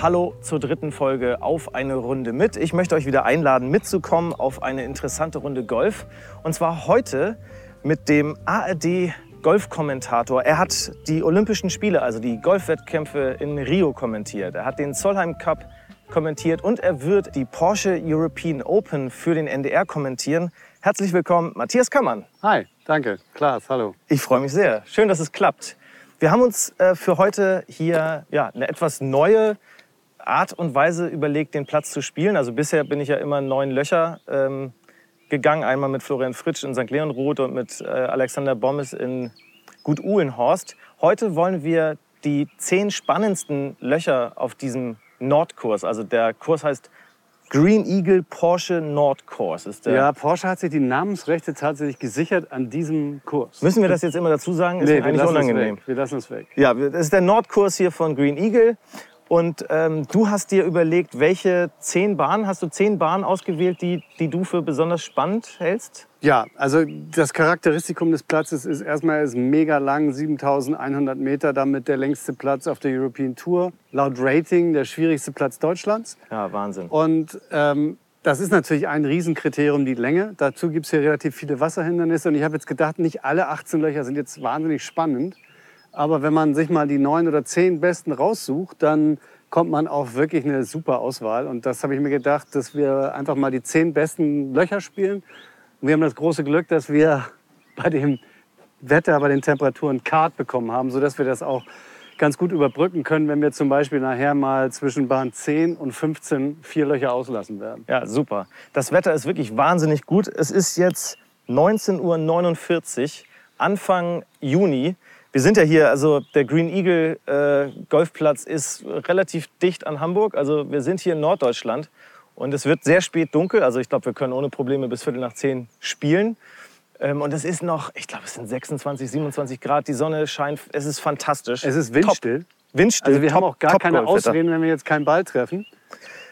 Hallo zur dritten Folge auf eine Runde mit. Ich möchte euch wieder einladen, mitzukommen auf eine interessante Runde Golf. Und zwar heute mit dem ARD Golfkommentator. Er hat die Olympischen Spiele, also die Golfwettkämpfe in Rio kommentiert. Er hat den Zollheim Cup kommentiert und er wird die Porsche European Open für den NDR kommentieren. Herzlich willkommen, Matthias Kammann. Hi, danke. Klaas, hallo. Ich freue mich sehr. Schön, dass es klappt. Wir haben uns äh, für heute hier ja, eine etwas neue Art und Weise überlegt, den Platz zu spielen. Also bisher bin ich ja immer neun Löcher ähm, gegangen. Einmal mit Florian Fritsch in St. Leonroth und mit äh, Alexander Bommes in Gut Uhlenhorst. Heute wollen wir die zehn spannendsten Löcher auf diesem Nordkurs. Also der Kurs heißt Green Eagle Porsche Nordkurs. Ist der Ja, Porsche hat sich die Namensrechte tatsächlich gesichert an diesem Kurs. Müssen wir das jetzt immer dazu sagen? Ist nee, wir eigentlich es unangenehm. wir lassen es weg. Ja, das ist der Nordkurs hier von Green Eagle. Und ähm, du hast dir überlegt, welche zehn Bahnen, hast du zehn Bahnen ausgewählt, die, die du für besonders spannend hältst? Ja, also das Charakteristikum des Platzes ist erstmal er ist mega lang, 7100 Meter, damit der längste Platz auf der European Tour. Laut Rating der schwierigste Platz Deutschlands. Ja, Wahnsinn. Und ähm, das ist natürlich ein Riesenkriterium, die Länge. Dazu gibt es hier relativ viele Wasserhindernisse. Und ich habe jetzt gedacht, nicht alle 18 Löcher sind jetzt wahnsinnig spannend. Aber wenn man sich mal die neun oder zehn besten raussucht, dann kommt man auf wirklich eine super Auswahl. Und das habe ich mir gedacht, dass wir einfach mal die zehn besten Löcher spielen. Und wir haben das große Glück, dass wir bei dem Wetter, bei den Temperaturen Kart bekommen haben, sodass wir das auch ganz gut überbrücken können, wenn wir zum Beispiel nachher mal zwischen Bahn 10 und 15 vier Löcher auslassen werden. Ja, super. Das Wetter ist wirklich wahnsinnig gut. Es ist jetzt 19.49 Uhr, Anfang Juni. Wir sind ja hier, also der Green Eagle äh, Golfplatz ist relativ dicht an Hamburg. Also wir sind hier in Norddeutschland und es wird sehr spät dunkel. Also ich glaube, wir können ohne Probleme bis Viertel nach zehn spielen. Ähm, und es ist noch, ich glaube, es sind 26, 27 Grad. Die Sonne scheint, es ist fantastisch. Es ist windstill. Top. Windstill. Also wir haben top- auch gar keine. Ausreden, wenn wir jetzt keinen Ball treffen.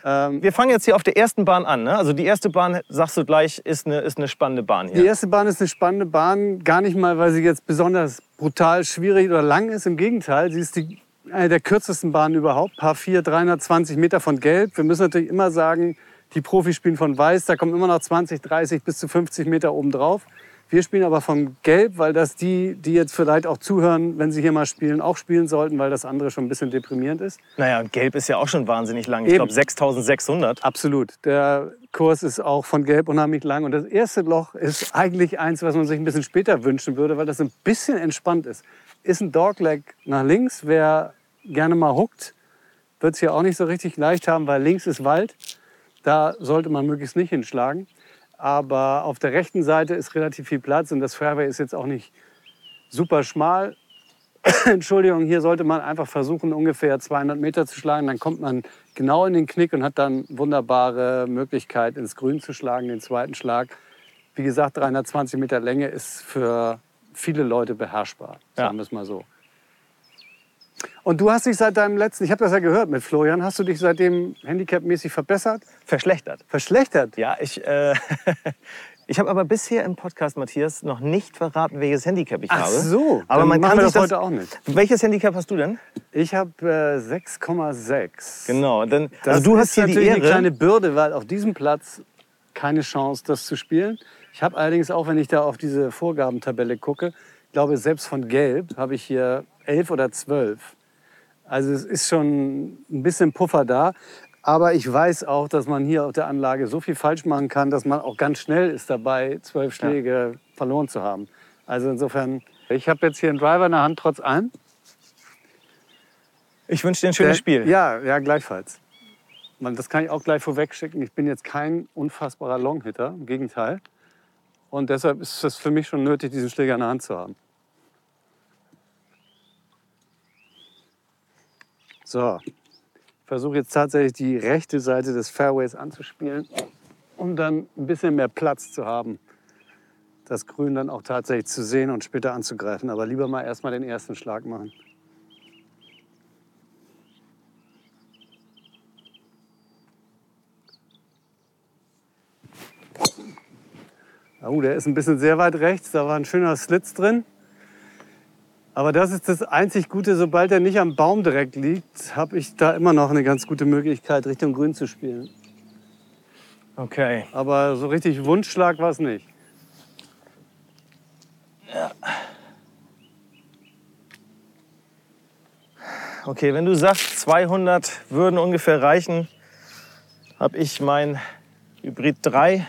Ähm, Wir fangen jetzt hier auf der ersten Bahn an. Ne? Also die erste Bahn, sagst du gleich, ist eine, ist eine spannende Bahn hier. Die erste Bahn ist eine spannende Bahn, gar nicht mal, weil sie jetzt besonders brutal schwierig oder lang ist. Im Gegenteil, sie ist die, eine der kürzesten Bahnen überhaupt. Paar 4, 320 Meter von Gelb. Wir müssen natürlich immer sagen, die Profis spielen von Weiß, da kommen immer noch 20, 30 bis zu 50 Meter oben drauf. Wir spielen aber von Gelb, weil das die, die jetzt vielleicht auch zuhören, wenn sie hier mal spielen, auch spielen sollten, weil das andere schon ein bisschen deprimierend ist. Naja, und Gelb ist ja auch schon wahnsinnig lang. Ich glaube 6600. Absolut. Der Kurs ist auch von Gelb unheimlich lang. Und das erste Loch ist eigentlich eins, was man sich ein bisschen später wünschen würde, weil das ein bisschen entspannt ist. Ist ein Dogleg nach links. Wer gerne mal huckt, wird es hier auch nicht so richtig leicht haben, weil links ist Wald. Da sollte man möglichst nicht hinschlagen. Aber auf der rechten Seite ist relativ viel Platz und das Fairway ist jetzt auch nicht super schmal. Entschuldigung, hier sollte man einfach versuchen, ungefähr 200 Meter zu schlagen. Dann kommt man genau in den Knick und hat dann wunderbare Möglichkeit, ins Grün zu schlagen, den zweiten Schlag. Wie gesagt, 320 Meter Länge ist für viele Leute beherrschbar, sagen wir es mal so. Und du hast dich seit deinem letzten, ich habe das ja gehört mit Florian, hast du dich seitdem handicapmäßig verbessert? Verschlechtert. Verschlechtert? Ja, ich, äh, ich habe aber bisher im Podcast, Matthias, noch nicht verraten, welches Handicap ich Ach habe. so, aber man kann das das heute auch nicht. Welches Handicap hast du denn? Ich habe äh, 6,6. Genau, denn Das also du hast hier die natürlich eine Ehre. kleine Bürde, weil auf diesem Platz keine Chance, das zu spielen. Ich habe allerdings auch, wenn ich da auf diese Vorgabentabelle gucke, ich glaube, selbst von Gelb habe ich hier 11 oder 12. Also es ist schon ein bisschen Puffer da. Aber ich weiß auch, dass man hier auf der Anlage so viel falsch machen kann, dass man auch ganz schnell ist dabei, zwölf Schläge verloren zu haben. Also insofern, ich habe jetzt hier einen Driver in der Hand trotz allem. Ich wünsche dir ein schönes Der- Spiel. Ja, ja, gleichfalls. Man, das kann ich auch gleich vorweg schicken. Ich bin jetzt kein unfassbarer Longhitter, im Gegenteil. Und deshalb ist es für mich schon nötig, diesen Schläger in der Hand zu haben. So, ich versuche jetzt tatsächlich die rechte Seite des Fairways anzuspielen, um dann ein bisschen mehr Platz zu haben, das Grün dann auch tatsächlich zu sehen und später anzugreifen. Aber lieber mal erstmal den ersten Schlag machen. Oh, der ist ein bisschen sehr weit rechts. Da war ein schöner Slitz drin. Aber das ist das einzig Gute, sobald er nicht am Baum direkt liegt, habe ich da immer noch eine ganz gute Möglichkeit, Richtung Grün zu spielen. Okay. Aber so richtig Wunschschlag war es nicht. Okay, wenn du sagst, 200 würden ungefähr reichen, habe ich mein Hybrid 3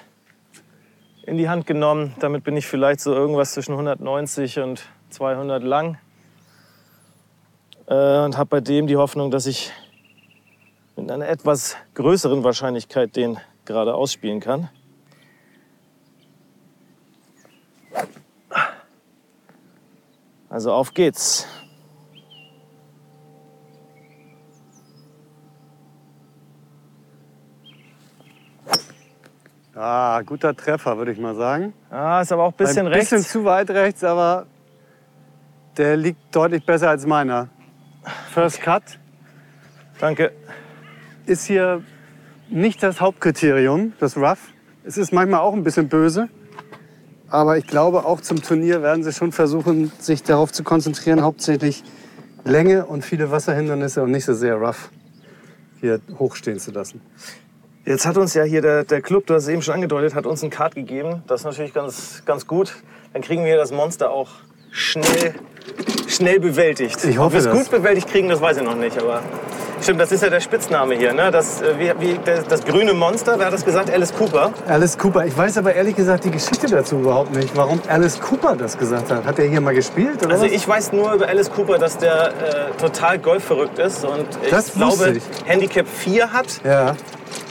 in die Hand genommen. Damit bin ich vielleicht so irgendwas zwischen 190 und 200 lang. Äh, und habe bei dem die Hoffnung, dass ich mit einer etwas größeren Wahrscheinlichkeit den gerade ausspielen kann. Also auf geht's. Ah, guter Treffer, würde ich mal sagen. Ah, ist aber auch ein bisschen Ein bisschen rechts. zu weit rechts, aber der liegt deutlich besser als meiner. First Cut Danke. ist hier nicht das Hauptkriterium, das Rough. Es ist manchmal auch ein bisschen böse. Aber ich glaube, auch zum Turnier werden sie schon versuchen, sich darauf zu konzentrieren, hauptsächlich Länge und viele Wasserhindernisse und nicht so sehr rough hier hochstehen zu lassen. Jetzt hat uns ja hier der, der Club, du hast es eben schon angedeutet, hat uns einen Card gegeben. Das ist natürlich ganz, ganz gut. Dann kriegen wir das Monster auch schnell, schnell bewältigt. Ich Ob hoffe wir es gut bewältigt kriegen, das weiß ich noch nicht. Aber stimmt, das ist ja der Spitzname hier. Ne? Das, äh, wie, wie, das, das grüne Monster, wer hat das gesagt? Alice Cooper. Alice Cooper. Ich weiß aber ehrlich gesagt die Geschichte dazu überhaupt nicht, warum Alice Cooper das gesagt hat. Hat er hier mal gespielt oder Also was? ich weiß nur über Alice Cooper, dass der äh, total golfverrückt ist und ich Das glaube ich. Handicap 4 hat. Ja.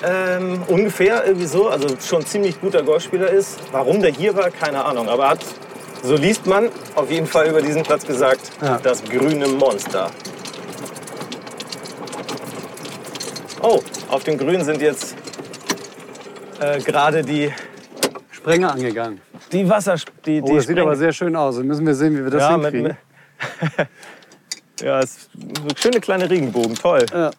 Ähm, ungefähr irgendwie so, also schon ziemlich guter Golfspieler ist. Warum der hier war, keine Ahnung. Aber er hat, so liest man, auf jeden Fall über diesen Platz gesagt, Ja. das grüne Monster. Oh, auf dem Grün sind jetzt äh, gerade die, Sprenger angegangen. die Wasser... Die, Oh, die das sieht aber sehr schön aus. Dann müssen wir sehen, wie wir das ja, mit, hinkriegen. mit, ja, es ist schöne kleine Regenbogen, toll. Ja.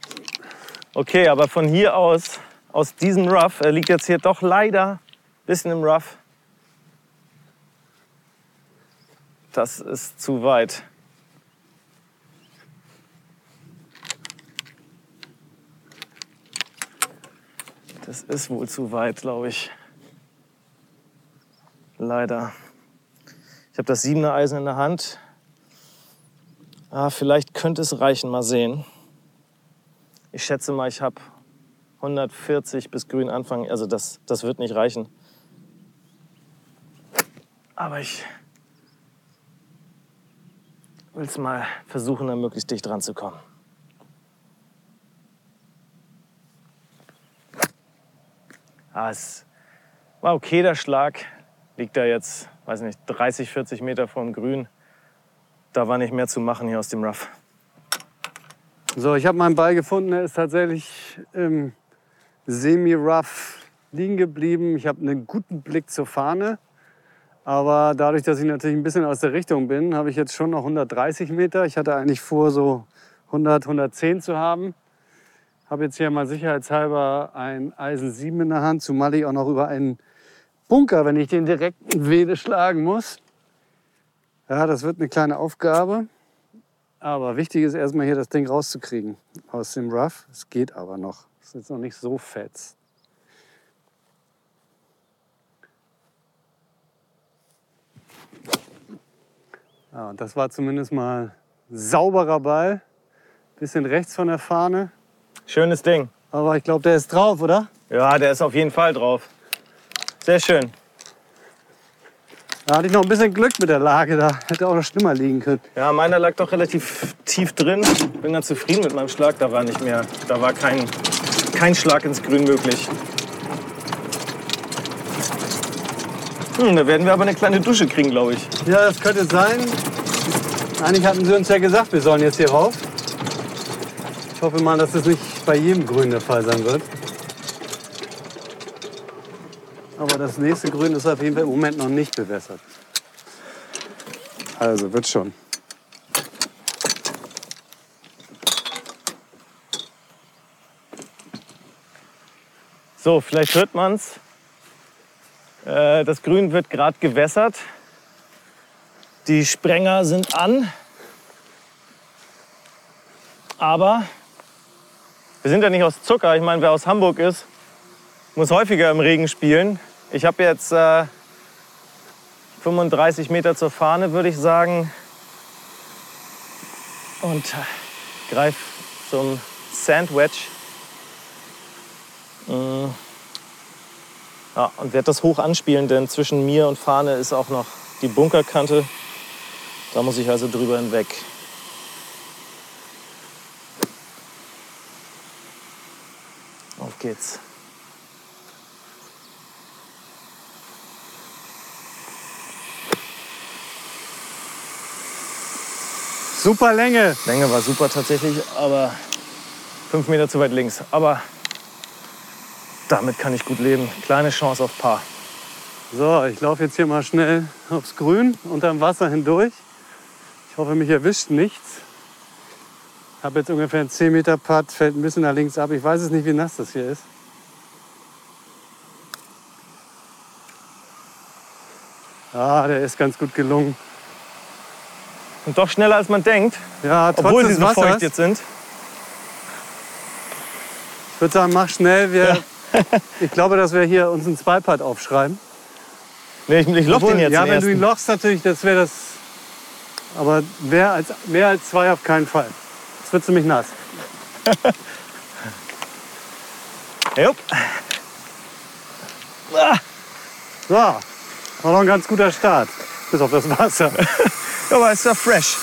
Okay, aber von hier aus, aus diesem Rough, er liegt jetzt hier doch leider ein bisschen im Rough. Das ist zu weit. Das ist wohl zu weit, glaube ich. Leider. Ich habe das siebener Eisen in der Hand. Ah, vielleicht könnte es reichen, mal sehen. Ich schätze mal, ich habe 140 bis grün Anfang. Also das, das wird nicht reichen. Aber ich will es mal versuchen, da möglichst dicht dran zu kommen. Ah, es war okay, der Schlag. Liegt da jetzt, weiß nicht, 30, 40 Meter vom Grün. Da war nicht mehr zu machen hier aus dem Rough. So, ich habe meinen Ball gefunden. Er ist tatsächlich im semi-rough liegen geblieben. Ich habe einen guten Blick zur Fahne. Aber dadurch, dass ich natürlich ein bisschen aus der Richtung bin, habe ich jetzt schon noch 130 Meter. Ich hatte eigentlich vor, so 100, 110 zu haben. Habe jetzt hier mal sicherheitshalber ein Eisen 7 in der Hand, zumal ich auch noch über einen Bunker, wenn ich den direkten Wede schlagen muss. Ja, das wird eine kleine Aufgabe. Aber wichtig ist erstmal hier das Ding rauszukriegen aus dem Rough. Es geht aber noch. Es ist jetzt noch nicht so fetz. Ja, und das war zumindest mal sauberer Ball. Bisschen rechts von der Fahne. Schönes Ding. Aber ich glaube, der ist drauf, oder? Ja, der ist auf jeden Fall drauf. Sehr schön. Da hatte ich noch ein bisschen Glück mit der Lage. Da hätte auch noch schlimmer liegen können. Ja, meiner lag doch relativ tief drin. Bin ganz zufrieden mit meinem Schlag. Da war nicht mehr, da war kein, kein Schlag ins Grün möglich. Hm, da werden wir aber eine kleine Dusche kriegen, glaube ich. Ja, das könnte sein. Eigentlich hatten sie uns ja gesagt, wir sollen jetzt hier rauf. Ich hoffe mal, dass das nicht bei jedem Grün der Fall sein wird. Aber das nächste Grün ist auf jeden Fall im Moment noch nicht bewässert. Also wird schon. So, vielleicht hört man's. Äh, das Grün wird gerade gewässert. Die Sprenger sind an. Aber wir sind ja nicht aus Zucker. Ich meine, wer aus Hamburg ist, muss häufiger im Regen spielen. Ich habe jetzt äh, 35 Meter zur Fahne, würde ich sagen. Und äh, greif zum Sandwich. Mm. Ja, und werde das hoch anspielen, denn zwischen mir und Fahne ist auch noch die Bunkerkante. Da muss ich also drüber hinweg. Auf geht's. Super Länge. Länge war super tatsächlich, aber fünf Meter zu weit links. Aber damit kann ich gut leben. Kleine Chance auf Paar. So, ich laufe jetzt hier mal schnell aufs Grün unterm Wasser hindurch. Ich hoffe, mich erwischt nichts. Habe jetzt ungefähr einen 10 Meter Putt, fällt ein bisschen nach links ab. Ich weiß es nicht, wie nass das hier ist. Ah, der ist ganz gut gelungen. Und doch schneller als man denkt, Ja, trotz obwohl sie so Wassers. feucht jetzt sind. Ich würde sagen, mach schnell. Wir, ich glaube, dass wir hier uns einen Zweipad aufschreiben. Nee, ich, ich loch Obwohl, den jetzt ja, wenn du ihn ersten. lochst, natürlich, das wäre das. Aber mehr als, mehr als zwei auf keinen Fall. Jetzt wird ziemlich nass. Jupp. Ah, So, war doch ein ganz guter Start. Bis auf das Wasser. aber ist ja fresh.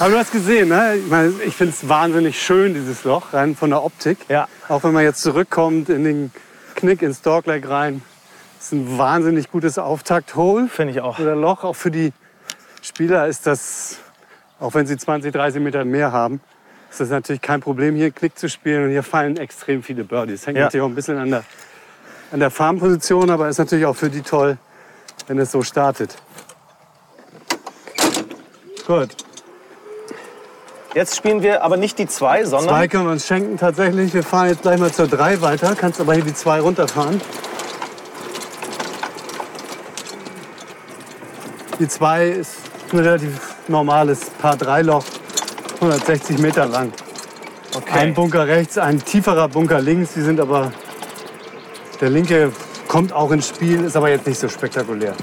Aber du hast gesehen, ne? ich, meine, ich finde es wahnsinnig schön, dieses Loch, rein von der Optik. Ja. Auch wenn man jetzt zurückkommt in den Knick ins Dogleg rein. ist ein wahnsinnig gutes Auftakt-Hole. Finde ich auch. Oder Loch. Auch für die Spieler ist das, auch wenn sie 20, 30 Meter mehr haben, ist das natürlich kein Problem, hier Knick zu spielen. Und hier fallen extrem viele Birdies. Hängt Ja. natürlich auch ein bisschen an der, an der Farmposition, aber ist natürlich auch für die toll, wenn es so startet. Gut. Jetzt spielen wir aber nicht die zwei, sondern Zwei können wir uns schenken tatsächlich. Wir fahren jetzt gleich mal zur 3 weiter. Kannst aber hier die 2 runterfahren. Die 2 ist ein relativ normales Paar 3 Loch, 160 Meter lang. Ein Bunker rechts, ein tieferer Bunker links. Die sind aber der linke kommt auch ins Spiel, ist aber jetzt nicht so spektakulär.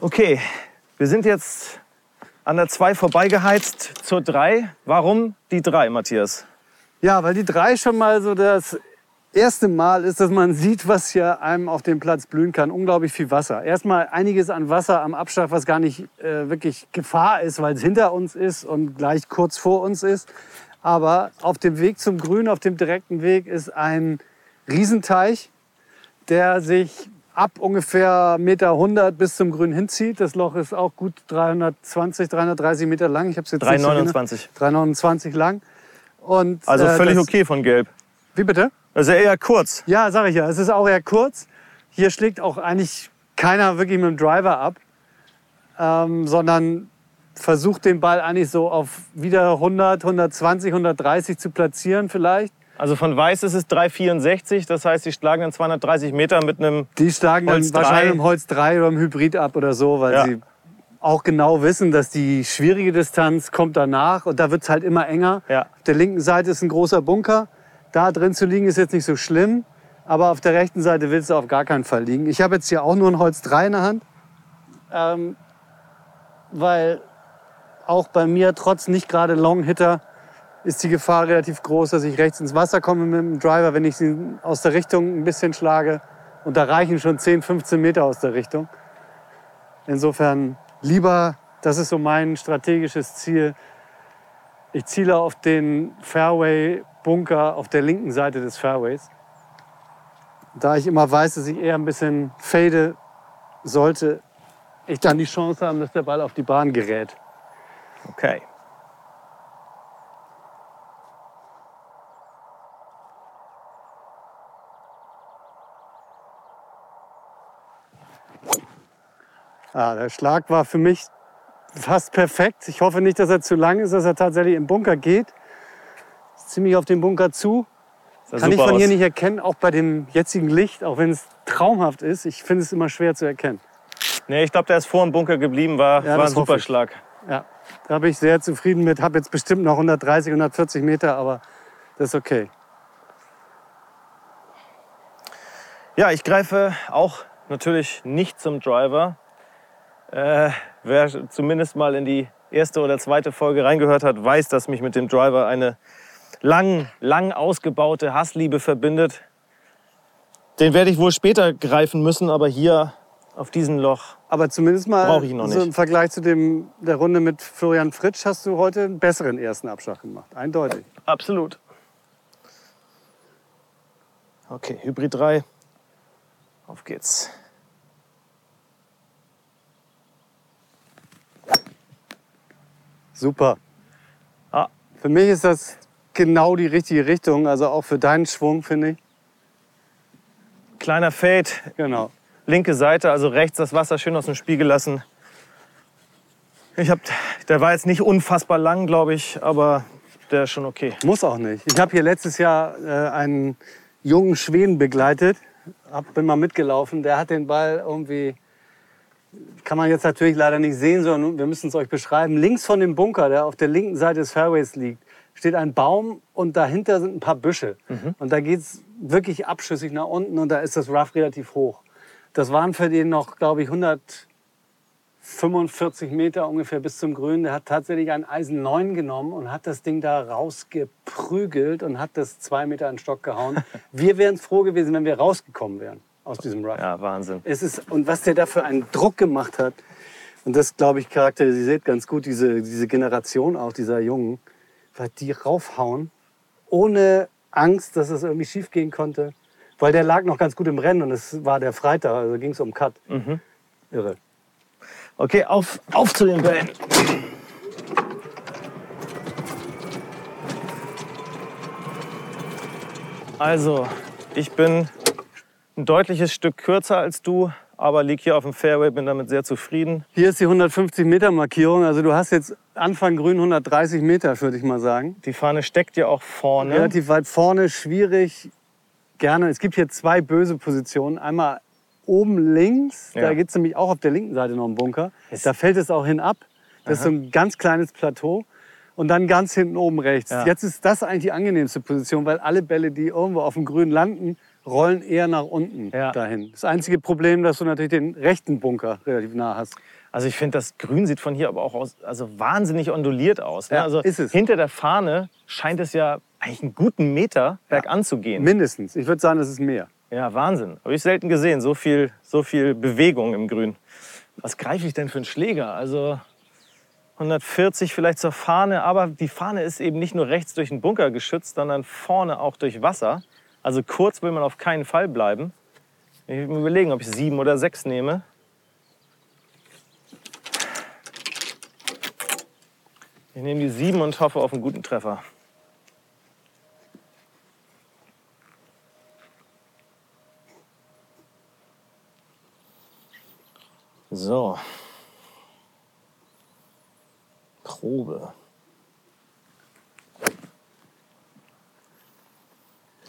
Okay, wir sind jetzt an der 2 vorbeigeheizt zur 3. Warum die 3, Matthias? Ja, weil die drei schon mal so das erste Mal ist, dass man sieht, was hier einem auf dem Platz blühen kann. Unglaublich viel Wasser. Erstmal einiges an Wasser am Abschlag, was gar nicht äh, wirklich Gefahr ist, weil es hinter uns ist und gleich kurz vor uns ist. Aber auf dem Weg zum Grün, auf dem direkten Weg, ist ein Riesenteich, der sich ab ungefähr Meter 100 bis zum Grün hinzieht. Das Loch ist auch gut 320, 330 Meter lang. Ich habe es jetzt nicht so genau- 3,29. 329 lang. Und, Also äh, völlig das, okay von Gelb. Wie bitte? Also eher kurz. Ja, sag ich ja. Es ist auch eher kurz. Hier schlägt auch eigentlich keiner wirklich mit dem Driver ab, ähm, sondern versucht den Ball eigentlich so auf wieder 100, 120, 130 zu platzieren vielleicht. Also von Weiß ist es 3,64. Das heißt, sie schlagen dann 230 Meter mit einem. Die schlagen dann Holz drei. wahrscheinlich im Holz 3 oder im Hybrid ab oder so, weil Ja. sie auch genau wissen, dass die schwierige Distanz kommt danach und da wird es halt immer enger. Ja. Auf der linken Seite ist ein großer Bunker. Da drin zu liegen ist jetzt nicht so schlimm, aber auf der rechten Seite willst du auf gar keinen Fall liegen. Ich habe jetzt hier auch nur ein Holz 3 in der Hand, ähm, weil auch bei mir trotz nicht gerade Long Hitter ist die Gefahr relativ groß, dass ich rechts ins Wasser komme mit dem Driver, wenn ich sie aus der Richtung ein bisschen schlage. Und da reichen schon 10, 15 Meter aus der Richtung. Insofern lieber, das ist so mein strategisches Ziel. Ich ziele auf den Fairway-Bunker auf der linken Seite des Fairways. Da ich immer weiß, dass ich eher ein bisschen fade, sollte ich dann die Chance haben, dass der Ball auf die Bahn gerät. Okay. Ah, der Schlag war für mich fast perfekt. Ich hoffe nicht, dass er zu lang ist, dass er tatsächlich im Bunker geht. Ziemlich auf den Bunker zu. Kann ich von hier aus. nicht erkennen, auch bei dem jetzigen Licht, auch wenn es traumhaft ist. Ich finde es immer schwer zu erkennen. Nee, ich glaube, der ist vor dem Bunker geblieben, war, Ja, war ein super. Schlag. Ja, da bin ich sehr zufrieden mit. Habe jetzt bestimmt noch 130, 140 Meter, aber das ist okay. Ja, ich greife auch natürlich nicht zum Driver. Äh, wer zumindest mal in die erste oder zweite Folge reingehört hat, weiß, dass mich mit dem Driver eine lang, lang ausgebaute Hassliebe verbindet. Den werde ich wohl später greifen müssen, aber hier auf diesem Loch. Aber zumindest mal Brauche ich ihn noch so im. Vergleich zu dem, der Runde mit Florian Fritsch hast du heute einen besseren ersten Abschlag gemacht. Eindeutig. Absolut. Okay, Hybrid 3. Auf geht's. Super. Ah. Für mich ist das genau die richtige Richtung. Also auch für deinen Schwung, finde ich. Kleiner Fade, Genau. linke Seite, also rechts das Wasser schön aus dem Spiegel lassen. Ich hab, der war jetzt nicht unfassbar lang, glaube ich, aber der ist schon okay. Muss auch nicht. Ich habe hier letztes Jahr äh, einen jungen Schweden begleitet. Hab, bin mal mitgelaufen. Der hat den Ball irgendwie, kann man jetzt natürlich leider nicht sehen, sondern wir müssen es euch beschreiben. Links von dem Bunker, der auf der linken Seite des Fairways liegt, steht ein Baum und dahinter sind ein paar Büsche. Und da geht es wirklich abschüssig nach unten und da ist das Rough relativ hoch. Das waren für den noch, glaube ich, 145 Meter ungefähr bis zum Grün. Der hat tatsächlich ein Eisen 9 genommen und hat das Ding da rausgeprügelt und hat das zwei Meter in den Stock gehauen. Wir wären froh gewesen, wenn wir rausgekommen wären aus diesem Rough. Ja, Wahnsinn. Es ist, und was der da für einen Druck gemacht hat, und das, glaube ich, charakterisiert ganz gut diese, diese Generation auch, dieser Jungen, weil die raufhauen, ohne Angst, dass es irgendwie schief gehen konnte. Weil der lag noch ganz gut im Rennen und es war der Freitag, also ging es um Cut. Irre. Okay, auf, auf zu den Bällen. Also, ich bin ein deutliches Stück kürzer als du, aber lieg hier auf dem Fairway, bin damit sehr zufrieden. Hier ist die 150 Meter Markierung, also du hast jetzt Anfang grün 130 Meter, würde ich mal sagen. Die Fahne steckt ja auch vorne. Relativ weit vorne, schwierig. Gerne. Es gibt hier zwei böse Positionen. Einmal oben links, Ja. da geht es nämlich auch auf der linken Seite noch einen Bunker. Da fällt es auch hinab. Das ist so ein ganz kleines Plateau. Und dann ganz hinten oben rechts. Ja. Jetzt ist das eigentlich die angenehmste Position, weil alle Bälle, die irgendwo auf dem Grün landen, rollen eher nach unten Ja. dahin. Das einzige Problem, dass du natürlich den rechten Bunker relativ nah hast. Also ich finde, das Grün sieht von hier aber auch aus, also wahnsinnig onduliert aus. Ne? Ja, also ist es. hinter der Fahne scheint es ja eigentlich einen guten Meter bergan zu gehen. Mindestens. Ich würde sagen, das ist mehr. Ja, Wahnsinn. Habe ich selten gesehen, so viel, so viel Bewegung im Grün. Was greife ich denn für einen Schläger? Also 140 vielleicht zur Fahne, aber die Fahne ist eben nicht nur rechts durch den Bunker geschützt, sondern vorne auch durch Wasser. Also kurz will man auf keinen Fall bleiben. Ich will mir überlegen, ob ich sieben oder sechs nehme. Ich nehme die sieben und hoffe auf einen guten Treffer. So. Probe.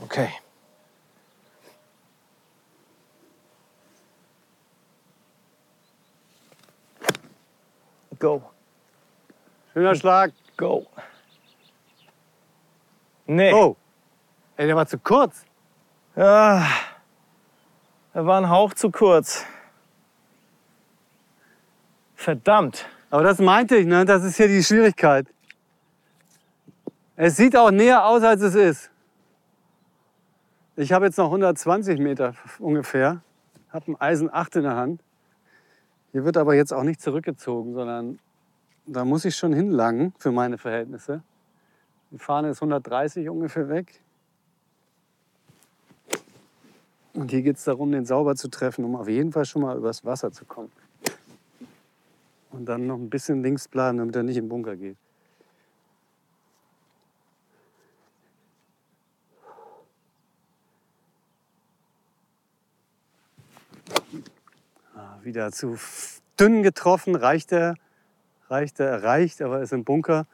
Okay. Go. Schöner Schlag. Go. Nee. Oh. Ey, der war zu kurz. Ah, er war ein Hauch zu kurz. Verdammt. Aber das meinte ich, ne? das ist hier die Schwierigkeit. Es sieht auch näher aus, als es ist. Ich habe jetzt noch 120 Meter ungefähr, habe ein Eisen 8 in der Hand. Hier wird aber jetzt auch nicht zurückgezogen, sondern da muss ich schon hinlangen für meine Verhältnisse. Die Fahne ist 130 ungefähr weg. Und hier geht es darum, den sauber zu treffen, um auf jeden Fall schon mal übers Wasser zu kommen. Und dann noch ein bisschen links bleiben, damit er nicht im Bunker geht. Wieder zu dünn getroffen, reicht er, reicht er, erreicht, aber ist im Bunker.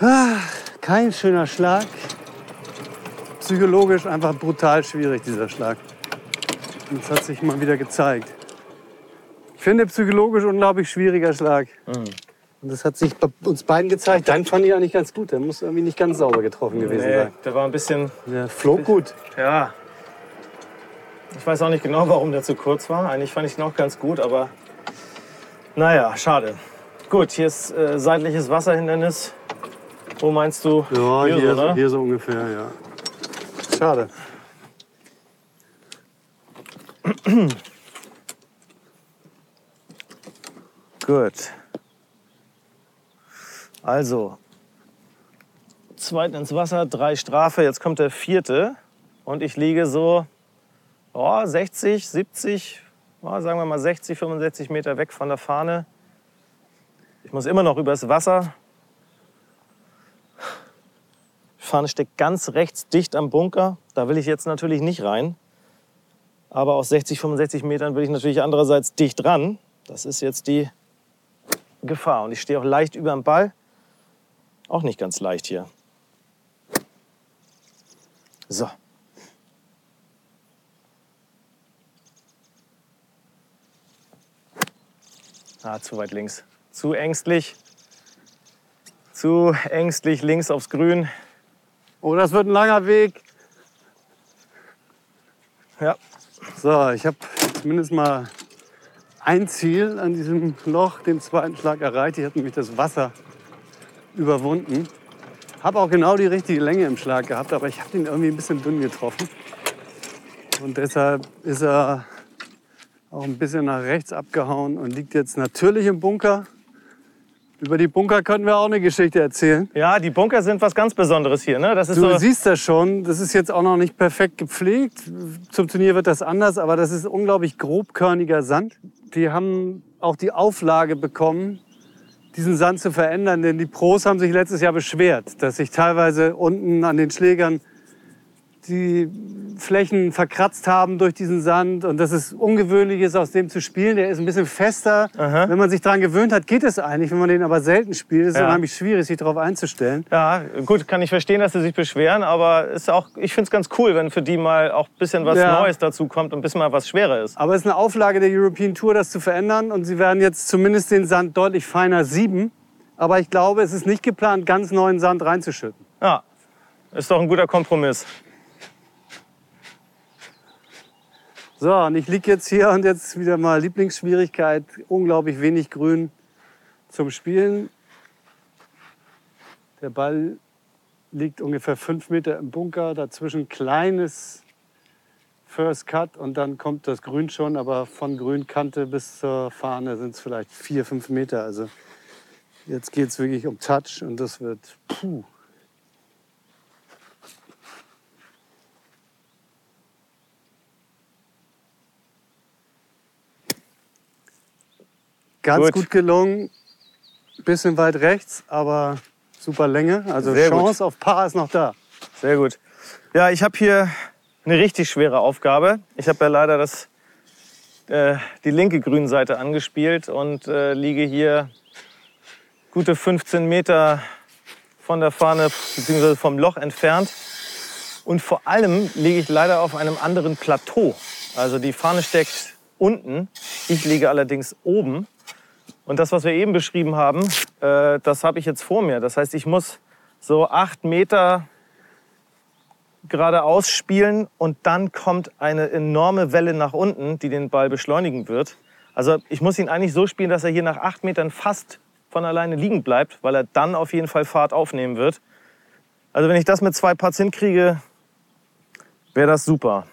Ah, kein schöner Schlag. Psychologisch einfach brutal schwierig, dieser Schlag. Und es hat sich mal wieder gezeigt. finde psychologisch unglaublich schwieriger Schlag. Mhm. Und das hat sich bei uns beiden gezeigt. Dein fand ich eigentlich ganz gut. Der muss irgendwie nicht ganz sauber getroffen gewesen Nee, sein. der war ein bisschen, Der flog gut. ja. Ich weiß auch nicht genau, warum der zu kurz war. Eigentlich fand ich ihn auch ganz gut, aber naja, schade. Gut, hier ist äh, seitliches Wasserhindernis. Wo meinst du? Ja, hier, so, so, hier so ungefähr, ja. Schade. Gut. Also, zweiten ins Wasser, drei Strafe, jetzt kommt der vierte. Und ich liege so oh, 60, 70, oh, sagen wir mal 60, 65 Meter weg von der Fahne. Ich muss immer noch übers Wasser. Die Fahne steckt ganz rechts dicht am Bunker. Da will ich jetzt natürlich nicht rein. Aber aus 60, 65 Metern will ich natürlich andererseits dicht dran. Das ist jetzt die Gefahr. Und ich stehe auch leicht über dem Ball. Auch nicht ganz leicht hier. So. Ah, zu weit links. Zu ängstlich. Zu ängstlich links aufs Grün. Oh, das wird ein langer Weg. Ja, So, ich habe zumindest mal ein Ziel an diesem Loch, den zweiten Schlag erreicht. Ich habe nämlich das Wasser überwunden. Habe auch genau die richtige Länge im Schlag gehabt, aber ich habe den irgendwie ein bisschen dünn getroffen. Und deshalb ist er auch ein bisschen nach rechts abgehauen und liegt jetzt natürlich im Bunker. Über die Bunker könnten wir auch eine Geschichte erzählen. ja die Bunker sind was ganz Besonderes hier. Ne? Das ist Du so, siehst das schon, das ist jetzt auch noch nicht perfekt gepflegt. Zum Turnier wird das anders, aber das ist unglaublich grobkörniger Sand. Die haben auch die Auflage bekommen, diesen Sand zu verändern, denn die Pros haben sich letztes Jahr beschwert, dass sich teilweise unten an den Schlägern die Flächen verkratzt haben durch diesen Sand und dass es ungewöhnlich ist, aus dem zu spielen. Der ist ein bisschen fester. Aha. Wenn man sich daran gewöhnt hat, geht es eigentlich. Wenn man den aber selten spielt, ist es Ja. unheimlich schwierig, sich darauf einzustellen. Ja, gut, kann ich verstehen, dass sie sich beschweren, aber ist auch, ich finde es ganz cool, wenn für die mal auch ein bisschen was Ja. Neues dazu kommt und ein bisschen mal was schwerer ist. Aber es ist eine Auflage der European Tour, das zu verändern. Und sie werden jetzt zumindest den Sand deutlich feiner sieben. Aber ich glaube, es ist nicht geplant, ganz neuen Sand reinzuschütten. Ja, ist doch ein guter Kompromiss. So, und ich liege jetzt hier und jetzt wieder mal Lieblingsschwierigkeit. Unglaublich wenig Grün zum Spielen. Der Ball liegt ungefähr fünf Meter im Bunker. Dazwischen kleines First Cut und dann kommt das Grün schon. Aber von Grünkante bis zur Fahne sind es vielleicht vier, fünf Meter. Also jetzt geht es wirklich um Touch und das wird puh. Ganz Gut. gut, gelungen. Bisschen weit rechts, aber super Länge. Also Sehr gut. Chance auf Paar ist noch da. Sehr gut. Ja, ich habe hier eine richtig schwere Aufgabe. Ich habe ja leider das, äh, die linke Grünseite angespielt und äh, liege hier gute 15 Meter von der Fahne bzw. vom Loch entfernt. Und vor allem liege ich leider auf einem anderen Plateau. Also die Fahne steckt unten, ich liege allerdings oben. Und das, was wir eben beschrieben haben, äh, das habe ich jetzt vor mir. Das heißt, ich muss so acht Meter geradeaus spielen und dann kommt eine enorme Welle nach unten, die den Ball beschleunigen wird. Also ich muss ihn eigentlich so spielen, dass er hier nach acht Metern fast von alleine liegen bleibt, weil er dann auf jeden Fall Fahrt aufnehmen wird. Also wenn ich das mit zwei Putts hinkriege, wäre das super.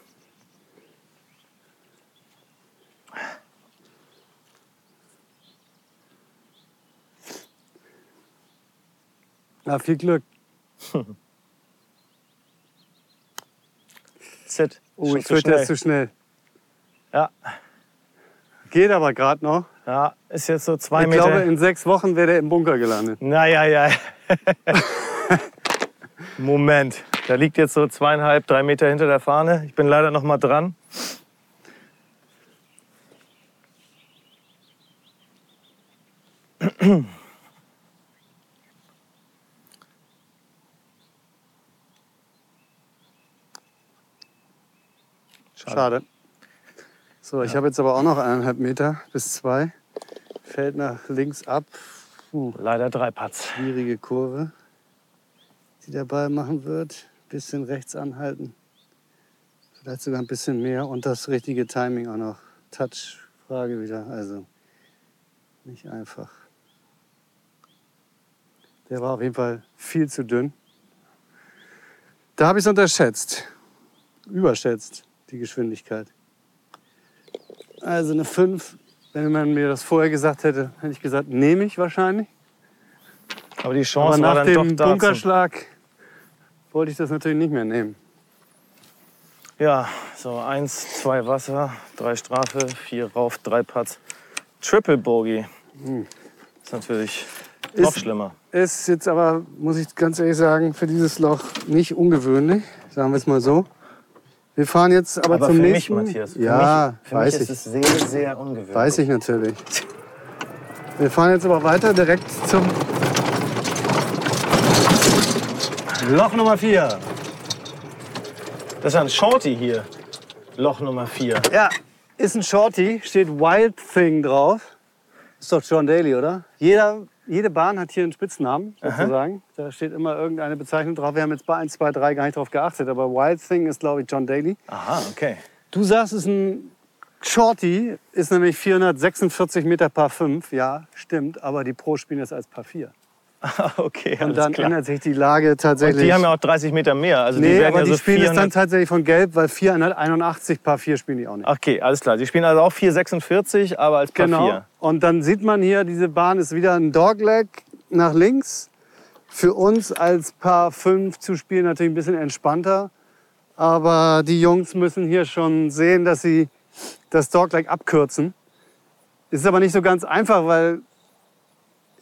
Ja, viel Glück. Sit. Oh, ich fürchte, das zu schnell. Ja, Geht aber gerade noch. ja, ist jetzt so zwei Ich Meter. glaube, in sechs Wochen wäre der im Bunker gelandet. Naja, ja. Moment. Da liegt jetzt so zweieinhalb, drei Meter hinter der Fahne. Ich bin leider noch mal dran. Schade. So, ich habe jetzt aber auch noch eineinhalb Meter bis zwei. Fällt nach links ab. Uh, Leider drei Putts. schwierige Kurve, die der Ball machen wird. Bisschen rechts anhalten. Vielleicht sogar ein bisschen mehr und das richtige Timing auch noch. Touch-Frage wieder. Also nicht einfach. Der war auf jeden Fall viel zu dünn. Da habe ich es unterschätzt. Überschätzt, die Geschwindigkeit. Also eine 5. Wenn man mir das vorher gesagt hätte, hätte ich gesagt, nehme ich wahrscheinlich. Aber die Aber Chance war nach dann doch dem da. zum- Bunkerschlag wollte ich das natürlich nicht mehr nehmen. Ja, so eins, zwei Wasser, drei Strafe, vier rauf, drei Putts. Triple Bogey. Ist natürlich noch Hm. Ist- schlimmer. Ist jetzt aber, muss ich ganz ehrlich sagen, für dieses Loch nicht ungewöhnlich, sagen wir es mal so. Wir fahren jetzt aber, Aber zum für mich, nächsten. Matthias, für ja, mich, für weiß mich ich. ist es sehr, sehr ungewöhnlich. Weiß ich natürlich. Wir fahren jetzt aber weiter direkt zum Loch Nummer 4. Das ist ja ein Shorty hier. Loch Nummer vier. Ja, ist ein Shorty, steht Wild Thing drauf. Ist doch John Daly, oder? Jeder, jede Bahn hat hier einen Spitznamen, sozusagen. Da steht immer irgendeine Bezeichnung drauf. Wir haben jetzt bei 1, 2, 3 gar nicht drauf geachtet, aber Wild Thing ist, glaube ich, John Daly. Aha, okay. Du sagst, es ist ein Shorty, ist nämlich 446 Meter Par 5. Ja, stimmt, aber die Pro spielen das als Par 4. okay, Und dann klar. ändert sich die Lage tatsächlich. Und die haben ja auch 30 Meter mehr. Also die nee, werden aber ja die so spielen es dann 400 tatsächlich von Gelb, weil 481 Par 4 spielen die auch nicht. Okay, alles klar. Die spielen also auch 4,46, aber als Par Genau. 4. Und dann sieht man hier, diese Bahn ist wieder ein Dogleg nach links. Für uns als Paar 5 zu spielen natürlich ein bisschen entspannter. Aber die Jungs müssen hier schon sehen, dass sie das Dogleg abkürzen. Ist aber nicht so ganz einfach, weil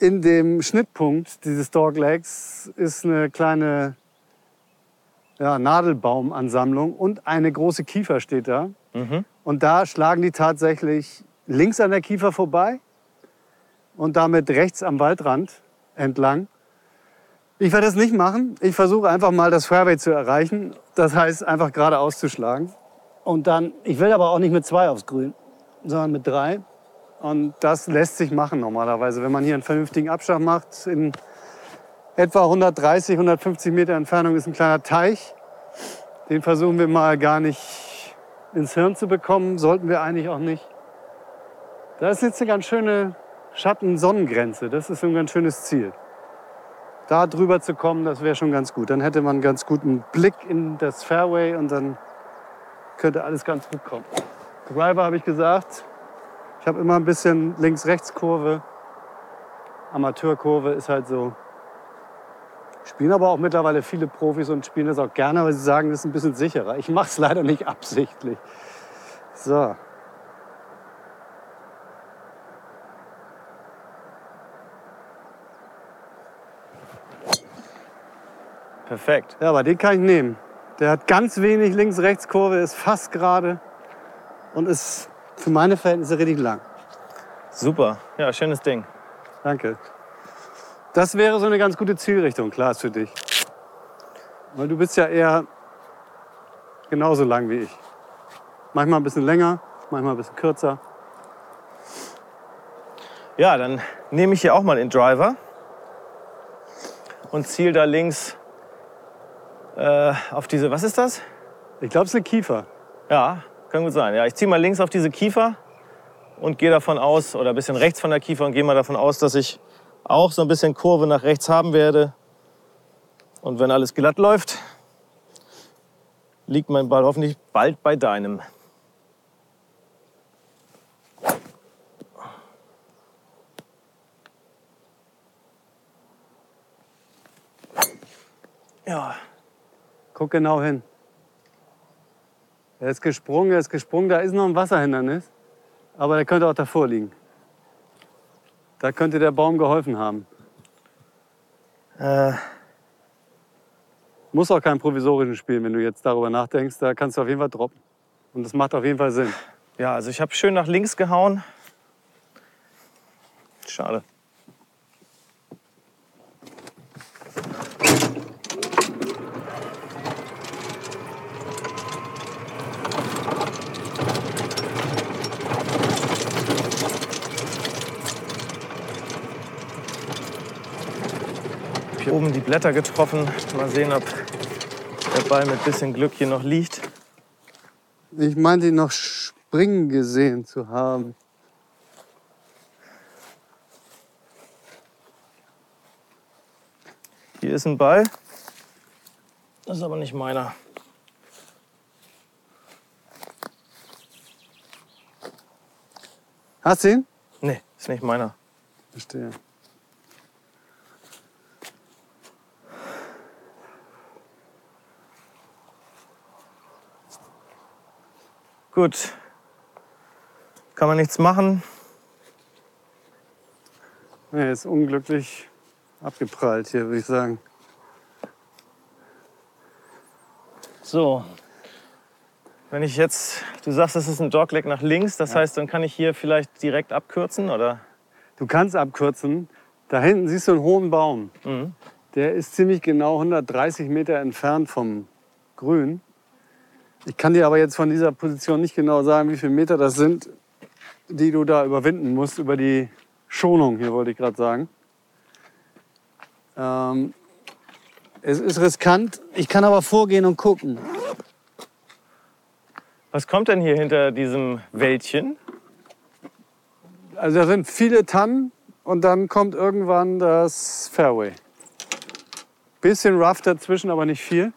in dem Schnittpunkt dieses Doglegs ist eine kleine ja, Nadelbaumansammlung und eine große Kiefer steht da. Mhm. Und da schlagen die tatsächlich links an der Kiefer vorbei und damit rechts am Waldrand entlang. Ich werde das nicht machen. Ich versuche einfach mal das Fairway zu erreichen. Das heißt, einfach geradeaus zu schlagen. Und dann, ich will aber auch nicht mit zwei aufs Grün, sondern mit drei. Und das lässt sich machen normalerweise. Wenn man hier einen vernünftigen Abschlag macht, in etwa 130, 150 Meter Entfernung ist ein kleiner Teich. Den versuchen wir mal gar nicht ins Hirn zu bekommen, sollten wir eigentlich auch nicht. Da ist jetzt eine ganz schöne Schatten-Sonnengrenze. Das ist ein ganz schönes Ziel. Da drüber zu kommen, das wäre schon ganz gut. Dann hätte man einen ganz guten Blick in das Fairway und dann könnte alles ganz gut kommen. Driver habe ich gesagt. Ich habe immer ein bisschen Links-Rechts-Kurve. Amateurkurve ist halt so. Spielen aber auch mittlerweile viele Profis und spielen das auch gerne, weil sie sagen, das ist ein bisschen sicherer. Ich mache es leider nicht absichtlich. So. Perfekt. Ja, aber den kann ich nehmen. Der hat ganz wenig Links-Rechts-Kurve, ist fast gerade und ist für meine Verhältnisse richtig lang. Super. Ja, schönes Ding. Danke. Das wäre so eine ganz gute Zielrichtung, Klaas, für dich. Weil du bist ja eher genauso lang wie ich. Manchmal ein bisschen länger, manchmal ein bisschen kürzer. Ja, dann nehme ich hier auch mal den Driver und ziel da links äh, auf diese, was ist das? Ich glaube, es ist eine Kiefer. Ja, kann gut sein. Ja, ich ziehe mal links auf diese Kiefer und gehe davon aus, oder ein bisschen rechts von der Kiefer und gehe mal davon aus, dass ich auch so ein bisschen Kurve nach rechts haben werde. Und wenn alles glatt läuft, liegt mein Ball hoffentlich bald bei deinem. Ja, Guck genau hin. Er ist gesprungen, er ist gesprungen. Da ist noch ein Wasserhindernis. Aber der könnte auch davor liegen. Da könnte der Baum geholfen haben. äh, Muss auch kein provisorischen spielen, wenn du jetzt darüber nachdenkst. Da kannst du auf jeden Fall droppen. Und das macht auf jeden Fall Sinn. ja also ich habe schön nach links gehauen. Schade. Hier oben die Blätter getroffen. Mal sehen, ob der Ball mit bisschen Glück hier noch liegt. Ich meinte ihn noch springen gesehen zu haben. Hier ist ein Ball. Das ist aber nicht meiner. Hast du ihn? Nee, ist nicht meiner. Verstehe. Gut. Kann man nichts machen. Er ist unglücklich abgeprallt hier, würde ich sagen. So. Wenn ich jetzt, du sagst, das ist ein Dogleg nach links, das heißt, dann kann ich hier vielleicht direkt abkürzen, oder? Du kannst abkürzen. Da hinten siehst du einen hohen Baum. Mhm. Der ist ziemlich genau 130 Meter entfernt vom Grün. Ich kann dir aber jetzt von dieser Position nicht genau sagen, wie viele Meter das sind, die du da überwinden musst, über die Schonung hier, wollte ich gerade sagen. Ähm, es ist riskant. Ich kann aber vorgehen und gucken. Was kommt denn hier hinter diesem Wäldchen? Also da sind viele Tannen und dann kommt irgendwann das Fairway. Bisschen rough dazwischen, aber nicht viel.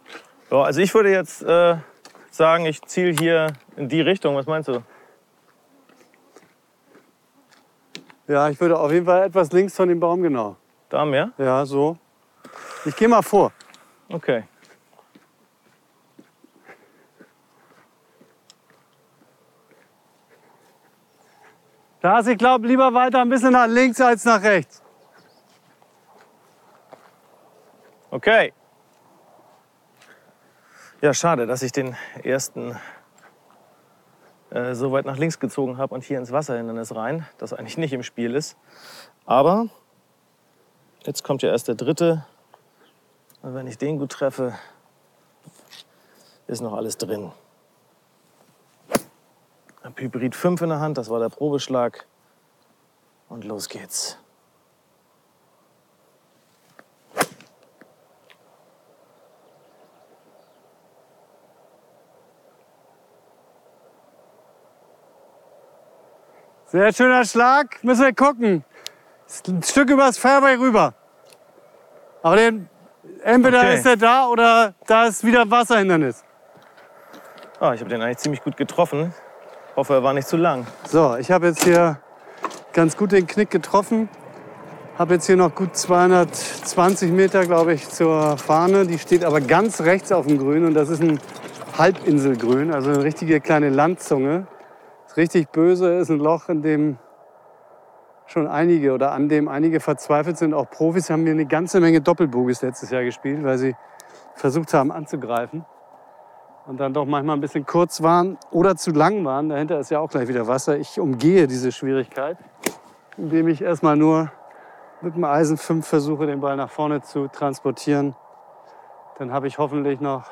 Ja, also ich würde jetzt äh, sagen, ich ziele hier in die Richtung. Was meinst du? Ja, ich würde auf jeden Fall etwas links von dem Baum genau. Da mehr? Ja, so. Ich gehe mal vor. Okay. Das, ich glaube, lieber weiter ein bisschen nach links als nach rechts. Okay. Ja, schade, dass ich den ersten äh, so weit nach links gezogen habe und hier ins Wasserhindernis rein, das eigentlich nicht im Spiel ist. Aber jetzt kommt ja erst der dritte. Und wenn ich den gut treffe, ist noch alles drin. Hab Hybrid 5 in der Hand, das war der Probeschlag. Und los geht's. Sehr schöner Schlag. Müssen wir gucken. Ein Stück übers Fairway rüber. Aber den, entweder Okay. ist er da oder da ist wieder Wasserhindernis. Ah, ich habe den eigentlich ziemlich gut getroffen. Hoffe, er war nicht zu lang. So, ich habe jetzt hier ganz gut den Knick getroffen. Habe jetzt hier noch gut 220 Meter, glaube ich, zur Fahne. Die steht aber ganz rechts auf dem Grün und das ist ein Halbinselgrün, also eine richtige kleine Landzunge. Ist richtig böse, ist ein Loch, in dem schon einige oder an dem einige verzweifelt sind. Auch Profis haben hier eine ganze Menge Doppelbogies letztes Jahr gespielt, weil sie versucht haben anzugreifen und dann doch manchmal ein bisschen kurz waren oder zu lang waren. Dahinter ist ja auch gleich wieder Wasser. Ich umgehe diese Schwierigkeit, indem ich erstmal nur mit dem Eisen 5 versuche, den Ball nach vorne zu transportieren. Dann habe ich hoffentlich noch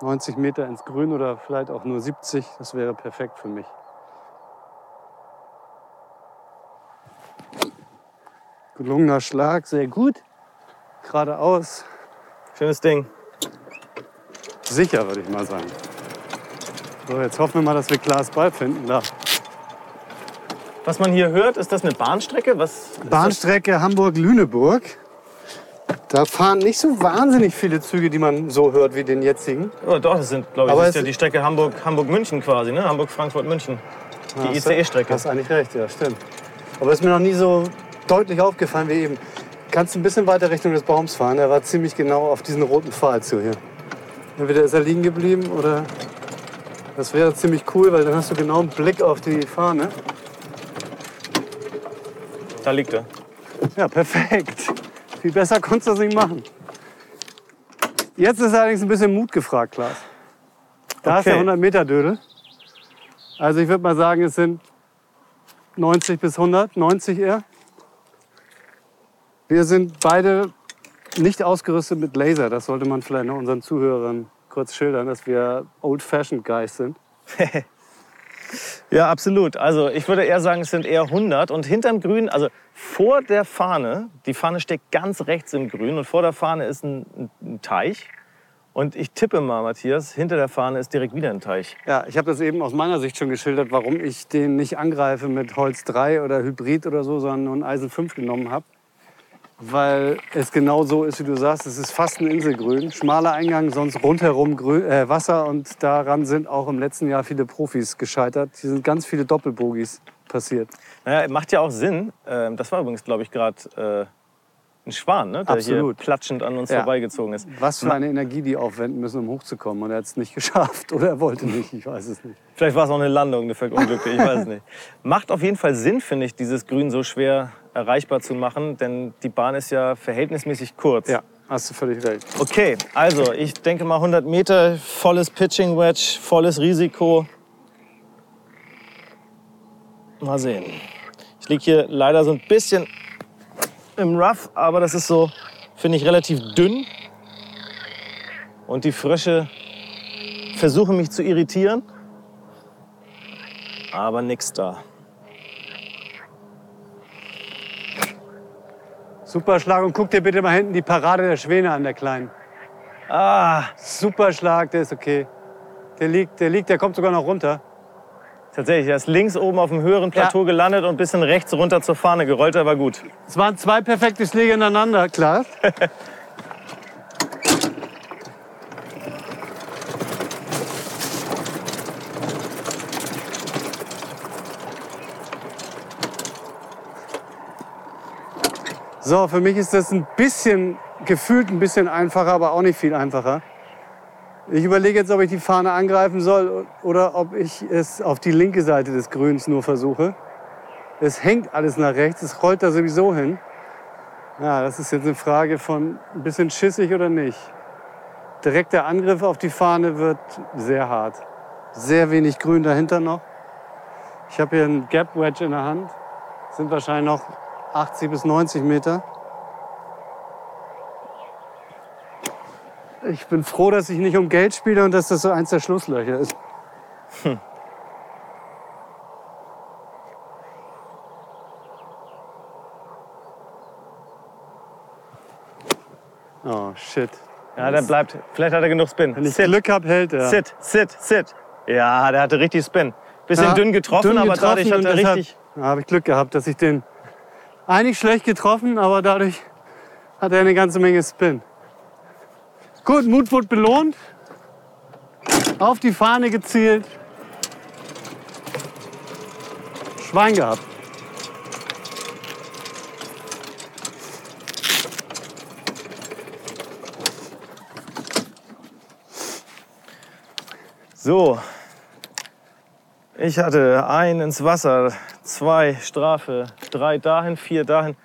90 Meter ins Grün oder vielleicht auch nur 70. Das wäre perfekt für mich. Gelungener Schlag, sehr gut. Geradeaus, Schönes Ding. sicher würde ich mal sagen. So, jetzt hoffen wir mal, dass wir Klaas Ball finden. Da. Was man hier hört, ist das eine Bahnstrecke? Was Bahnstrecke Hamburg-Lüneburg. Da fahren nicht so wahnsinnig viele Züge, die man so hört wie den jetzigen. Oh, doch, das sind, glaube ich, Aber das ist ja die Strecke Hamburg, Hamburg-München quasi, ne? Hamburg-Frankfurt-München. Die du- ICE-Strecke. Hast eigentlich recht, ja, stimmt. Aber ist mir noch nie so deutlich aufgefallen wie eben. Kannst ein bisschen weiter Richtung des Baums fahren. Er war ziemlich genau auf diesen roten Pfahl zu hier. Entweder ist er liegen geblieben oder das wäre ziemlich cool, weil dann hast du genau einen Blick auf die Fahne. Da liegt er. Ja, perfekt. Viel besser konntest du das nicht machen. Jetzt ist allerdings ein bisschen Mut gefragt, Klaas. Da ist der Okay. 100-Meter-Dödel. Also ich würde mal sagen, es sind 90 bis 100, 90 eher. Wir sind beide nicht ausgerüstet mit Laser. Das sollte man vielleicht noch unseren Zuhörern kurz schildern, dass wir old-fashioned Guys sind. Ja, absolut. Also ich würde eher sagen, es sind eher 100. Und hinterm Grün, also vor der Fahne, die Fahne steckt ganz rechts im Grün und vor der Fahne ist ein, ein Teich. Und ich tippe mal, Matthias, hinter der Fahne ist direkt wieder ein Teich. Ja, ich habe das eben aus meiner Sicht schon geschildert, warum ich den nicht angreife mit Holz 3 oder Hybrid oder so, sondern nur ein Eisen 5 genommen habe. Weil es genau so ist, wie du sagst. Es ist fast ein Inselgrün. Schmaler Eingang, sonst rundherum Grün, äh, Wasser. Und daran sind auch im letzten Jahr viele Profis gescheitert. Hier sind ganz viele Doppelbogies passiert. Naja, macht ja auch Sinn. Ähm, Das war übrigens, glaube ich, gerade äh, ein Schwan, ne? der Absolut. hier platschend an uns Ja. vorbeigezogen ist. Was für eine Energie die aufwenden müssen, um hochzukommen. Und er hat es nicht geschafft. Oder er wollte nicht, ich weiß es nicht. Vielleicht war es auch eine Landung, eine verunglückte, ich weiß es nicht. Macht auf jeden Fall Sinn, finde ich, dieses Grün so schwer erreichbar zu machen, denn die Bahn ist ja verhältnismäßig kurz. Ja, hast du völlig recht. Okay, also ich denke mal 100 Meter, volles Pitching Wedge, volles Risiko. Mal sehen. Ich liege hier leider so ein bisschen im Rough, aber das ist so, finde ich, relativ dünn. Und die Frösche versuchen mich zu irritieren. Aber nix da. Super Schlag. Und guck dir bitte mal hinten die Parade der Schwäne an, der Kleinen. Ah, Super Schlag, der ist okay. Der liegt, der liegt, der kommt sogar noch runter. tatsächlich, er ist links oben auf dem höheren Plateau gelandet und ein bisschen rechts runter zur Fahne gerollt, aber gut. Es waren zwei perfekte Schläge ineinander, klar. So, für mich ist das ein bisschen, gefühlt ein bisschen einfacher, aber auch nicht viel einfacher. Ich überlege jetzt, ob ich die Fahne angreifen soll oder ob ich es auf die linke Seite des Grüns nur versuche. Es hängt alles nach rechts, es rollt da sowieso hin. Ja, das ist jetzt eine Frage von ein bisschen schissig oder nicht. Direkter Angriff auf die Fahne wird sehr hart. Sehr wenig Grün dahinter noch. Ich habe hier einen Gap Wedge in der Hand. Sind wahrscheinlich noch 80 bis 90 Meter. Ich bin froh, dass ich nicht um Geld spiele und dass das so eins der Schlusslöcher ist. Oh shit. Ja, der bleibt. Vielleicht hat er genug Spin. Wenn ich Sit, Glück habe, hält er. sit, sit, sit. Ja, der hatte richtig Spin. Bisschen Ja, dünn getroffen, dünn aber getroffen dadurch hat er richtig. Ja, habe ich Glück gehabt, dass ich den eigentlich schlecht getroffen, aber dadurch hat er eine ganze Menge Spin. Gut, Mut wurde belohnt. Auf die Fahne gezielt. Schwein gehabt. So. Ich hatte ein ins Wasser, zwei Strafe, drei dahin, vier dahin.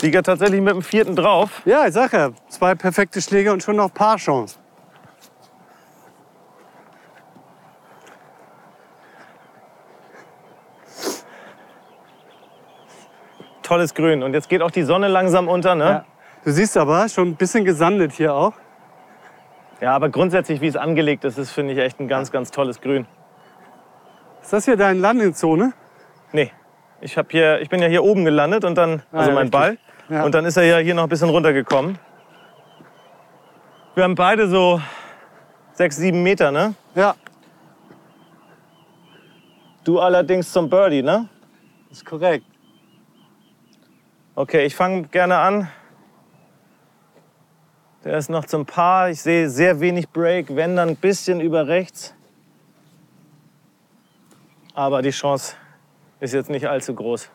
Liege ja tatsächlich mit dem vierten drauf. Ja, ich sag ja, zwei perfekte Schläge und schon noch Paarchance. Tolles Grün. Und jetzt geht auch die Sonne langsam unter, ne? Ja. Du siehst aber, schon ein bisschen gesandet hier auch. Ja, aber grundsätzlich, wie es angelegt ist, ist, finde ich, echt ein ganz, ganz tolles Grün. Ist das hier deine Landingzone? Nee, ich, hab hier, ich bin ja hier oben gelandet und dann, also ja, mein. Ball. Ja. Und dann ist er ja hier noch ein bisschen runtergekommen. Wir haben beide so sechs, sieben Meter, ne? Ja, Du allerdings zum Birdie, ne? ist korrekt. Okay, ich fange gerne an. Der ist noch zum Paar. Ich sehe sehr wenig Break, wenn dann ein bisschen über rechts. Aber die Chance ist jetzt nicht allzu groß.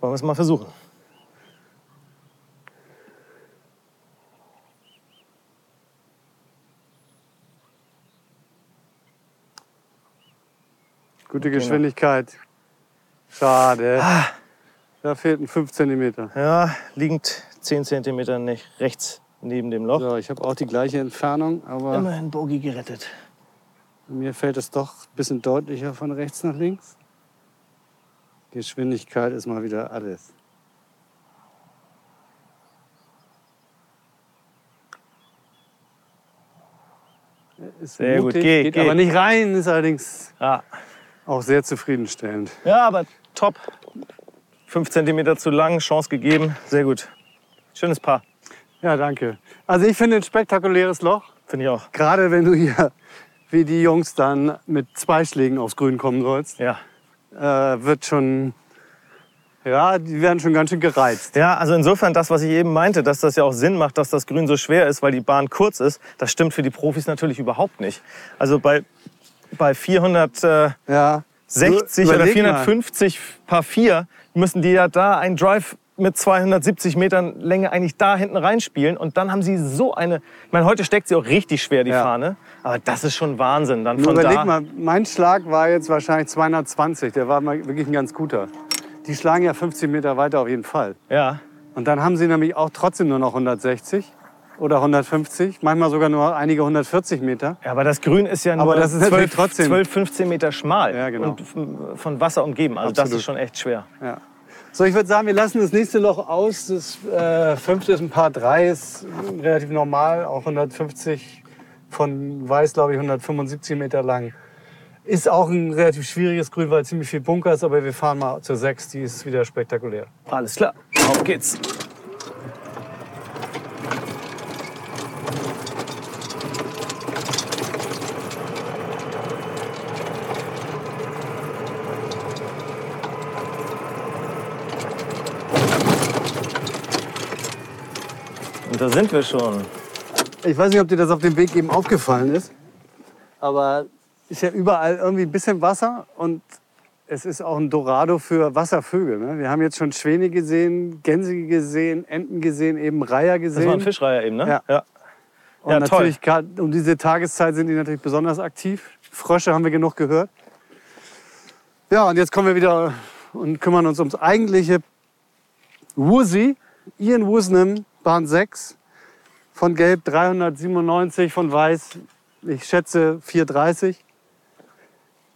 Wollen wir es mal versuchen? Gute Geschwindigkeit. Schade. Ah. Da fehlten 5 cm. Ja, liegend 10 cm nicht rechts neben dem Loch. So, ich habe auch die gleiche Entfernung, aber Immerhin Bogi gerettet. mir fällt es doch ein bisschen deutlicher von rechts nach links. Geschwindigkeit ist mal wieder alles. Ist Sehr gut. mutig, Geh, geht geh. aber nicht rein, ist allerdings Ja. auch sehr zufriedenstellend. ja, aber top. Fünf Zentimeter zu lang, Chance gegeben. Sehr gut. Schönes Paar, Ja, danke. Also ich finde ein spektakuläres Loch. finde ich auch. Gerade wenn du hier wie die Jungs dann mit zwei Schlägen aufs Grün kommen sollst, Ja. Äh, wird schon, ja, die werden schon ganz schön gereizt. Ja, also insofern das, was ich eben meinte, dass das ja auch Sinn macht, dass das Grün so schwer ist, weil die Bahn kurz ist, das stimmt für die Profis natürlich überhaupt nicht. Also bei, bei 460 Ja. oder Überleg 450 Paar 4 müssen die ja da einen Drive mit 270 Metern Länge eigentlich da hinten reinspielen. Und dann haben sie so eine. Ich meine, heute steckt sie auch richtig schwer, die Ja. Fahne. Aber das ist schon Wahnsinn. Dann von überleg da. mal, mein Schlag war jetzt wahrscheinlich 220. Der war mal wirklich ein ganz guter. Die schlagen ja 50 Meter weiter auf jeden Fall. Ja. Und dann haben sie nämlich auch trotzdem nur noch 160 oder 150, manchmal sogar nur einige 140 Meter. ja, aber das Grün ist ja nur Aber das ist natürlich trotzdem- 12, 15 Meter schmal Ja, genau. und f- von Wasser umgeben. Also das Absolut. ist schon echt schwer. Ja. So, ich würde sagen, wir lassen das nächste Loch aus. Das äh, fünfte ist ein Paar 3, ist relativ normal, auch 150 von Weiß, glaube ich, 175 Meter lang. Ist auch ein relativ schwieriges Grün, weil ziemlich viel Bunker ist, aber wir fahren mal zur 6, die ist wieder spektakulär. Alles klar. Auf geht's. Und da sind wir schon. Ich weiß nicht, ob dir das auf dem Weg eben aufgefallen ist, aber ist ja überall irgendwie ein bisschen Wasser und es ist auch ein Dorado für Wasservögel. Ne? Wir haben jetzt schon Schwäne gesehen, Gänse gesehen, Enten gesehen, eben Reiher gesehen. Das war ein Fischreiher eben, ne? Ja. ja. Und Ja, toll. natürlich gerade um diese Tageszeit sind die natürlich besonders aktiv. Frösche haben wir genug gehört. Ja, und jetzt kommen wir wieder und kümmern uns ums eigentliche Wusi, Ian Woosnam, Bahn 6. Von Gelb 397, von Weiß, ich schätze 430.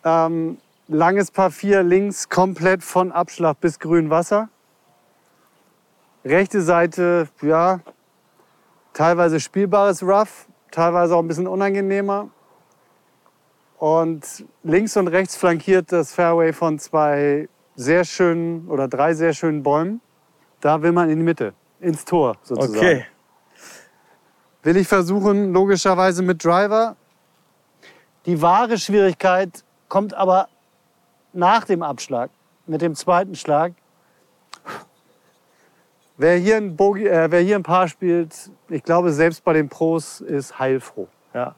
Ähm, langes Paar 4 links, komplett von Abschlag bis grün Wasser. Rechte Seite, ja, teilweise spielbares Rough, teilweise auch ein bisschen unangenehmer. Und links und rechts flankiert das Fairway von zwei sehr schönen oder drei sehr schönen Bäumen. Da will man in die Mitte, ins Tor sozusagen. Okay. Will ich versuchen, logischerweise mit Driver. Die wahre Schwierigkeit kommt aber nach dem Abschlag, mit dem zweiten Schlag. Wer hier ein, Bogie, äh, wer hier ein Paar spielt, ich glaube, selbst bei den Pros ist heilfroh. Ja.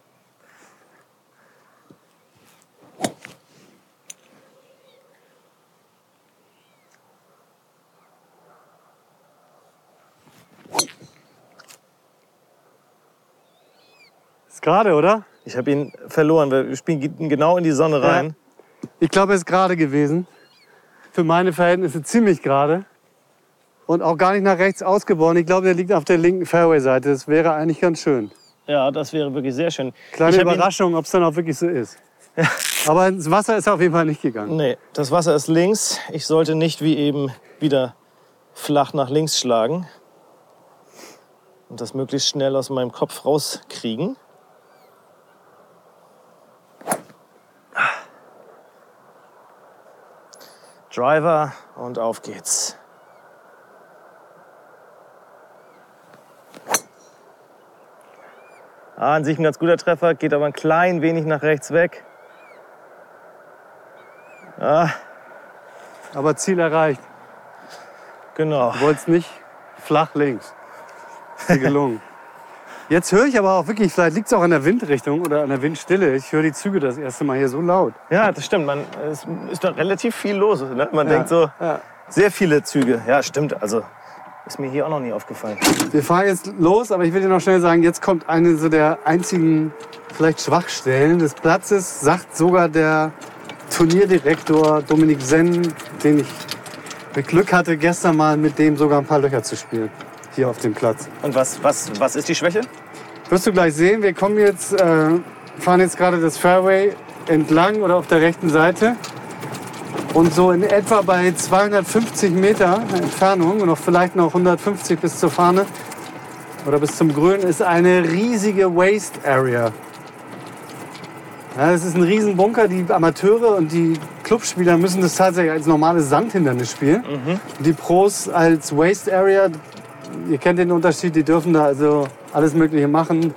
Ist gerade, oder? Ich habe ihn verloren. Wir spielen genau in die Sonne rein. Ich glaube, es ist gerade gewesen. Für meine Verhältnisse ziemlich gerade. Und auch gar nicht nach rechts ausgeboren. Ich glaube, der liegt auf der linken Fairway-Seite. Das wäre eigentlich ganz schön. Ja, das wäre wirklich sehr schön. Kleine Ich hab ihn- Überraschung, ob es dann auch wirklich so ist. Aber ins Wasser ist er auf jeden Fall nicht gegangen. Nee, das Wasser ist links. Ich sollte nicht wie eben wieder flach nach links schlagen. Und das möglichst schnell aus meinem Kopf rauskriegen. Driver und auf geht's. Ah, an sich ein ganz guter Treffer, geht aber ein klein wenig nach rechts weg. Ah, Aber Ziel erreicht. genau. Du wolltest nicht flach links. Ist dir gelungen. Jetzt höre ich aber auch wirklich, vielleicht liegt es auch an der Windrichtung oder an der Windstille. Ich höre die Züge das erste Mal hier so laut. Ja, das stimmt. Man, es ist doch relativ viel los. Ne? Man Ja, denkt so, ja. sehr viele Züge. Ja, stimmt. Also ist mir hier auch noch nie aufgefallen. Wir fahren jetzt los, aber ich will dir noch schnell sagen, jetzt kommt eine so der einzigen vielleicht Schwachstellen des Platzes, sagt sogar der Turnierdirektor Dominik Senn, den ich mit Glück hatte, gestern mal mit dem sogar ein paar Löcher zu spielen. Hier auf dem Platz. Und was, was, was ist die Schwäche? Wirst du gleich sehen, wir kommen jetzt, äh, fahren jetzt gerade das Fairway entlang oder auf der rechten Seite. Und so in etwa bei 250 Meter Entfernung und noch vielleicht noch 150 bis zur Fahne oder bis zum Grün ist eine riesige Waste Area. Ja, das ist ein Riesenbunker. Die Amateure und die Clubspieler müssen das tatsächlich als normales Sandhindernis spielen. Und die Pros als Waste Area, ihr kennt den Unterschied, die dürfen da also alles Mögliche machen.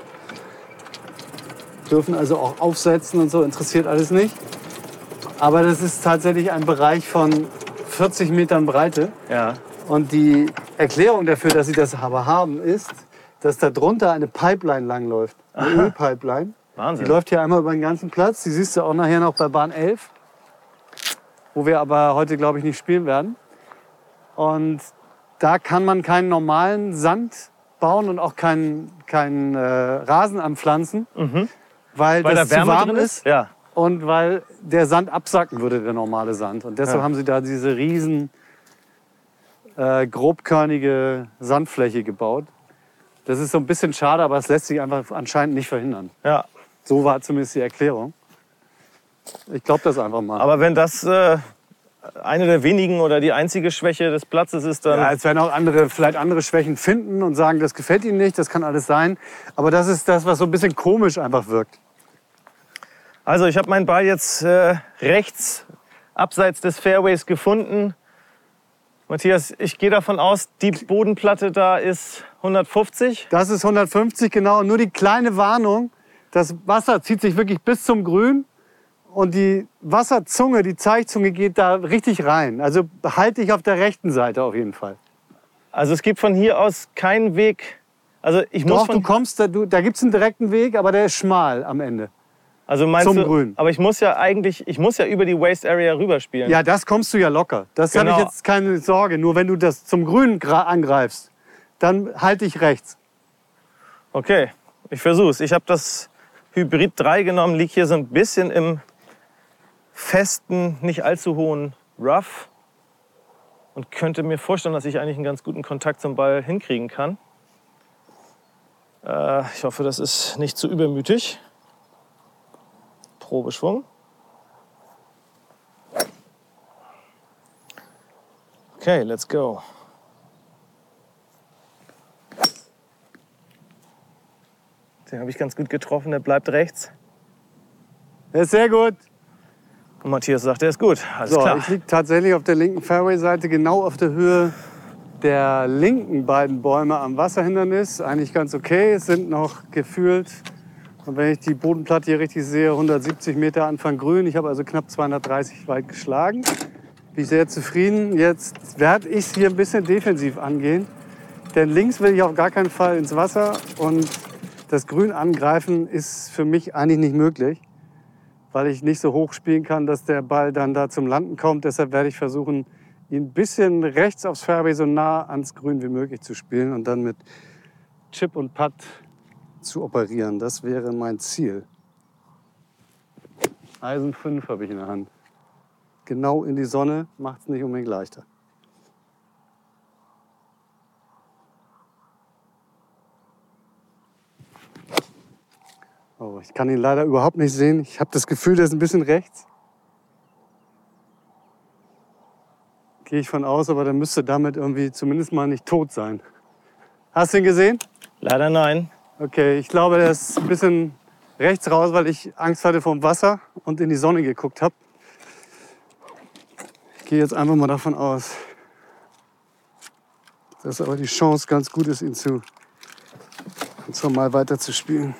Dürfen also auch aufsetzen und so, interessiert alles nicht. Aber das ist tatsächlich ein Bereich von 40 Metern Breite. Ja. Und die Erklärung dafür, dass sie das aber haben, ist, dass da drunter eine Pipeline langläuft. Eine Ölpipeline. Wahnsinn. Die läuft hier einmal über den ganzen Platz. Die siehst du auch nachher noch bei Bahn 11, wo wir aber heute, glaube ich, nicht spielen werden. Und da kann man keinen normalen Sand bauen und auch keinen, keinen äh, Rasen anpflanzen, weil, Mhm. Weil das da Wärme zu warm ist? Ja. und weil der Sand absacken würde, der normale Sand. Und deshalb Ja. haben sie da diese riesen äh, grobkörnige Sandfläche gebaut. Das ist so ein bisschen schade, aber es lässt sich einfach anscheinend nicht verhindern. ja. So war zumindest die Erklärung. Ich glaube das einfach mal. Aber wenn das äh, eine der wenigen oder die einzige Schwäche des Platzes ist, dann. ja, es werden auch andere vielleicht andere Schwächen finden und sagen, das gefällt ihnen nicht, das kann alles sein. Aber das ist das, was so ein bisschen komisch einfach wirkt. Also ich habe meinen Ball jetzt äh, rechts abseits des Fairways gefunden. Matthias, ich gehe davon aus, die Bodenplatte da ist 150. Das ist 150 genau. Nur die kleine Warnung, das Wasser zieht sich wirklich bis zum Grün und die Wasserzunge, die Zeichzunge geht da richtig rein. Also halte dich auf der rechten Seite auf jeden Fall. Also es gibt von hier aus keinen Weg. Also ich muss Doch, du von, kommst, da, du, da gibt es einen direkten Weg, aber der ist schmal am Ende. also meinst zum du, Grün. Aber ich muss ja eigentlich, ich muss ja über die Waste Area rüberspielen. Ja, das kommst du ja locker. Das habe Genau. ich jetzt keine Sorge. Nur wenn du das zum Grün angreifst, dann halte ich rechts. Okay, ich versuch's. Ich habe das Hybrid 3 genommen, liegt hier so ein bisschen im festen, nicht allzu hohen Rough und könnte mir vorstellen, dass ich eigentlich einen ganz guten Kontakt zum Ball hinkriegen kann. Äh, ich hoffe, das ist nicht zu übermütig. Probeschwung. Okay, let's go. Den habe ich ganz gut getroffen, der bleibt rechts. Das ist sehr gut. Und Matthias sagt, der ist gut. Alles So, klar. ich liege tatsächlich auf der linken Fairway-Seite, genau auf der Höhe der linken beiden Bäume am Wasserhindernis. Eigentlich ganz okay. Es sind noch gefühlt, und wenn ich die Bodenplatte hier richtig sehe, 170 Meter Anfang grün. Ich habe also knapp 230 weit geschlagen. Bin ich sehr zufrieden. Jetzt werde ich es hier ein bisschen defensiv angehen. Denn links will ich auf gar keinen Fall ins Wasser. Und das Grün angreifen ist für mich eigentlich nicht möglich weil ich nicht so hoch spielen kann, dass der Ball dann da zum Landen kommt. Deshalb werde ich versuchen, ihn ein bisschen rechts aufs Fairway so nah ans Grün wie möglich zu spielen und dann mit Chip und Putt zu operieren. Das wäre mein Ziel. Eisen 5 habe ich in der Hand. Genau in die Sonne macht es nicht unbedingt leichter. Oh, ich kann ihn leider überhaupt nicht sehen. Ich habe das Gefühl, der ist ein bisschen rechts. Gehe ich von aus, aber der müsste damit irgendwie zumindest mal nicht tot sein. Hast du ihn gesehen? Leider nein. Okay, ich glaube, der ist ein bisschen rechts raus, weil ich Angst hatte vor dem Wasser und in die Sonne geguckt habe. Ich gehe jetzt einfach mal davon aus, dass aber die Chance ganz gut ist, ihn zu und zwar mal weiter zu spielen.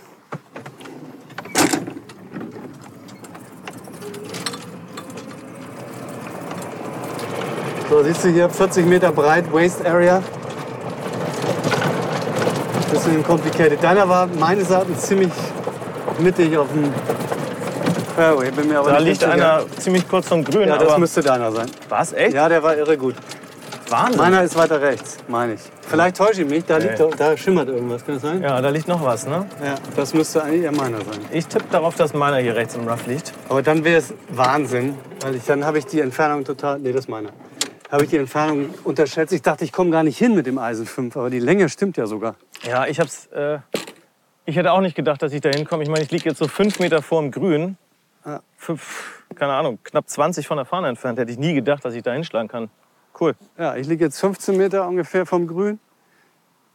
So, siehst du hier 40 Meter breit, Waste Area. Bisschen complicated. Deiner war meines Erachtens ziemlich mittig auf dem Fairway. Bin mir aber Da liegt sicher. einer ziemlich kurz vom Grün. Ja, das müsste deiner sein. was echt? Ja, der war irre gut. Wahnsinn. Meiner ist weiter rechts, meine ich. Vielleicht täusche ich mich, da, liegt, doch- da schimmert irgendwas, kann das sein? Ja, da liegt noch was, ne? Ja, das müsste eigentlich eher meiner sein. Ich tippe darauf, dass meiner hier rechts im Rough liegt. Aber dann wäre es Wahnsinn, weil ich, dann habe ich die Entfernung total. Nee, das ist meiner. Habe ich die Entfernung unterschätzt. Ich dachte, ich komme gar nicht hin mit dem Eisen 5, aber die Länge stimmt ja sogar. Ja, ich hab's. Äh, ich hätte auch nicht gedacht, dass ich da hinkomme. Ich meine, ich liege jetzt so fünf Meter vor dem Grün. Ja. Fünf, keine Ahnung, knapp 20 von der Fahne entfernt. Hätte ich nie gedacht, dass ich da hinschlagen kann. Cool. Ja, ich liege jetzt 15 Meter ungefähr vom Grün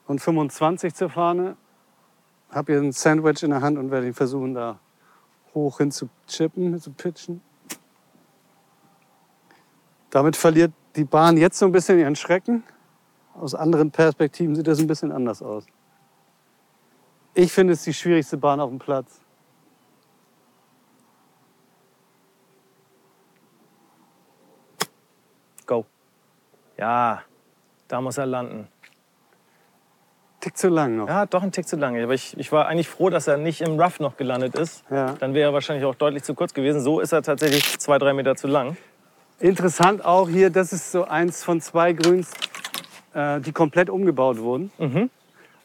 und 25 zur Fahne. Habe hier ein Sandwich in der Hand und werde ihn versuchen, da hoch hin zu chippen, zu pitchen. Damit verliert die Bahn jetzt so ein bisschen ihren Schrecken. Aus anderen Perspektiven sieht das ein bisschen anders aus. Ich finde es die schwierigste Bahn auf dem Platz. Go. Ja, da muss er landen. Tick zu lang noch. Ja, doch ein Tick zu lange. Aber ich, ich war eigentlich froh, dass er nicht im Rough noch gelandet ist. Ja. Dann wäre er wahrscheinlich auch deutlich zu kurz gewesen. So ist er tatsächlich zwei, drei Meter zu lang. Interessant auch hier, das ist so eins von zwei Grüns, äh, die komplett umgebaut wurden. Mhm.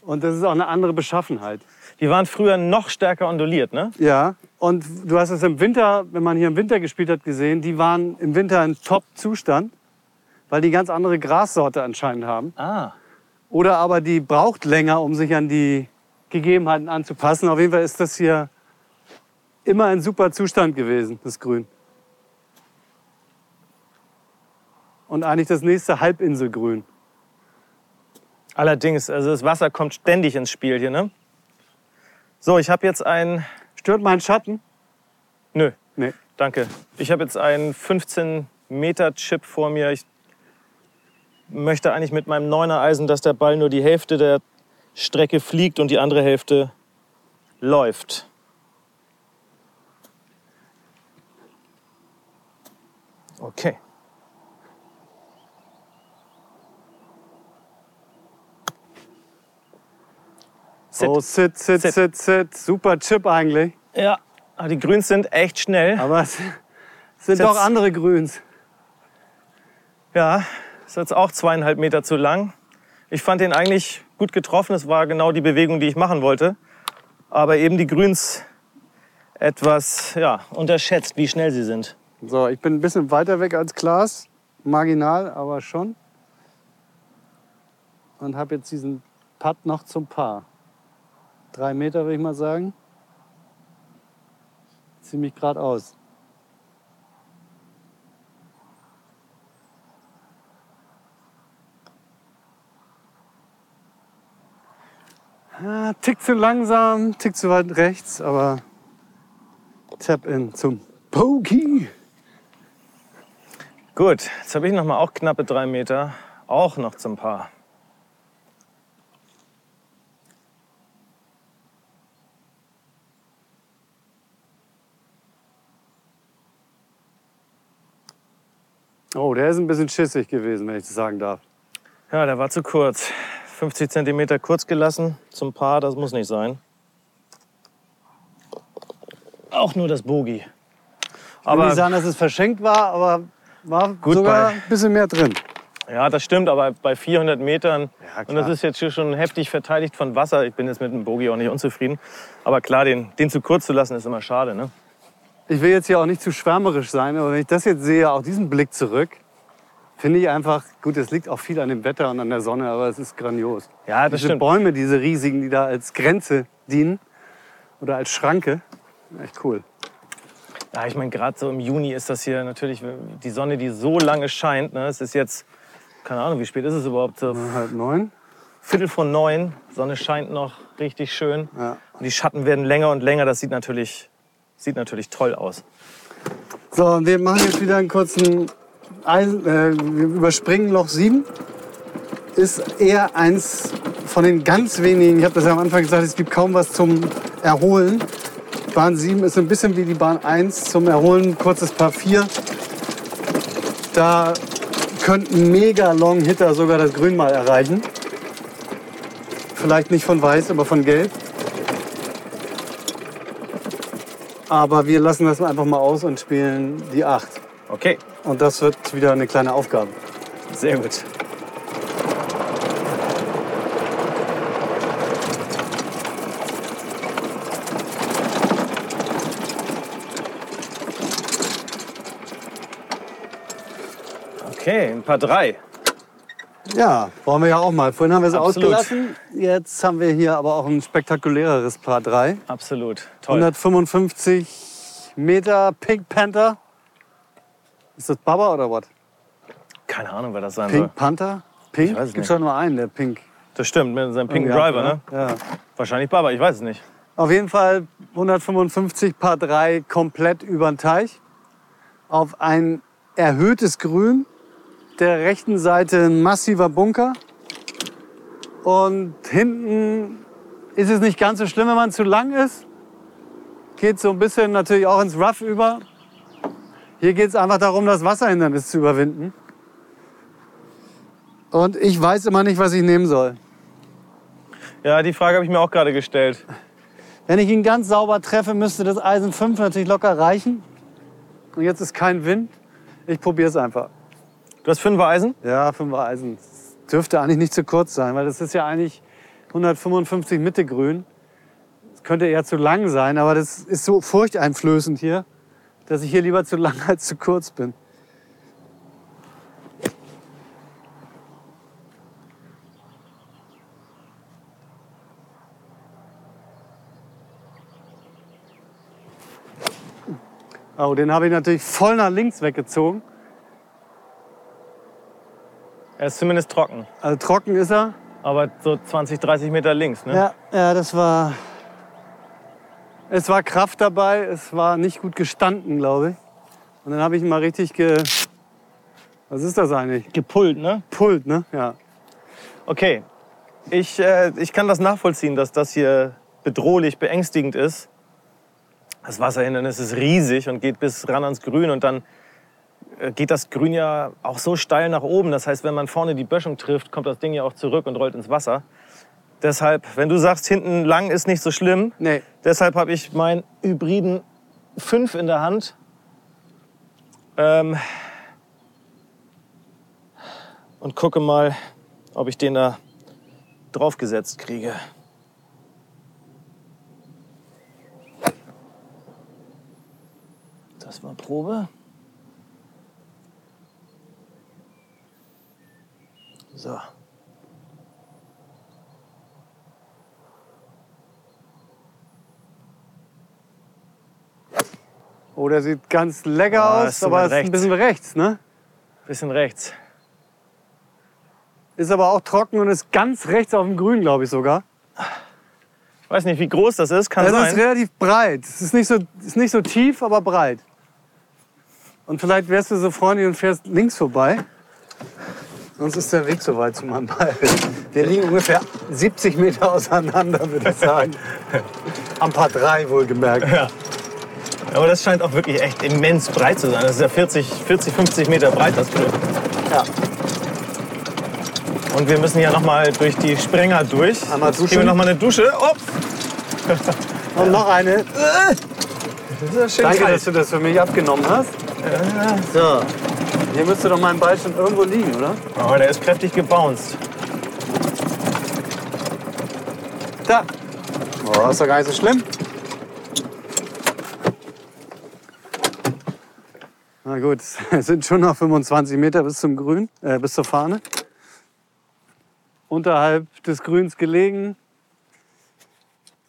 Und das ist auch eine andere Beschaffenheit. Die waren früher noch stärker onduliert, ne? Ja, und du hast es im Winter, wenn man hier im Winter gespielt hat, gesehen, die waren im Winter in Top-Zustand, weil die ganz andere Grassorte anscheinend haben. Ah. Oder aber die braucht länger, um sich an die Gegebenheiten anzupassen. Auf jeden Fall ist das hier immer ein super Zustand gewesen, das Grün. Und eigentlich das nächste Halbinselgrün. Allerdings, also das Wasser kommt ständig ins Spiel hier, ne? So, ich habe jetzt ein. Stört mein Schatten? Nö, Nee. danke. Ich habe jetzt einen 15 Meter Chip vor mir. Ich möchte eigentlich mit meinem Neuner Eisen, dass der Ball nur die Hälfte der Strecke fliegt und die andere Hälfte läuft. Okay. Sit. Oh, sit, sit, Sit. sit, sit. Super Chip eigentlich. Ja, aber die Grüns sind echt schnell. Aber es sind doch andere Grüns. Ja, ist jetzt auch zweieinhalb Meter zu lang. Ich fand den eigentlich gut getroffen. Es war genau die Bewegung, die ich machen wollte. Aber eben die Grüns etwas ja, unterschätzt, wie schnell sie sind. So, ich bin ein bisschen weiter weg als Klaas. Marginal, aber schon. Und habe jetzt diesen Putt noch zum Paar. Drei Meter, würde ich mal sagen. Ziemlich geradeaus. Ah, tick zu langsam, tick zu weit rechts, aber Tap in zum Pokey. Gut, jetzt habe ich noch mal auch knappe drei Meter. Auch noch zum Paar. Oh, der ist ein bisschen schissig gewesen, wenn ich das sagen darf. Ja, der war zu kurz. 50 Zentimeter kurz gelassen zum Paar, das muss nicht sein. Auch nur das Bogie. Ich will Aber nicht sagen, dass es verschenkt war, aber war Gut sogar bei- ein bisschen mehr drin. Ja, das stimmt, aber bei 400 Metern, Ja, und das ist jetzt hier schon heftig verteidigt von Wasser, ich bin jetzt mit dem Bogie auch nicht unzufrieden, aber klar, den, den zu kurz zu lassen, ist immer schade. Ne? Ich will jetzt hier auch nicht zu schwärmerisch sein, aber wenn ich das jetzt sehe, auch diesen Blick zurück, finde ich einfach, gut, es liegt auch viel an dem Wetter und an der Sonne, aber es ist grandios. Ja, das diese stimmt. Bäume, diese riesigen, die da als Grenze dienen oder als Schranke, echt cool. Ja, ich meine, gerade so im Juni ist das hier natürlich die Sonne, die so lange scheint. Ne? Es ist jetzt, keine Ahnung, wie spät ist es überhaupt? So Halb neun. Viertel vor neun, Sonne scheint noch richtig schön. Ja. Und die Schatten werden länger und länger, das sieht natürlich, sieht natürlich toll aus. So, und wir machen jetzt wieder einen kurzen Eisen, äh, wir überspringen Loch 7. Ist eher eins von den ganz wenigen, ich habe das ja am Anfang gesagt, es gibt kaum was zum Erholen. Bahn 7 ist ein bisschen wie die Bahn 1 zum Erholen, kurzes Paar 4. Da könnten mega Long Hitter sogar das Grün mal erreichen. Vielleicht nicht von Weiß, aber von Gelb. Aber wir lassen das einfach mal aus und spielen die 8. Okay, Und das wird wieder eine kleine Aufgabe. sehr gut. Okay, ein paar drei. Ja, brauchen wir ja auch mal. Vorhin haben wir es Absolut. ausgelassen. Jetzt haben wir hier aber auch ein spektakuläreres Paar 3. Absolut. Toll. 155 Meter Pink Panther. Ist das Baba oder was? Keine Ahnung, wer das sein soll. Pink Panther? Pink? Ich weiß es Gibt schon nur einen, der Pink. Das stimmt, mit seinem pinken Driver, ne? Ja. Wahrscheinlich Baba, ich weiß es nicht. Auf jeden Fall 155 Paar 3 komplett über den Teich. Auf ein erhöhtes Grün. Der rechten Seite ein massiver Bunker. Und hinten ist es nicht ganz so schlimm, wenn man zu lang ist. Geht so ein bisschen natürlich auch ins Rough über. Hier geht es einfach darum, das Wasserhindernis zu überwinden. Und ich weiß immer nicht, was ich nehmen soll. Ja, die Frage habe ich mir auch gerade gestellt. Wenn ich ihn ganz sauber treffe, müsste das Eisen 5 natürlich locker reichen. Und jetzt ist kein Wind. Ich probiere es einfach. Du hast fünfer Eisen? Ja, 5 Eisen. Das dürfte eigentlich nicht zu kurz sein, weil das ist ja eigentlich 155 Mitte grün. Das könnte eher zu lang sein, aber das ist so furchteinflößend hier, dass ich hier lieber zu lang als zu kurz bin. Oh, den habe ich natürlich voll nach links weggezogen. Er ist zumindest trocken. Also trocken ist er. Aber so 20, 30 Meter links, ne? Ja, ja, das war. Es war Kraft dabei, es war nicht gut gestanden, glaube ich. Und dann habe ich ihn mal richtig ge. Was ist das eigentlich? Gepult, ne? Pult, ne? Ja. Okay. Ich, äh, ich kann das nachvollziehen, dass das hier bedrohlich, beängstigend ist. Das Wasserhindernis ist riesig und geht bis ran ans Grün und dann geht das Grün ja auch so steil nach oben. Das heißt, wenn man vorne die Böschung trifft, kommt das Ding ja auch zurück und rollt ins Wasser. Deshalb, wenn du sagst, hinten lang ist nicht so schlimm, Nee. deshalb habe ich meinen Hybriden 5 in der Hand. Ähm, und gucke mal, ob ich den da draufgesetzt kriege. Das war Probe. So. Oh, der sieht ganz lecker Ah, aus, aber weit ist ein bisschen rechts, ne? Bisschen rechts. Ist aber auch trocken und ist ganz rechts auf dem Grün, glaube ich sogar. Weiß nicht, wie groß das ist, kann Es sein. ist relativ breit. Es ist nicht, so, ist nicht so tief, aber breit. Und vielleicht wärst du so freundlich und fährst links vorbei. Sonst ist der Weg so weit zu meinem Ball. Wir liegen ungefähr 70 Meter auseinander, würde ich sagen. Am Paar 3 wohlgemerkt. Ja. Aber das scheint auch wirklich echt immens breit zu sein. Das ist ja 40, 40 50 Meter breit, das Grün. Ja. Und wir müssen ja noch mal durch die Sprenger durch. Einmal Jetzt duschen. Gehen wir noch mal eine Dusche. Oh, Und noch eine. das ist ja schön Danke, kalt. dass du das für mich abgenommen hast. So. Hier müsste doch mein Ball schon irgendwo liegen, oder? Aber der ist kräftig gebounced. Da. Oh, ist doch gar nicht so schlimm. Na gut, es sind schon noch 25 Meter bis zum Grün, äh, bis zur Fahne. Unterhalb des Grüns gelegen.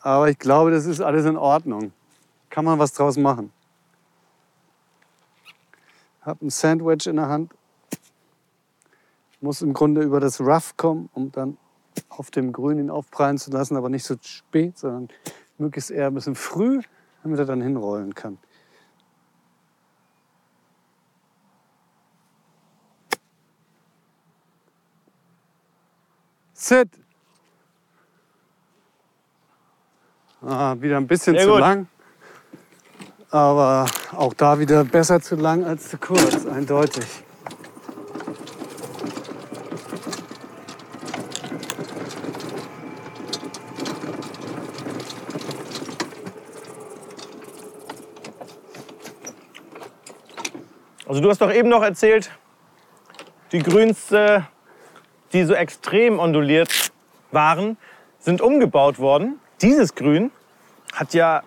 Aber ich glaube, das ist alles in Ordnung. Kann man was draus machen. Hab ein Sandwich in der Hand. Muss im Grunde über das Rough kommen, um dann auf dem Grün ihn aufprallen zu lassen, aber nicht so spät, sondern möglichst eher ein bisschen früh, damit er dann hinrollen kann. Sit! Ah, wieder ein bisschen Sehr zu gut. lang. Aber auch da wieder besser zu lang als zu kurz, eindeutig. Also du hast doch eben noch erzählt, die Grüns, äh, die so extrem onduliert waren, sind umgebaut worden. Dieses Grün hat ja,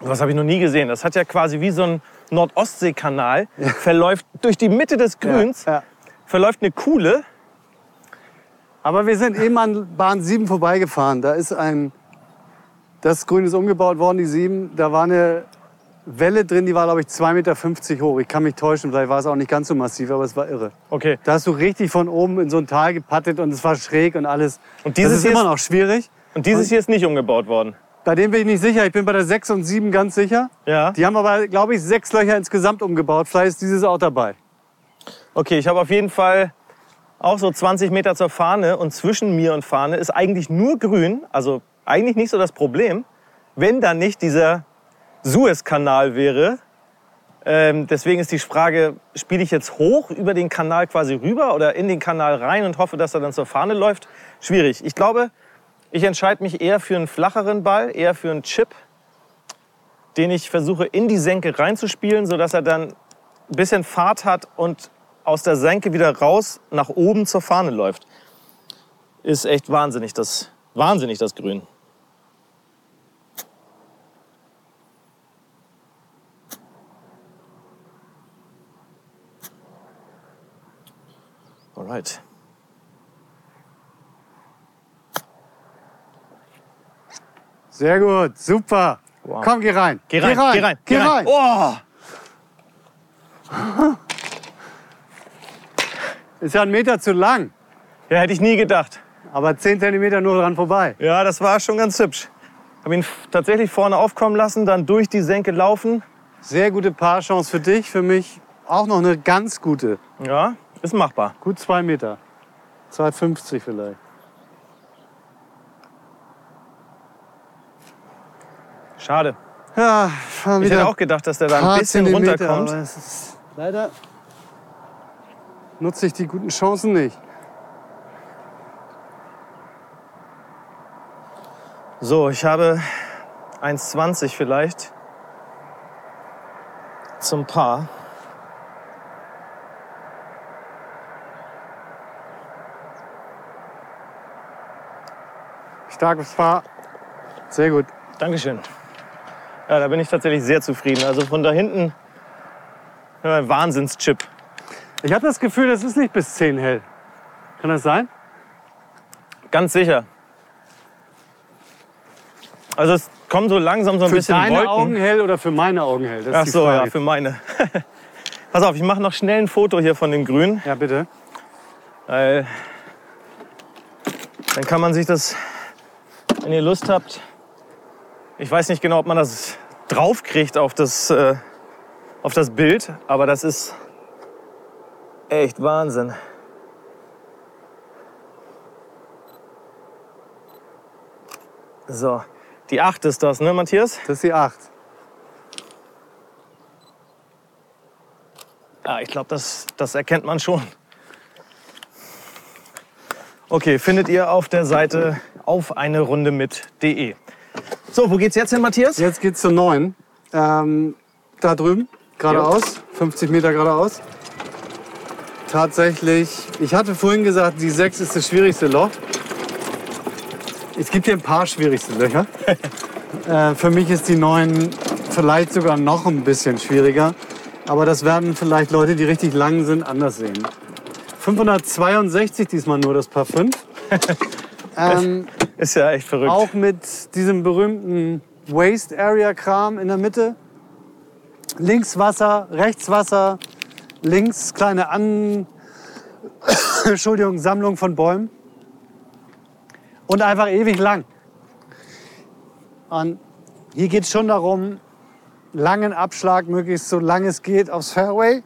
was habe ich noch nie gesehen, das hat ja quasi wie so ein Nordostseekanal, verläuft durch die Mitte des Grüns, Ja, ja. verläuft eine Kuhle. Aber wir sind eben an Bahn 7 vorbeigefahren. Da ist ein. Das Grün ist umgebaut worden, die 7. Da war eine Welle drin, die war, glaube ich, 2,50 Meter hoch. Ich kann mich täuschen, vielleicht war es auch nicht ganz so massiv, aber es war irre. Okay. Da hast du richtig von oben in so ein Tal gepattet und es war schräg und alles. Und dieses das ist hier immer noch schwierig. Und dieses hier ist nicht umgebaut worden. Bei dem bin ich nicht sicher. Ich bin bei der 6 und 7 ganz sicher. Ja. Die haben aber, glaube ich, sechs Löcher insgesamt umgebaut. Vielleicht ist dieses auch dabei. Okay, ich habe auf jeden Fall auch so 20 Meter zur Fahne und zwischen mir und Fahne ist eigentlich nur grün, also eigentlich nicht so das Problem, wenn da nicht dieser Suezkanal wäre. Ähm, deswegen ist die Frage, spiele ich jetzt hoch über den Kanal quasi rüber oder in den Kanal rein und hoffe, dass er dann zur Fahne läuft? Schwierig. Ich glaube, ich entscheide mich eher für einen flacheren Ball, eher für einen Chip, den ich versuche in die Senke reinzuspielen, sodass er dann ein bisschen Fahrt hat und aus der Senke wieder raus nach oben zur Fahne läuft. Ist echt wahnsinnig, das, wahnsinnig, das Grün. Alright. Sehr gut, super. Wow. Komm, geh rein. Geh rein, geh rein, Geh rein. Oh, Ist ja ein Meter zu lang, ja, hätte ich nie gedacht. aber 10 Zentimeter nur dran vorbei. Ja, das war schon ganz hübsch. Habe ihn tatsächlich vorne aufkommen lassen, dann durch die Senke laufen. Sehr gute Paarchance für dich, für mich auch noch eine ganz gute. Ja, ist machbar. Gut zwei Meter. 2,50 vielleicht. Schade. Ja, Ich hätte auch gedacht, dass der da ein bisschen Zentimeter, runterkommt. leider nutze ich die guten Chancen nicht. So, ich habe 1,20 vielleicht zum Paar. Starkes Paar. Sehr gut. Dankeschön. Ja, da bin ich tatsächlich sehr zufrieden. Also von da hinten ein Wahnsinnschip. Ich habe das Gefühl, das ist nicht bis 10 hell. Kann das sein? Ganz sicher. Also es kommen so langsam so ein Für bisschen deine Wolken. Augen hell oder für meine Augen hell? Das Ach so, ja, für meine. Pass auf, ich mache noch schnell ein Foto hier von dem Grün. ja, bitte. Weil dann kann man sich das, wenn ihr Lust habt, ich weiß nicht genau, ob man das draufkriegt auf das, äh, auf das Bild, aber das ist echt Wahnsinn. So, die 8 ist das, ne, Matthias? Das ist die 8. Ah, ich glaube, das, das erkennt man schon. Okay, findet ihr auf der Seite auf eine Runde mit.de. So, wo geht's jetzt hin, Matthias? Jetzt geht's zur 9. Ähm, da drüben, geradeaus, 50 Meter geradeaus. Tatsächlich, ich hatte vorhin gesagt, die 6 ist das schwierigste Loch. Es gibt hier ein paar schwierigste Löcher. äh, für mich ist die 9 vielleicht sogar noch ein bisschen schwieriger. Aber das werden vielleicht Leute, die richtig lang sind, anders sehen. 562 diesmal nur das Paar 5. ähm, Ist ja echt verrückt. auch mit diesem berühmten Waste Area Kram in der Mitte. Links Wasser, rechts Wasser, links kleine An Entschuldigung, Sammlung von Bäumen. Und einfach ewig lang. Und hier geht es schon darum, langen Abschlag, möglichst so lang es geht, aufs Fairway,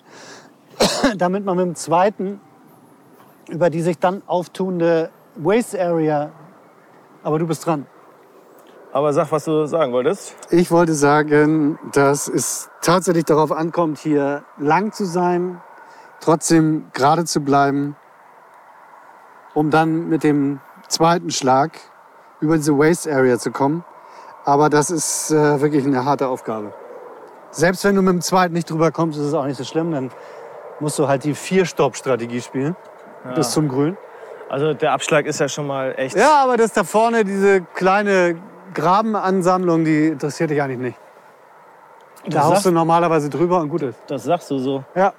damit man mit dem zweiten über die sich dann auftuende Waste Area aber du bist dran. Aber sag, was du sagen wolltest. Ich wollte sagen, dass es tatsächlich darauf ankommt, hier lang zu sein, trotzdem gerade zu bleiben, um dann mit dem zweiten Schlag über diese Waste Area zu kommen. Aber das ist äh, wirklich eine harte Aufgabe. Selbst wenn du mit dem zweiten nicht drüber kommst, ist es auch nicht so schlimm. Dann musst du halt die Vier-Stopp-Strategie spielen bis zum Grün. Also der Abschlag ist ja schon mal echt. Ja, aber das da vorne, diese kleine Grabenansammlung, die interessiert dich eigentlich nicht. Da Das haust sagst- du normalerweise drüber und gut ist. Das sagst du so, Ja.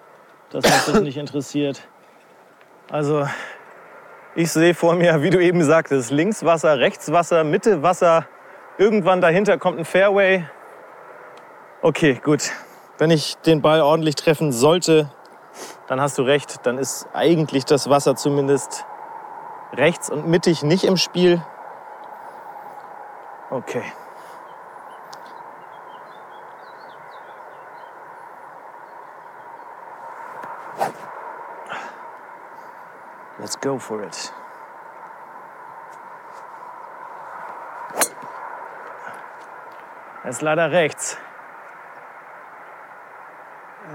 dass mich das nicht interessiert. Also ich sehe vor mir, wie du eben sagtest, links Wasser, rechts Wasser, Mitte Wasser. Irgendwann dahinter kommt ein Fairway. Okay, gut. Wenn ich den Ball ordentlich treffen sollte, dann hast du recht. Dann ist eigentlich das Wasser zumindest Rechts und mittig nicht im Spiel. Okay. Let's go for it. Er ist leider rechts.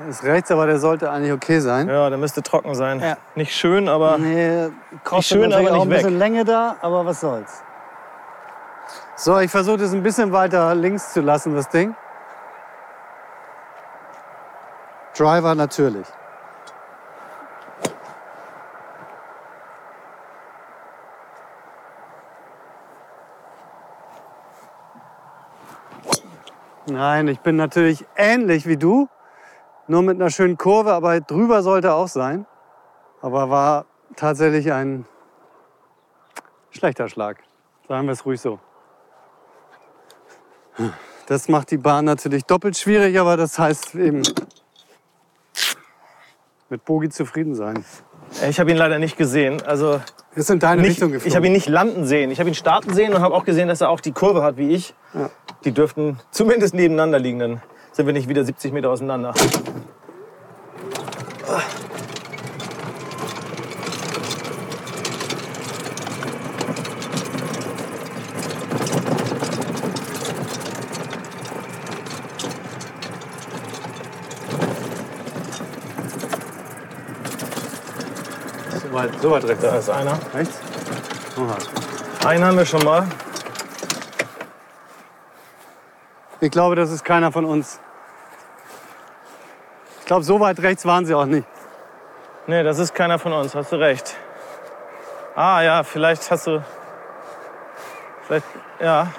Ist rechts, aber der sollte eigentlich okay sein. Ja, der müsste trocken sein. Ja. Nicht schön, aber Nee, kostet schön, natürlich aber auch ein nicht bisschen weg. Länge da, aber was soll's. So, ich versuche das ein bisschen weiter links zu lassen, das Ding. Driver natürlich. Nein, ich bin natürlich ähnlich wie du, nur mit einer schönen Kurve, aber drüber sollte auch sein. Aber war tatsächlich ein schlechter Schlag. Sagen wir es ruhig so. Das macht die Bahn natürlich doppelt schwierig, aber das heißt eben mit Bogi zufrieden sein. ich habe ihn leider nicht gesehen. Also Ist in deine nicht, Richtung geflogen. ich habe ihn nicht landen sehen. Ich habe ihn starten sehen und habe auch gesehen, dass er auch die Kurve hat wie ich. Ja. Die dürften zumindest nebeneinander liegen. Dann sind wir nicht wieder 70 Meter auseinander. so weit, so weit rechts. Da ist einer. Rechts? Einen haben wir schon mal. Ich glaube, das ist keiner von uns. Ich glaube, so weit rechts waren sie auch nicht. Nee, das ist keiner von uns. Hast du recht. Ah ja, vielleicht hast du. Vielleicht. Ja.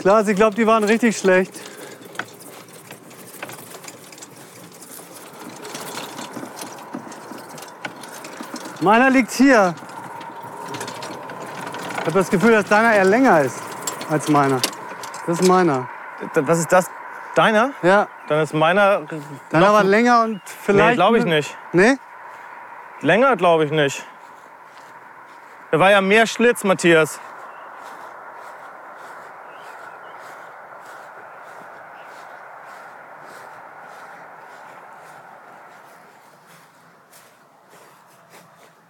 Klar, ich glaube, die waren richtig schlecht. Meiner liegt hier. Ich habe das Gefühl, dass deiner eher länger ist als meiner. Das ist meiner. Was ist das? Deiner? Ja, Dann ist meiner. deiner war länger und vielleicht. Nee, glaube ich nicht. Nee? Länger glaube ich nicht. Da war ja mehr Schlitz, Matthias.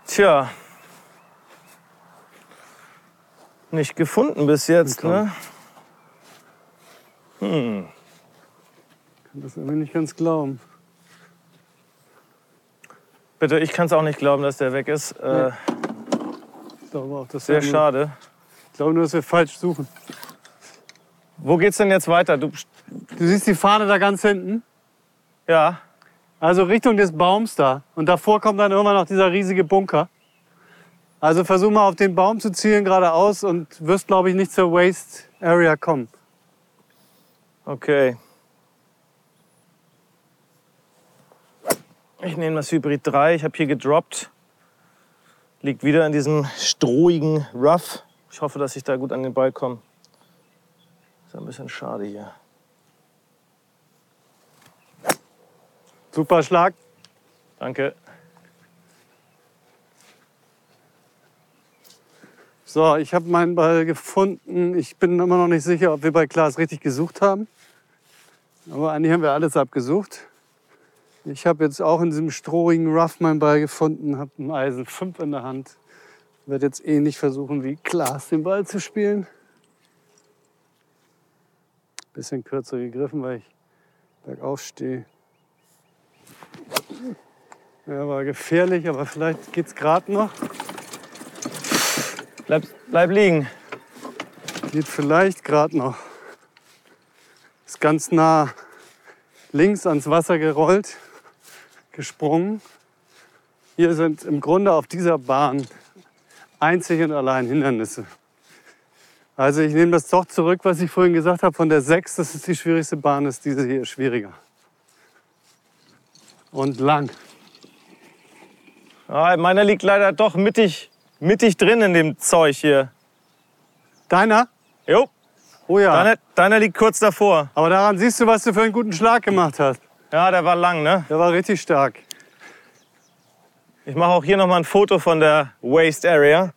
Tja. Nicht gefunden bis jetzt, ne? Kann das irgendwie nicht ganz glauben. Bitte, ich kann es auch nicht glauben, dass der weg ist. Äh, Ich glaube auch, dass sehr wir, schade. Ich glaube nur, dass wir falsch suchen. Wo geht's denn jetzt weiter? Du, Du siehst die Fahne da ganz hinten? ja, Also Richtung des Baums da. Und davor kommt dann irgendwann noch dieser riesige Bunker. Also versuch mal auf den Baum zu zielen geradeaus und wirst, glaube ich, nicht zur Waste Area kommen. okay. Ich nehme das Hybrid 3. Ich habe hier gedroppt. Liegt wieder in diesem strohigen Rough. Ich hoffe, dass ich da gut an den Ball komme. Ist ein bisschen schade hier. Super Schlag. Danke. So, ich habe meinen Ball gefunden. Ich bin immer noch nicht sicher, ob wir bei Klaas richtig gesucht haben. Aber eigentlich haben wir alles abgesucht. Ich habe jetzt auch in diesem strohigen Rough meinen Ball gefunden, habe ein Eisen 5 in der Hand. Werde jetzt ähnlich versuchen wie Klaas den Ball zu spielen. Bisschen kürzer gegriffen, weil ich bergauf stehe. Ja, war gefährlich, aber vielleicht geht's gerade noch. Bleib, bleib liegen. Geht vielleicht gerade noch. Ist ganz nah links ans Wasser gerollt, gesprungen. Hier sind im Grunde auf dieser Bahn einzig und allein Hindernisse. Also ich nehme das doch zurück, was ich vorhin gesagt habe, von der 6, das ist die schwierigste Bahn, ist diese hier schwieriger. Und lang. Ah, meiner liegt leider doch mittig, mittig drin in dem Zeug hier. Deiner? Jo. Oh ja. Deiner, deiner liegt kurz davor. Aber daran siehst du, was du für einen guten Schlag gemacht hast. Ja, der war lang, ne? Der war richtig stark. Ich mache auch hier nochmal ein Foto von der Waste Area.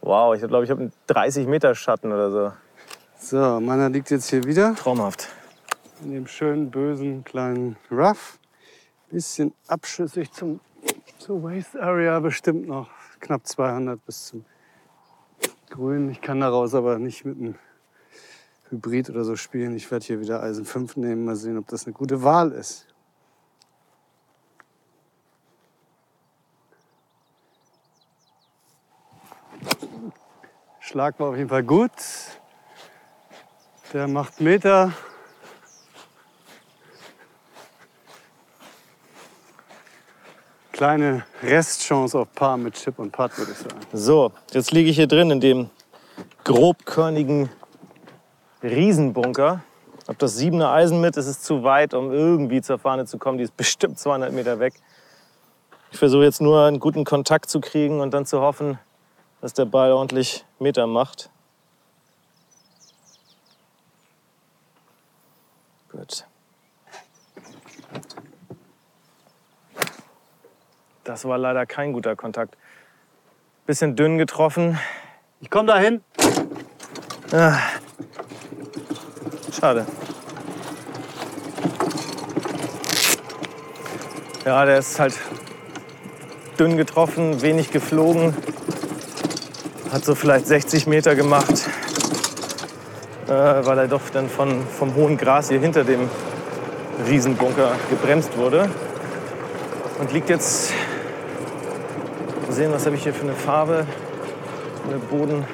Wow, ich glaube, ich habe einen 30 Meter Schatten oder so. So, meiner liegt jetzt hier wieder. Traumhaft in dem schönen, bösen kleinen Rough. Bisschen abschüssig zum, zur Waste Area, bestimmt noch knapp 200 bis zum Grün. Ich kann daraus aber nicht mit einem Hybrid oder so spielen. Ich werde hier wieder Eisen 5 nehmen. Mal sehen, ob das eine gute Wahl ist. Schlag war auf jeden Fall gut. Der macht Meter. Kleine Restchance auf Paar mit Chip und Putt, würde ich sagen. So, jetzt liege ich hier drin in dem grobkörnigen Riesenbunker. Hab das siebener Eisen mit, es ist zu weit, um irgendwie zur Fahne zu kommen. Die ist bestimmt 200 Meter weg. Ich versuche jetzt nur einen guten Kontakt zu kriegen und dann zu hoffen, dass der Ball ordentlich Meter macht. Gut. Das war leider kein guter Kontakt. Bisschen dünn getroffen. Ich komme dahin. Ah. Schade. Ja, der ist halt dünn getroffen, wenig geflogen. Hat so vielleicht 60 Meter gemacht, äh, weil er doch dann von, vom hohen Gras hier hinter dem Riesenbunker gebremst wurde. Und liegt jetzt, sehen, was habe ich hier für eine Farbe, eine Boden,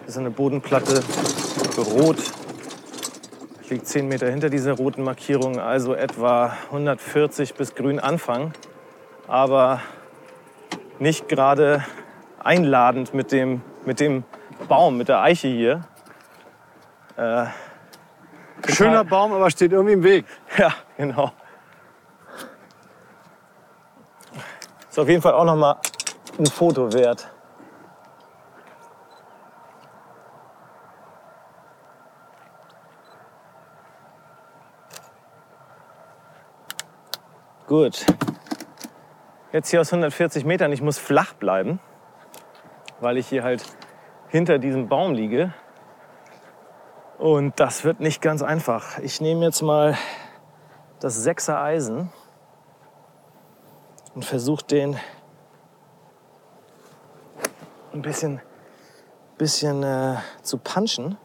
das ist eine Bodenplatte, rot. Liegt 10 Meter hinter dieser roten Markierung, also etwa 140 bis grün Anfang. Aber nicht gerade einladend mit dem, mit dem Baum, mit der Eiche hier. Äh, Schöner Baum, aber steht irgendwie im Weg. ja, genau. Ist auf jeden Fall auch noch mal ein Foto wert. Gut. Jetzt hier aus 140 Metern. Ich muss flach bleiben, weil ich hier halt hinter diesem Baum liege. Und das wird nicht ganz einfach. Ich nehme jetzt mal das Sechser Eisen und versuche den ein bisschen, bisschen äh, zu punchen.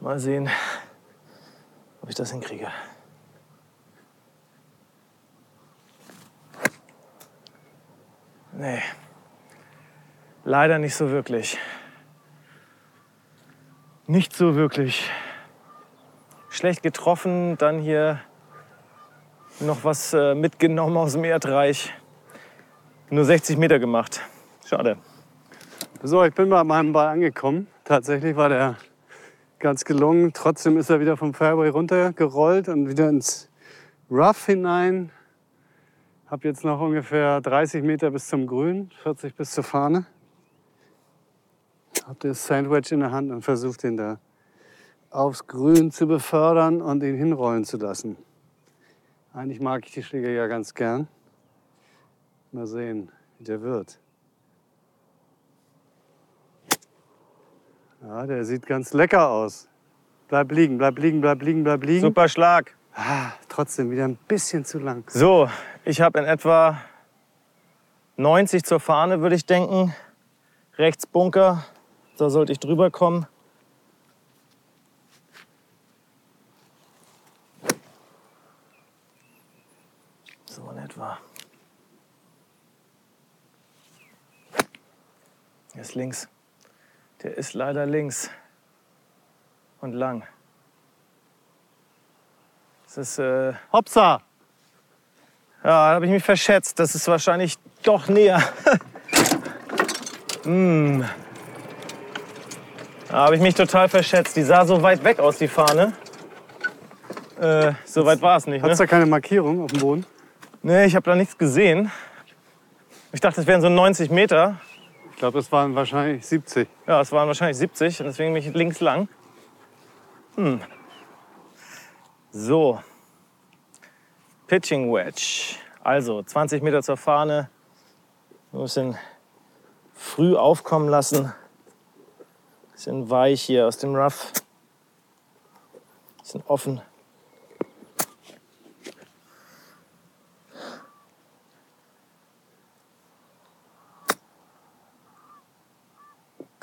Mal sehen, ob ich das hinkriege. Nee, leider nicht so wirklich. Nicht so wirklich. Schlecht getroffen, dann hier noch was äh, mitgenommen aus dem Erdreich. Nur 60 Meter gemacht. Schade. So, ich bin bei meinem Ball angekommen. Tatsächlich war der ganz gelungen. Trotzdem ist er wieder vom Fairway runtergerollt und wieder ins Rough hinein. Hab jetzt noch ungefähr 30 Meter bis zum Grün, 40 bis zur Fahne. Hab das Sandwich in der Hand und versucht ihn da aufs Grün zu befördern und ihn hinrollen zu lassen. Eigentlich mag ich die Schläger ja ganz gern. Mal sehen, wie der wird. Ja, der sieht ganz lecker aus. Bleib liegen, bleib liegen, bleib liegen, bleib liegen. Super Schlag. Ah, trotzdem wieder ein bisschen zu lang. So, ich habe in etwa 90 zur Fahne, würde ich denken. Rechts Bunker, da sollte ich drüber kommen. So in etwa. Der ist links. Der ist leider links und lang. Das ist äh, Hopsa! ja, da habe ich mich verschätzt. Das ist wahrscheinlich doch näher. mm. Da habe ich mich total verschätzt. Die sah so weit weg aus, die Fahne. Äh, so weit war es nicht. Ne? da keine Markierung auf dem Boden? Nee, ich habe da nichts gesehen. Ich dachte, es wären so 90 Meter. Ich glaube, es waren wahrscheinlich 70. Ja, es waren wahrscheinlich 70 und deswegen bin ich links lang. Hm. So, Pitching Wedge. Also 20 Meter zur Fahne. Ein bisschen früh aufkommen lassen. Bisschen weich hier aus dem Rough. Bisschen offen.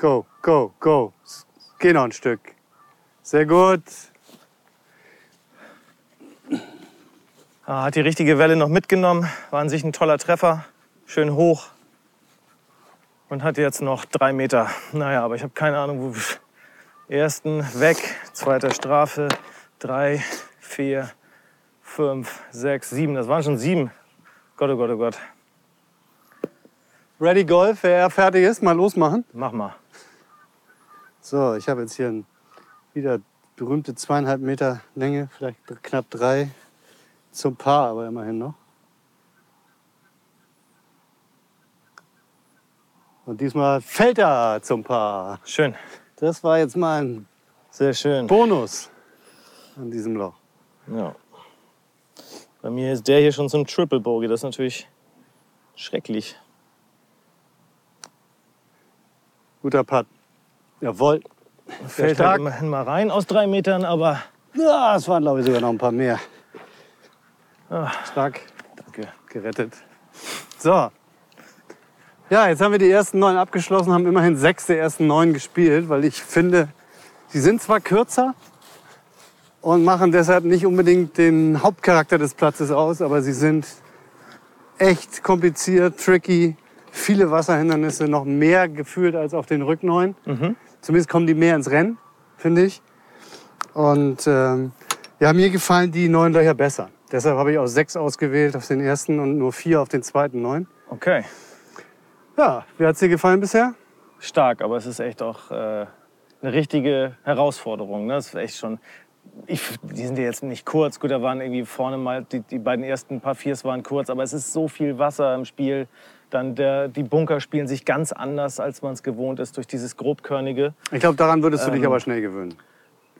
Go, go, go. Geh noch ein Stück. Sehr gut. Ah, hat die richtige Welle noch mitgenommen. War an sich ein toller Treffer. Schön hoch. Und hat jetzt noch drei Meter. Naja, aber ich habe keine Ahnung, wo. Ersten weg, zweiter Strafe, drei, vier, fünf, sechs, sieben. Das waren schon sieben. Gott, oh Gott, oh Gott. Ready Golf, wer fertig ist, mal losmachen. Mach mal. So, ich habe jetzt hier ein, wieder berühmte zweieinhalb Meter Länge, vielleicht knapp drei zum Paar, aber immerhin noch. Und diesmal fällt er zum Paar. Schön. Das war jetzt mal ein Sehr schön. Bonus an diesem Loch. Ja. Bei mir ist der hier schon zum Triple Bogey. Das ist natürlich schrecklich. Guter Putt. Jawohl. Fällt Fällt halt immerhin mal rein aus drei Metern, aber Ja, es waren, glaube ich, sogar noch ein paar mehr. Ah. Stark danke. gerettet. So. Ja, jetzt haben wir die ersten neun abgeschlossen, haben immerhin sechs der ersten neun gespielt, weil ich finde, sie sind zwar kürzer und machen deshalb nicht unbedingt den Hauptcharakter des Platzes aus, aber sie sind echt kompliziert, tricky, viele Wasserhindernisse, noch mehr gefühlt als auf den Rückneun. Zumindest kommen die mehr ins Rennen, finde ich. Und ähm, ja, mir gefallen die neun Löcher besser. Deshalb habe ich auch sechs ausgewählt auf den ersten und nur vier auf den zweiten neun. Okay. Ja, wie hat es dir gefallen bisher? Stark, aber es ist echt auch äh, eine richtige Herausforderung. Ne? Das ist echt schon. Ich, die sind ja jetzt nicht kurz. Gut, da waren irgendwie vorne mal die, die beiden ersten paar Viers waren kurz, aber es ist so viel Wasser im Spiel. Dann der, die Bunker spielen sich ganz anders, als man es gewohnt ist, durch dieses grobkörnige. Ich glaube, daran würdest du dich Ähm. aber schnell gewöhnen.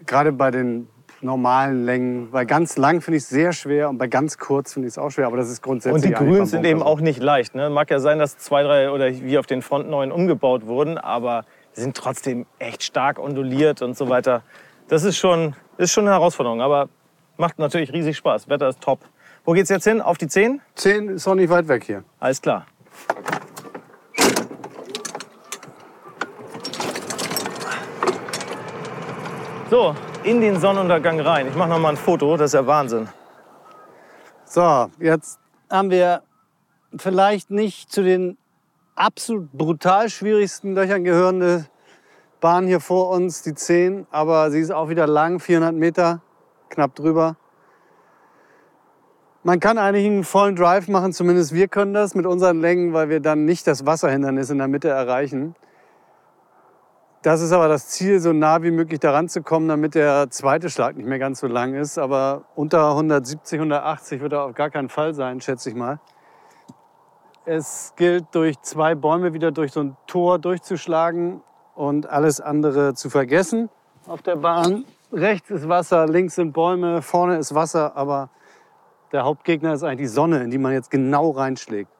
Gerade bei den normalen Längen. Weil ganz lang finde ich es sehr schwer und bei ganz kurz finde ich es auch schwer. Aber das ist grundsätzlich Und die Grüns sind eben auch nicht leicht. Ne? Mag ja sein, dass zwei, drei oder wie auf den Front neun umgebaut wurden, aber sie sind trotzdem echt stark onduliert und so weiter. Das ist schon, ist schon eine Herausforderung, aber macht natürlich riesig Spaß. Wetter ist top. Wo geht's jetzt hin? Auf die 10? Zehn ist auch nicht weit weg hier. Alles klar. So, in den Sonnenuntergang rein. Ich mache noch mal ein Foto, das ist ja Wahnsinn. So, jetzt haben wir vielleicht nicht zu den absolut brutal schwierigsten Löchern gehörende Bahn hier vor uns, die 10. Aber sie ist auch wieder lang, 400 Meter, knapp drüber. Man kann eigentlich einen vollen Drive machen, zumindest wir können das mit unseren Längen, weil wir dann nicht das Wasserhindernis in der Mitte erreichen. Das ist aber das Ziel, so nah wie möglich daran zu kommen, damit der zweite Schlag nicht mehr ganz so lang ist. Aber unter 170, 180 wird er auf gar keinen Fall sein, schätze ich mal. Es gilt, durch zwei Bäume wieder durch so ein Tor durchzuschlagen und alles andere zu vergessen auf der Bahn. Rechts ist Wasser, links sind Bäume, vorne ist Wasser, aber der Hauptgegner ist eigentlich die Sonne, in die man jetzt genau reinschlägt.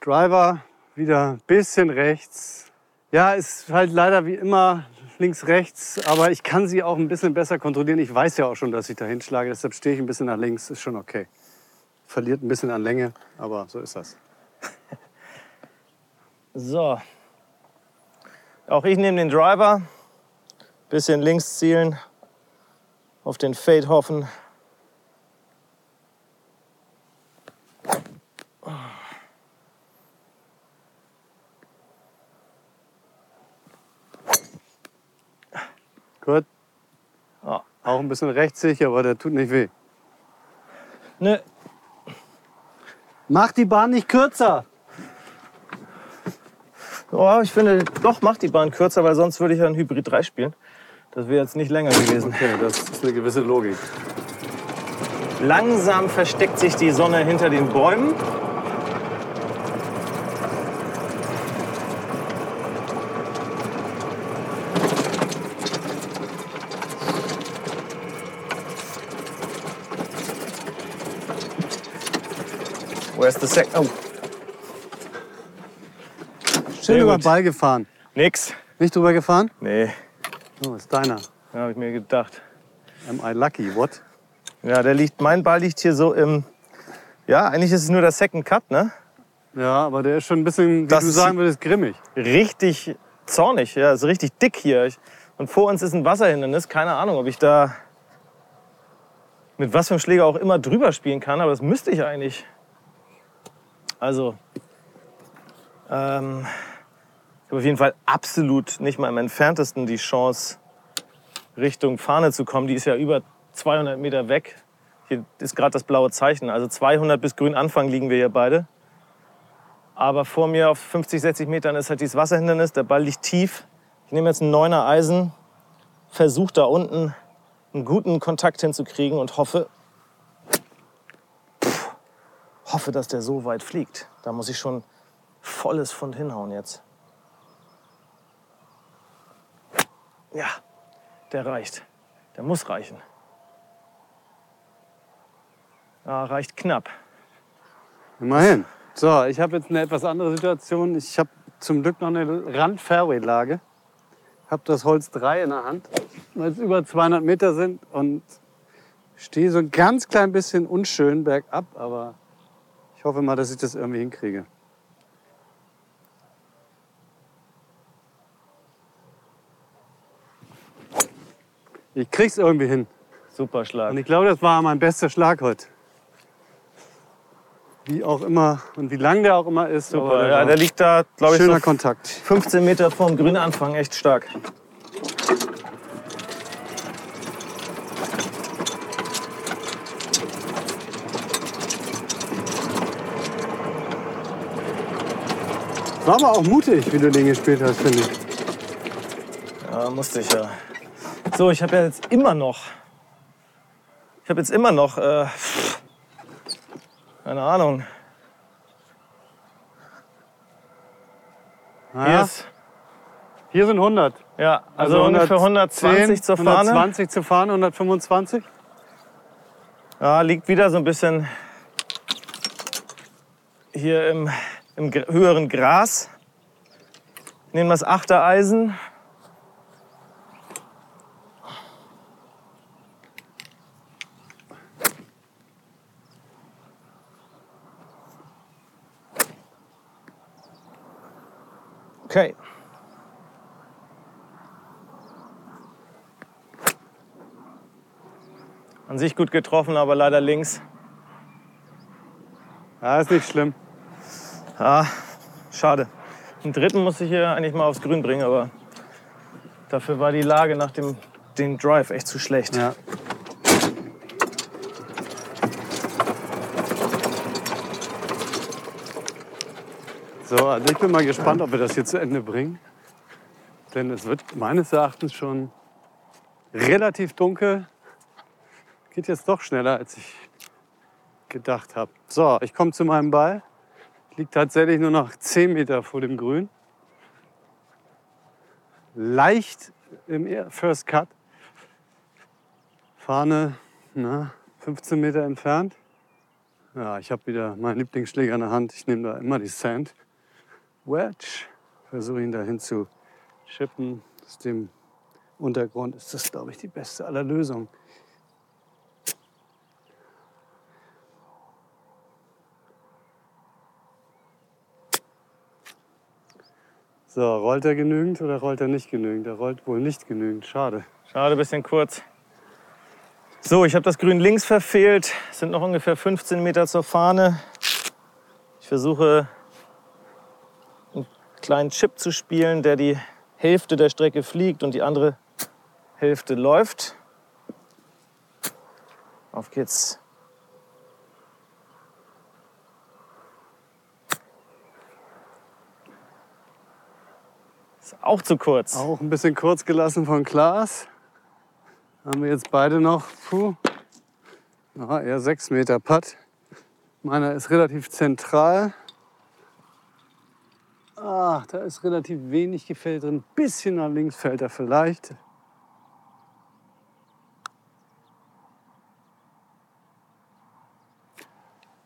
Driver wieder ein bisschen rechts. Ja, ist halt leider wie immer links, rechts, aber ich kann sie auch ein bisschen besser kontrollieren. Ich weiß ja auch schon, dass ich da hinschlage, deshalb stehe ich ein bisschen nach links, ist schon okay. Verliert ein bisschen an Länge, aber so ist das. So. Auch ich nehme den Driver. Bisschen links zielen. Auf den Fade hoffen. Gut. Ja. Auch ein bisschen rechtssig, aber der tut nicht weh. Ne, Mach die Bahn nicht kürzer. Oh, ich finde, doch, macht die Bahn kürzer, weil sonst würde ich ja ein Hybrid 3 spielen. Das wäre jetzt nicht länger gewesen. Okay, das ist eine gewisse Logik. Langsam versteckt sich die Sonne hinter den Bäumen. Where's the second? Oh. Schön Sehr über den Ball gefahren. nix. Nicht drüber gefahren? Nee, Oh, ist deiner. habe ich mir gedacht. Am I lucky? What? Ja, der liegt, mein Ball liegt hier so im. Ja, eigentlich ist es nur der Second Cut, ne? Ja, aber der ist schon ein bisschen, wie Das du ist- sagen würdest, grimmig. Richtig zornig, ja, ist richtig dick hier. Und vor uns ist ein Wasserhindernis. Keine Ahnung, ob ich da mit was für einem Schläger auch immer drüber spielen kann, aber das müsste ich eigentlich. Also, ähm, ich habe auf jeden Fall absolut nicht mal im entferntesten die Chance, Richtung Fahne zu kommen. Die ist ja über 200 Meter weg. Hier ist gerade das blaue Zeichen. Also 200 bis grün Anfang liegen wir hier beide. Aber vor mir auf 50, 60 Metern ist halt dieses Wasserhindernis. Der Ball liegt tief. Ich nehme jetzt ein neuner Eisen, versuche da unten einen guten Kontakt hinzukriegen und hoffe, Pff, hoffe, dass der so weit fliegt. Da muss ich schon volles Pfund hinhauen jetzt. Ja, der reicht. Der muss reichen. Ja, reicht knapp. Immerhin. So, ich habe jetzt eine etwas andere Situation. Ich habe zum Glück noch eine Rand-Fairway-Lage. Habe das Holz 3 in der Hand, weil es über 200 Meter sind und stehe so ein ganz klein bisschen unschön bergab, aber ich hoffe mal, dass ich das irgendwie hinkriege. Ich krieg's irgendwie hin. Super Schlag. Und ich glaube, das war mein bester Schlag heute. Wie auch immer und wie lang der auch immer ist. Super. der Ja, der liegt da, glaube ich, schöner so Kontakt. 15 Meter vorm grünen Anfang. Echt stark. War aber auch mutig, wie du den gespielt hast, finde ich. Ja, musste ich ja. So, ich habe ja jetzt immer noch. Ich habe jetzt immer noch. Äh, keine Ahnung. Hier ist. hier sind 100. Ja, also, ungefähr 120 zur Fahne. 120 zur Fahne, 125. Ja, liegt wieder so ein bisschen hier im, im höheren Gras. Nehmen das Achtereisen. Okay. An sich gut getroffen, aber leider links. Ja, ist nicht schlimm. Ah, schade. Den dritten musste ich hier eigentlich mal aufs Grün bringen, aber dafür war die Lage nach dem den Drive echt zu schlecht. Ja. So, also ich bin mal gespannt, ob wir das hier zu Ende bringen. Denn es wird meines Erachtens schon relativ dunkel. Geht jetzt doch schneller, als ich gedacht habe. So, ich komme zu meinem Ball. Liegt tatsächlich nur noch 10 Meter vor dem Grün. Leicht im First Cut. Fahne na, 15 Meter entfernt. Ja, ich habe wieder meinen Lieblingsschläger in der Hand. Ich nehme da immer die Sand Wedge. Versuche ihn dahin zu chippen. Aus dem Untergrund ist das, glaube ich, die beste aller Lösungen. So, rollt er genügend oder rollt er nicht genügend? Er rollt wohl nicht genügend. Schade. Schade, bisschen kurz. So, ich habe das Grün links verfehlt. Es sind noch ungefähr 15 Meter zur Fahne. Ich versuche einen kleinen Chip zu spielen, der die Hälfte der Strecke fliegt und die andere Hälfte läuft. Auf geht's. Auch zu kurz. Auch ein bisschen kurz gelassen von Klaas. Haben wir jetzt beide noch, puh, ja, eher 6 Meter Putt. Meiner ist relativ zentral. Ach, da ist relativ wenig gefällt drin. Bisschen nach links fällt er vielleicht.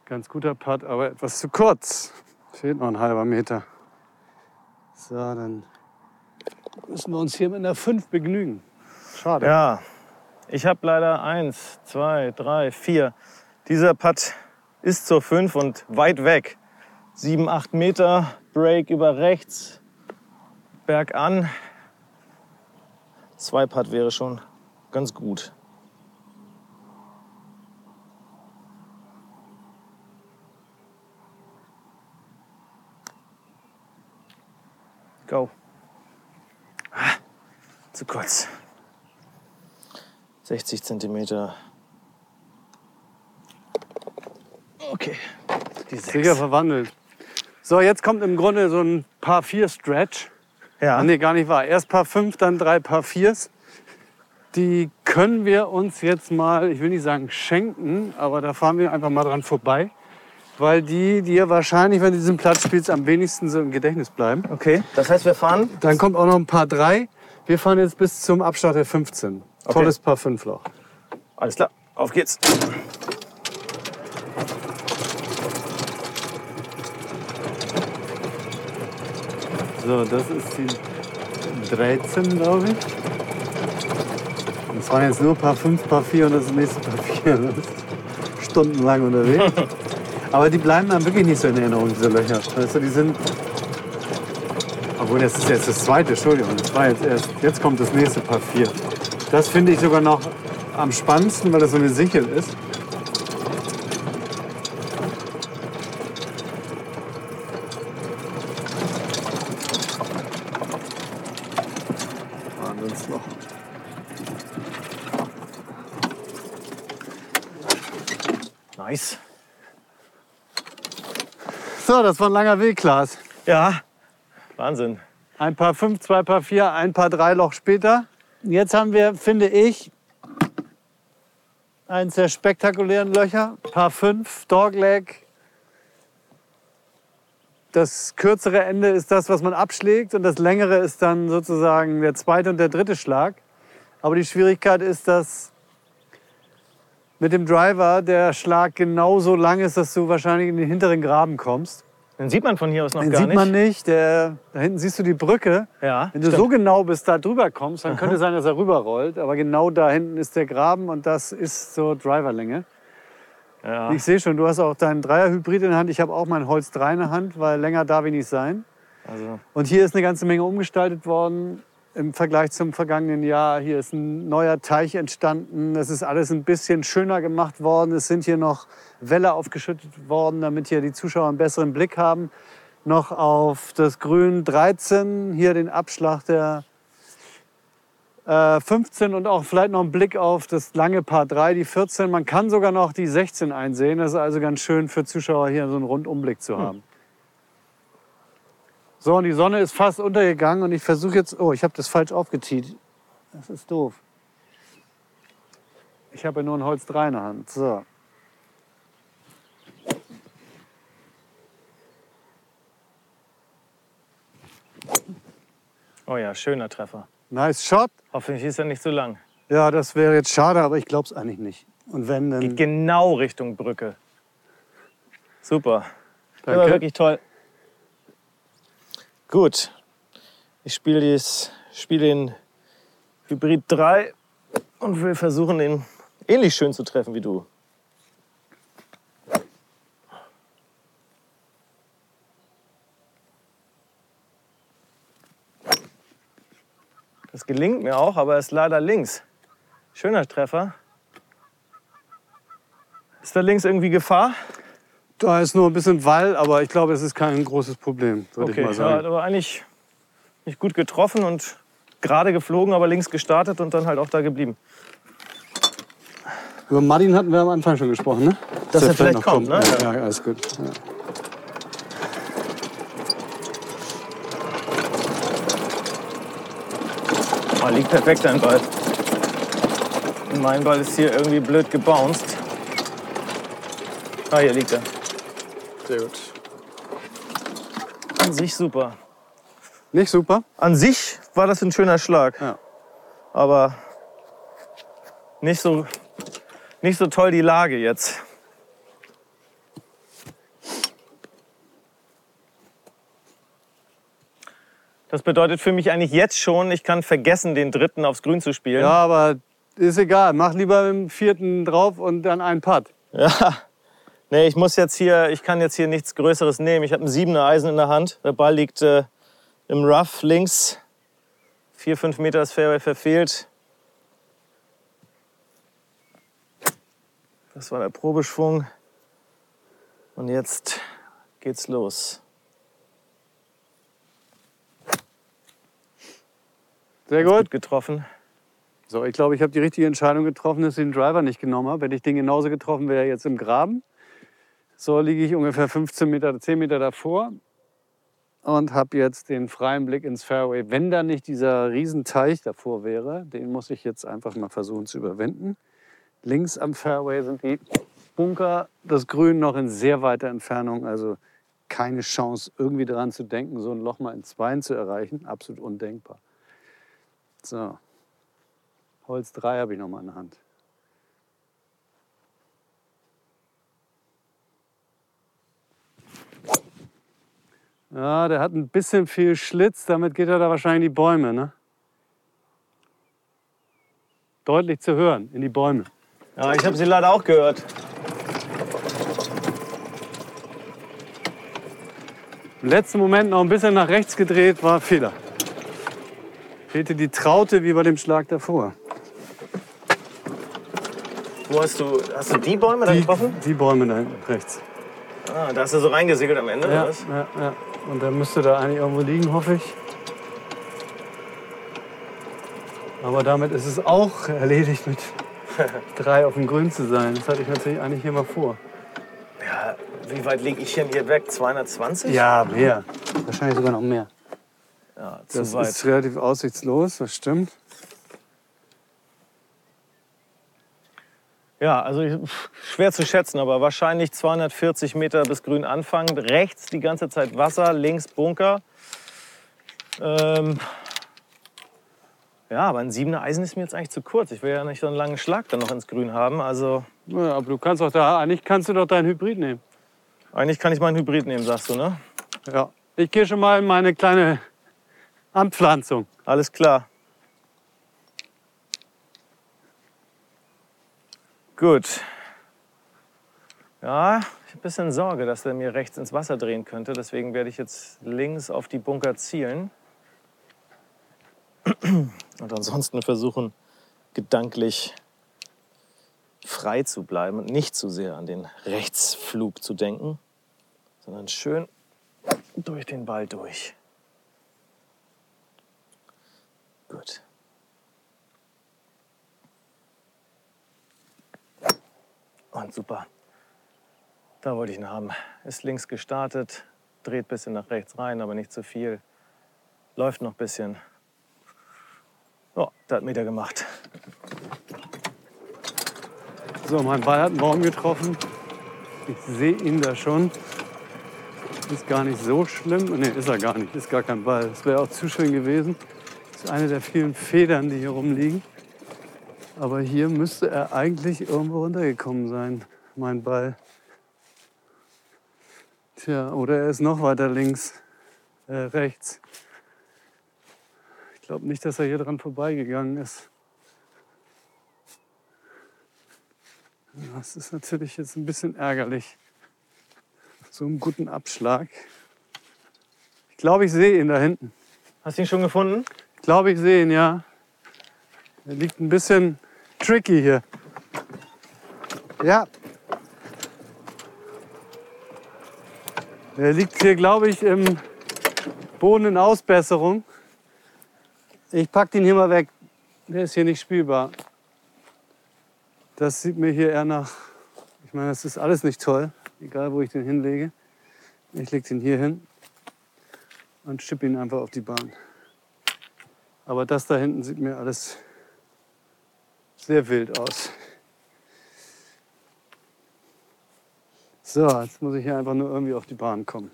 Ganz guter Putt, aber etwas zu kurz. Fehlt noch ein halber Meter. So, dann müssen wir uns hier mit einer 5 begnügen. Schade. Ja, ich habe leider eins, zwei, drei, vier. Dieser Putt ist zur 5 und weit weg. 7, 8 Meter, Break über rechts, bergan. Zwei Putt wäre schon ganz gut. Go. Zu kurz. 60 Zentimeter. Okay. Die sechs. Sicher verwandelt. So, jetzt kommt im Grunde so ein Paar 4 Stretch. Ja. Ah, nee, gar nicht wahr. Erst Paar 5, dann drei Paar 4s. Die können wir uns jetzt mal, ich will nicht sagen schenken, aber da fahren wir einfach mal dran vorbei. Weil die dir wahrscheinlich, wenn du diesen Platz spielst, am wenigsten so im Gedächtnis bleiben. Okay. Das heißt, wir fahren. Dann kommt auch noch ein Paar 3. Wir fahren jetzt bis zum Abschlag der 15. Okay. Tolles Paar 5 Loch. Alles klar. Auf geht's. So, das ist die 13, glaube ich. Das waren jetzt nur Paar 5, Paar 4 und das nächste Paar 4. Das ist stundenlang unterwegs. Aber die bleiben dann wirklich nicht so in Erinnerung, diese Löcher. Weißt du, die sind. Obwohl, das ist jetzt das zweite, Entschuldigung. Das war jetzt erst. Jetzt kommt das nächste Paar 4. Das finde ich sogar noch am spannendsten, weil das so eine Sichel ist. Wahnsinnsloch. Nice. So, das war ein langer Weg, Klaas. Ja. Wahnsinn. Ein Paar 5, zwei Paar 4, ein Paar 3 Loch später. Jetzt haben wir, finde ich, eines der spektakulären Löcher. Paar 5, Dogleg. Das kürzere Ende ist das, was man abschlägt und das längere ist dann sozusagen der zweite und der dritte Schlag. Aber die Schwierigkeit ist, dass mit dem Driver der Schlag genauso lang ist, dass du wahrscheinlich in den hinteren Graben kommst. Den sieht man von hier aus noch Den gar sieht nicht. man nicht. Der, da hinten siehst du die Brücke. Ja. Wenn du so genau bis da drüber kommst, dann könnte es sein, dass er rüberrollt. Aber genau da hinten ist der Graben und das ist so Driverlänge. ja. Ich sehe schon, du hast auch deinen Dreierhybrid in der Hand. Ich habe auch mein Holz 3 in der Hand, weil länger darf ich nicht sein. Also, Und hier ist eine ganze Menge umgestaltet worden im Vergleich zum vergangenen Jahr. Hier ist ein neuer Teich entstanden. Es ist alles ein bisschen schöner gemacht worden. Es sind hier noch Wälle aufgeschüttet worden, damit hier die Zuschauer einen besseren Blick haben. Noch auf das Grün 13, hier den Abschlag der äh, 15 und auch vielleicht noch einen Blick auf das lange Paar 3, die 14. Man kann sogar noch die 16 einsehen. Das ist also ganz schön für Zuschauer hier so einen Rundumblick zu haben. So, und die Sonne ist fast untergegangen und ich versuche jetzt. Oh, ich habe das falsch aufgetiet. Das ist doof. Ich habe ja nur ein Holz 3 in der Hand. So. oh ja, schöner Treffer. Nice shot. Hoffentlich ist er nicht so lang. Ja, das wäre jetzt schade, aber ich glaube es eigentlich nicht. Und wenn, dann. Geht genau Richtung Brücke. Super. Das war Danke. wirklich toll. Gut. Ich spiele spiele den Hybrid 3 und will versuchen, den ähnlich schön zu treffen wie du. Das gelingt mir auch, aber er ist leider links. Schöner Treffer. Ist da links irgendwie Gefahr? Da ist nur ein bisschen Wall, aber ich glaube, es ist kein großes Problem, würde Okay, ich mal ja, sagen. aber eigentlich nicht gut getroffen und gerade geflogen, aber links gestartet und dann halt auch da geblieben. Über Martin hatten wir am Anfang schon gesprochen, ne? Dass er der vielleicht kommt, ne? Ja, ja, alles gut. Ja. Oh, liegt perfekt dein Ball. Und mein Ball ist hier irgendwie blöd gebounced. Ah, hier liegt er. Sehr gut. An sich super. Nicht super? An sich war das ein schöner Schlag. Ja. Aber nicht so, nicht so toll die Lage jetzt. Das bedeutet für mich eigentlich jetzt schon, ich kann vergessen, den dritten aufs Grün zu spielen. Ja, aber ist egal. Mach lieber im vierten drauf und dann einen Putt. Ja. Nee, ich muss jetzt hier, ich kann jetzt hier nichts Größeres nehmen. Ich habe ein siebener Eisen in der Hand. Der Ball liegt äh, im Rough links. Vier, fünf Meter das Fairway verfehlt. Das war der Probeschwung. Und jetzt geht's los. Sehr Gut gut. getroffen. So, ich glaube, ich habe die richtige Entscheidung getroffen, dass ich den Driver nicht genommen habe. Hätte ich den genauso getroffen, wäre er jetzt im Graben. So liege ich ungefähr 15 Meter, 10 Meter davor und habe jetzt den freien Blick ins Fairway. Wenn da nicht dieser Riesenteich davor wäre, den muss ich jetzt einfach mal versuchen zu überwinden. Links am Fairway sind die Bunker, das Grün noch in sehr weiter Entfernung, also keine Chance, irgendwie daran zu denken, so ein Loch mal in Zweien zu erreichen. Absolut undenkbar. So, Holz 3 habe ich noch mal in der Hand. Ja, der hat ein bisschen viel Schlitz, damit geht er da wahrscheinlich in die Bäume. Ne? Deutlich zu hören, in die Bäume. Ja, ich habe sie leider auch gehört. Im letzten Moment noch ein bisschen nach rechts gedreht, war Fehler. Fehlte die Traute wie bei dem Schlag davor. Wo hast du, hast du die Bäume da Die, getroffen? die Bäume da hinten rechts. Ah, da hast du so reingesegelt am Ende, Ja, oder was? ja, ja. Und der müsste da eigentlich irgendwo liegen, hoffe ich. Aber damit ist es auch erledigt, mit drei auf dem Grün zu sein. Das hatte ich natürlich eigentlich hier mal vor. Ja, wie weit liege ich denn hier weg? 220? Ja, mehr. Wahrscheinlich sogar noch mehr. Ja, zu Das weit. ist relativ aussichtslos, das stimmt. Ja, also ich- schwer zu schätzen, aber wahrscheinlich 240 Meter bis grün anfangen. Rechts die ganze Zeit Wasser, links Bunker. Ähm, ja, aber ein siebener Eisen ist mir jetzt eigentlich zu kurz. Ich will ja nicht so einen langen Schlag dann noch ins Grün haben. Also Ja, aber du kannst doch da, eigentlich kannst du doch deinen Hybrid nehmen. eigentlich kann ich meinen Hybrid nehmen, sagst du, ne? Ja. Ich gehe schon mal in meine kleine Anpflanzung. Alles klar. Gut. Ja, ich habe ein bisschen Sorge, dass der mir rechts ins Wasser drehen könnte. Deswegen werde ich jetzt links auf die Bunker zielen. Und ansonsten versuchen, gedanklich frei zu bleiben und nicht zu sehr an den Rechtsflug zu denken, sondern schön durch den Ball durch. Gut. Und super. Da wollte ich ihn haben. Ist links gestartet, dreht ein bisschen nach rechts rein, aber nicht zu viel. Läuft noch ein bisschen. Ja, der hat Meter gemacht. So, mein Ball hat einen Baum getroffen. Ich sehe ihn da schon. Ist gar nicht so schlimm. Nee, ist er gar nicht. Ist gar kein Ball. Das wäre auch zu schön gewesen. Das ist eine der vielen Federn, die hier rumliegen. Aber hier müsste er eigentlich irgendwo runtergekommen sein, mein Ball. Tja, oder er ist noch weiter links, äh, rechts. Ich glaube nicht, dass er hier dran vorbeigegangen ist. Das ist natürlich jetzt ein bisschen ärgerlich. So einen guten Abschlag. Ich glaube, ich sehe ihn da hinten. Hast du ihn schon gefunden? Ich glaube, ich sehe ihn, ja. Er liegt ein bisschen tricky hier. Ja. Er liegt hier, glaube ich, im Boden in Ausbesserung. Ich packe den hier mal weg. Der ist hier nicht spielbar. Das sieht mir hier eher nach. Ich meine, das ist alles nicht toll, egal wo ich den hinlege. Ich lege den hier hin und schippe ihn einfach auf die Bahn. Aber das da hinten sieht mir alles sehr wild aus. So, jetzt muss ich hier einfach nur irgendwie auf die Bahn kommen.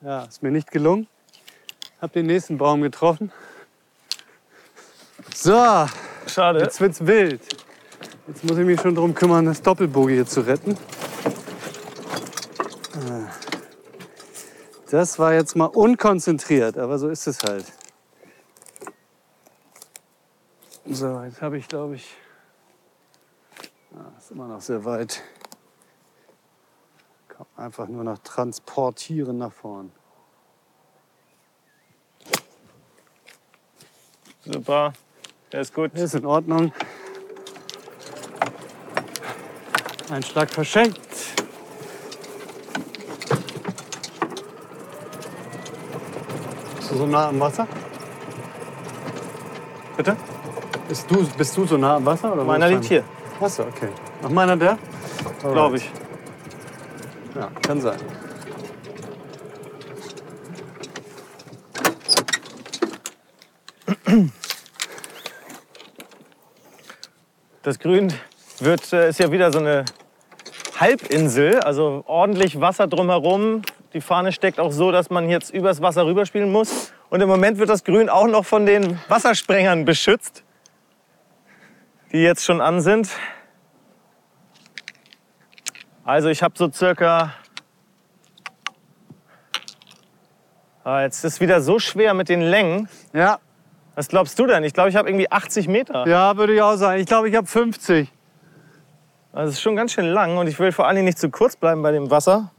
Ja, ist mir nicht gelungen. Hab den nächsten Baum getroffen. So, Schade. jetzt wird's wild. Jetzt muss ich mich schon darum kümmern, das Doppelbogie hier zu retten. Das war jetzt mal unkonzentriert, aber so ist es halt. So, jetzt habe ich, glaube ich, ah, ist immer noch sehr weit. Kann einfach nur noch transportieren nach vorn. Super. Der ist gut. Ist in Ordnung. Ein Schlag verschenkt. Bist du so nah am Wasser? Bitte? Bist du, bist du so nah am Wasser? Oder Meiner liegt hier, Achso, okay. Ach, meiner der? glaube ich. Ja, kann sein. Das Grün wird, äh, ist ja wieder so eine Halbinsel, also ordentlich Wasser drumherum. Die Fahne steckt auch so, dass man jetzt übers Wasser rüberspielen muss. Und im Moment wird das Grün auch noch von den Wassersprengern beschützt, die jetzt schon an sind. Also ich habe so circa... Ah, jetzt ist es wieder so schwer mit den Längen. Ja, Was glaubst du denn? Ich glaube, ich habe irgendwie 80 Meter. ja, würde ich auch sagen. Ich glaube, ich habe 50. Also es ist schon ganz schön lang und ich will vor allen Dingen nicht zu kurz bleiben bei dem Wasser.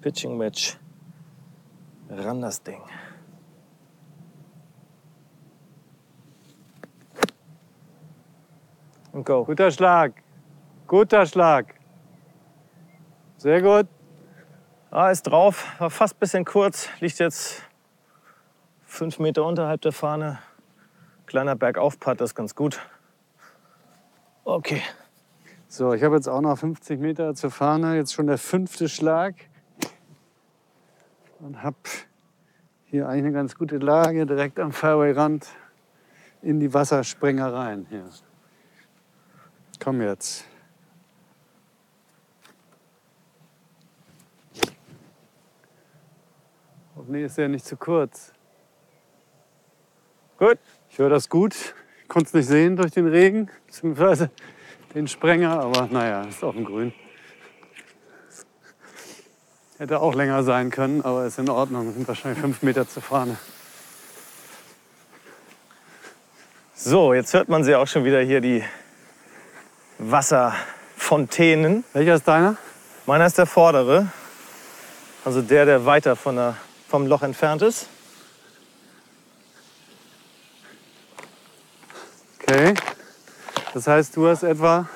Pitching Match. Ran das Ding. Und go. Guter Schlag. Guter Schlag. Sehr gut. Ah, ist drauf. War fast ein bisschen kurz. Liegt jetzt fünf Meter unterhalb der Fahne. Kleiner Bergaufpart, das ist ganz gut. Okay. So, ich habe jetzt auch noch 50 Meter zur Fahne. Jetzt schon der fünfte Schlag. Und habe hier eigentlich eine ganz gute Lage, direkt am Fairway-Rand in die Wassersprengereien hier. Komm jetzt. Hoffentlich ist er nicht zu kurz. Gut. Ich höre das gut. Ich konnte es nicht sehen durch den Regen, beziehungsweise den Sprenger, aber naja, ist auf dem Grün. Hätte auch länger sein können, aber ist in Ordnung. Sind wahrscheinlich fünf Meter zur Fahne. So, jetzt hört man sie auch schon wieder hier, die Wasserfontänen. Welcher ist deiner? Meiner ist der vordere. Also der, der weiter von der, vom Loch entfernt ist. Okay. Das heißt, du hast etwa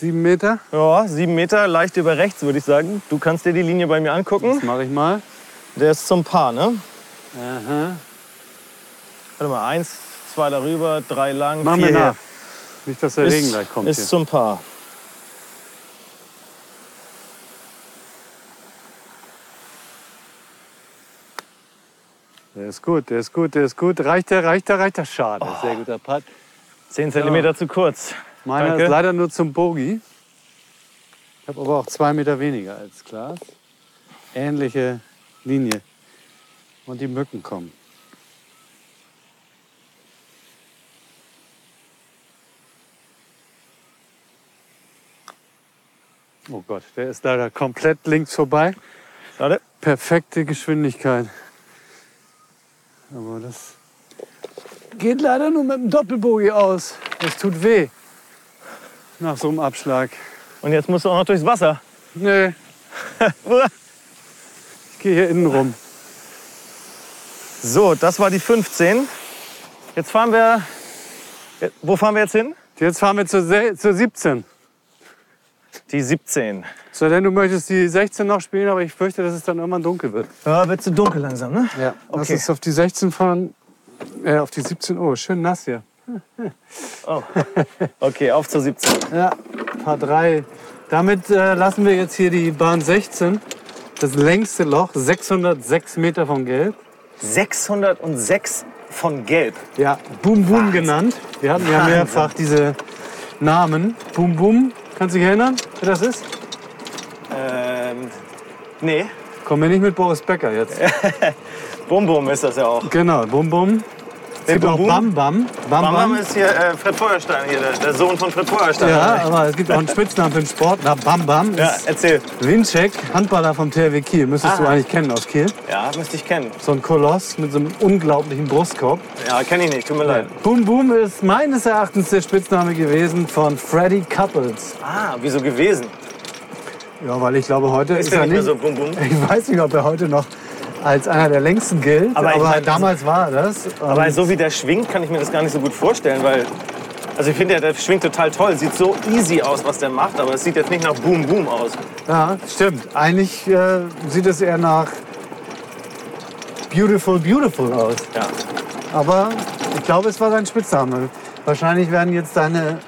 sieben Meter. Ja, sieben Meter, leicht über rechts, würde ich sagen. Du kannst dir die Linie bei mir angucken. Das mache ich mal. Der ist zum Paar, ne? Aha. Warte mal, eins, zwei darüber, drei lang, Mach vier mir nach. Nicht, dass der Ist, Regen gleich kommt ist hier. zum Paar. Der ist gut, der ist gut, der ist gut. Reicht der, reicht der, reicht der? Schade. Sehr guter Putt. Zehn Zentimeter zu kurz. Meiner Danke. ist leider nur zum Bogie. Ich habe aber auch zwei Meter weniger als Klaas. Ähnliche Linie. Und die Mücken kommen. Oh Gott, der ist leider komplett links vorbei. Warte. Perfekte Geschwindigkeit. Aber das geht leider nur mit dem Doppelbogie aus. Das tut weh. Nach so einem Abschlag. Und jetzt musst du auch noch durchs Wasser. Nee, ich gehe hier innen rum. So, das war die 15. Jetzt fahren wir. Wo fahren wir jetzt hin? Jetzt fahren wir zur, Se- zur 17. Die 17. So, denn du möchtest die 16 noch spielen, aber ich fürchte, dass es dann irgendwann dunkel wird. Ja, wird zu dunkel langsam, ne? Ja. Lass Okay. uns auf die 16 fahren. Äh, auf die 17 Uhr. Schön nass hier. Oh. Okay, auf zur 17. Ja, Paar 3. Damit äh, lassen wir jetzt hier die Bahn 16. Das längste Loch, 606 Meter vom Gelb. 606 von Gelb. Ja, Boom Boom genannt. Wir hatten ja Wahnsinn. mehrfach diese Namen. Boom Boom. Kannst du dich erinnern, wer das ist? Ähm, nee. Komm mir nicht mit Boris Becker jetzt. Bum Bum ist das ja auch. Genau, Bum Bum. Es Bum. Bam Bam. Bam Bam Bam. Ist hier äh, Fred Feuerstein, hier, der, der Sohn von Fred Feuerstein. Ja, aber es gibt auch einen Spitznamen für den Sport. Na, Bam Bam ja, erzähl. Winczek, Handballer vom THW Kiel. Müsstest du Aha. eigentlich kennen aus Kiel. Ja, müsste ich kennen. So ein Koloss mit so einem unglaublichen Brustkorb. Ja, kenne ich nicht, tut mir leid. Boom Boom ist meines Erachtens der Spitzname gewesen von Freddy Couples. Ah, wieso gewesen? Ja, weil ich glaube, heute ist, Ist er nicht mehr so Bum Bum? Ich weiß nicht, ob er heute noch als einer der längsten gilt, Aber aber, meine, damals war das. Aber so wie der schwingt, kann ich mir das gar nicht so gut vorstellen, weil. Also ich finde, der, der schwingt total toll. Sieht so easy aus, was der macht, aber es sieht jetzt nicht nach Boom Boom aus. ja, stimmt. Eigentlich äh, sieht es eher nach Beautiful Beautiful aus. Ja. Aber ich glaube, es war sein Spitzname. Wahrscheinlich werden jetzt deine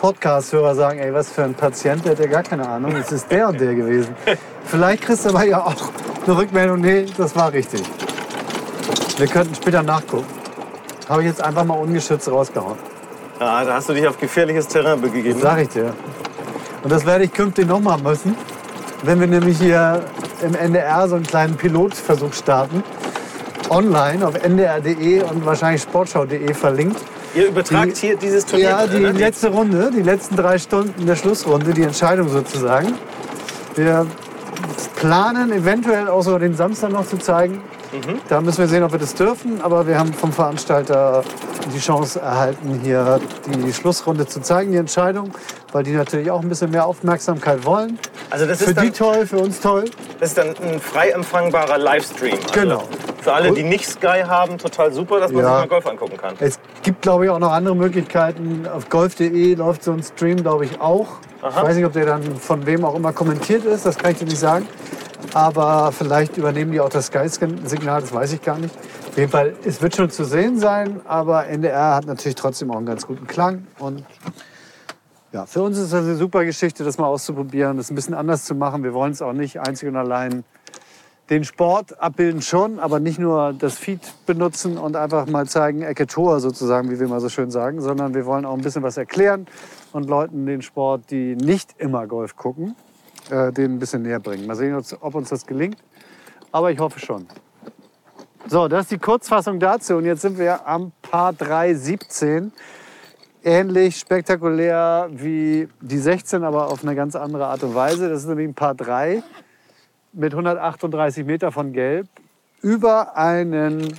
Podcast-Hörer sagen, ey, was für ein Patient, der hat ja gar keine Ahnung. Es ist der und der gewesen. Vielleicht kriegst du aber ja auch eine Rückmeldung, nee, das war richtig. Wir könnten später nachgucken. Habe ich jetzt einfach mal ungeschützt rausgehauen. ja, da hast du dich auf gefährliches Terrain begeben. Sag ich dir. Und das werde ich künftig noch mal müssen, wenn wir nämlich hier im NDR so einen kleinen Pilotversuch starten. Online auf ndr.de und wahrscheinlich sportschau.de verlinkt. Ihr übertragt Die- hier dieses Turnier. Ja, die ne? letzte Runde, die letzten drei Stunden der Schlussrunde, die Entscheidung sozusagen. Wir planen eventuell auch sogar den Samstag noch zu zeigen. Da müssen wir sehen, ob wir das dürfen. Aber wir haben vom Veranstalter die Chance erhalten, hier die Schlussrunde zu zeigen, die Entscheidung, weil die natürlich auch ein bisschen mehr Aufmerksamkeit wollen. Also das Für ist, die dann, toll, für uns toll. das ist dann ein frei empfangbarer Livestream. Also Genau. Für alle, die nicht Sky haben, total super, dass man Ja. sich mal Golf angucken kann. Es gibt, glaube ich, auch noch andere Möglichkeiten. Auf golf.de läuft so ein Stream, glaube ich, auch. Ich weiß nicht, ob der dann von wem auch immer kommentiert ist, das kann ich dir nicht sagen. Aber vielleicht übernehmen die auch das Sky-Signal, das weiß ich gar nicht. Auf jeden Fall, es wird schon zu sehen sein, aber NDR hat natürlich trotzdem auch einen ganz guten Klang. Und ja, für uns ist das eine super Geschichte, das mal auszuprobieren, das ein bisschen anders zu machen. Wir wollen es auch nicht einzig und allein den Sport abbilden schon, aber nicht nur das Feed benutzen und einfach mal zeigen, Ecke Tor sozusagen, wie wir mal so schön sagen, sondern wir wollen auch ein bisschen was erklären und Leuten den Sport, die nicht immer Golf gucken, äh, den ein bisschen näher bringen. Mal sehen, ob uns das gelingt, aber ich hoffe schon. So, das ist die Kurzfassung dazu und jetzt sind wir am Paar 3, 17. Ähnlich spektakulär wie die 16, aber auf eine ganz andere Art und Weise. Das ist nämlich ein Paar 3 mit 138 Meter von Gelb über einen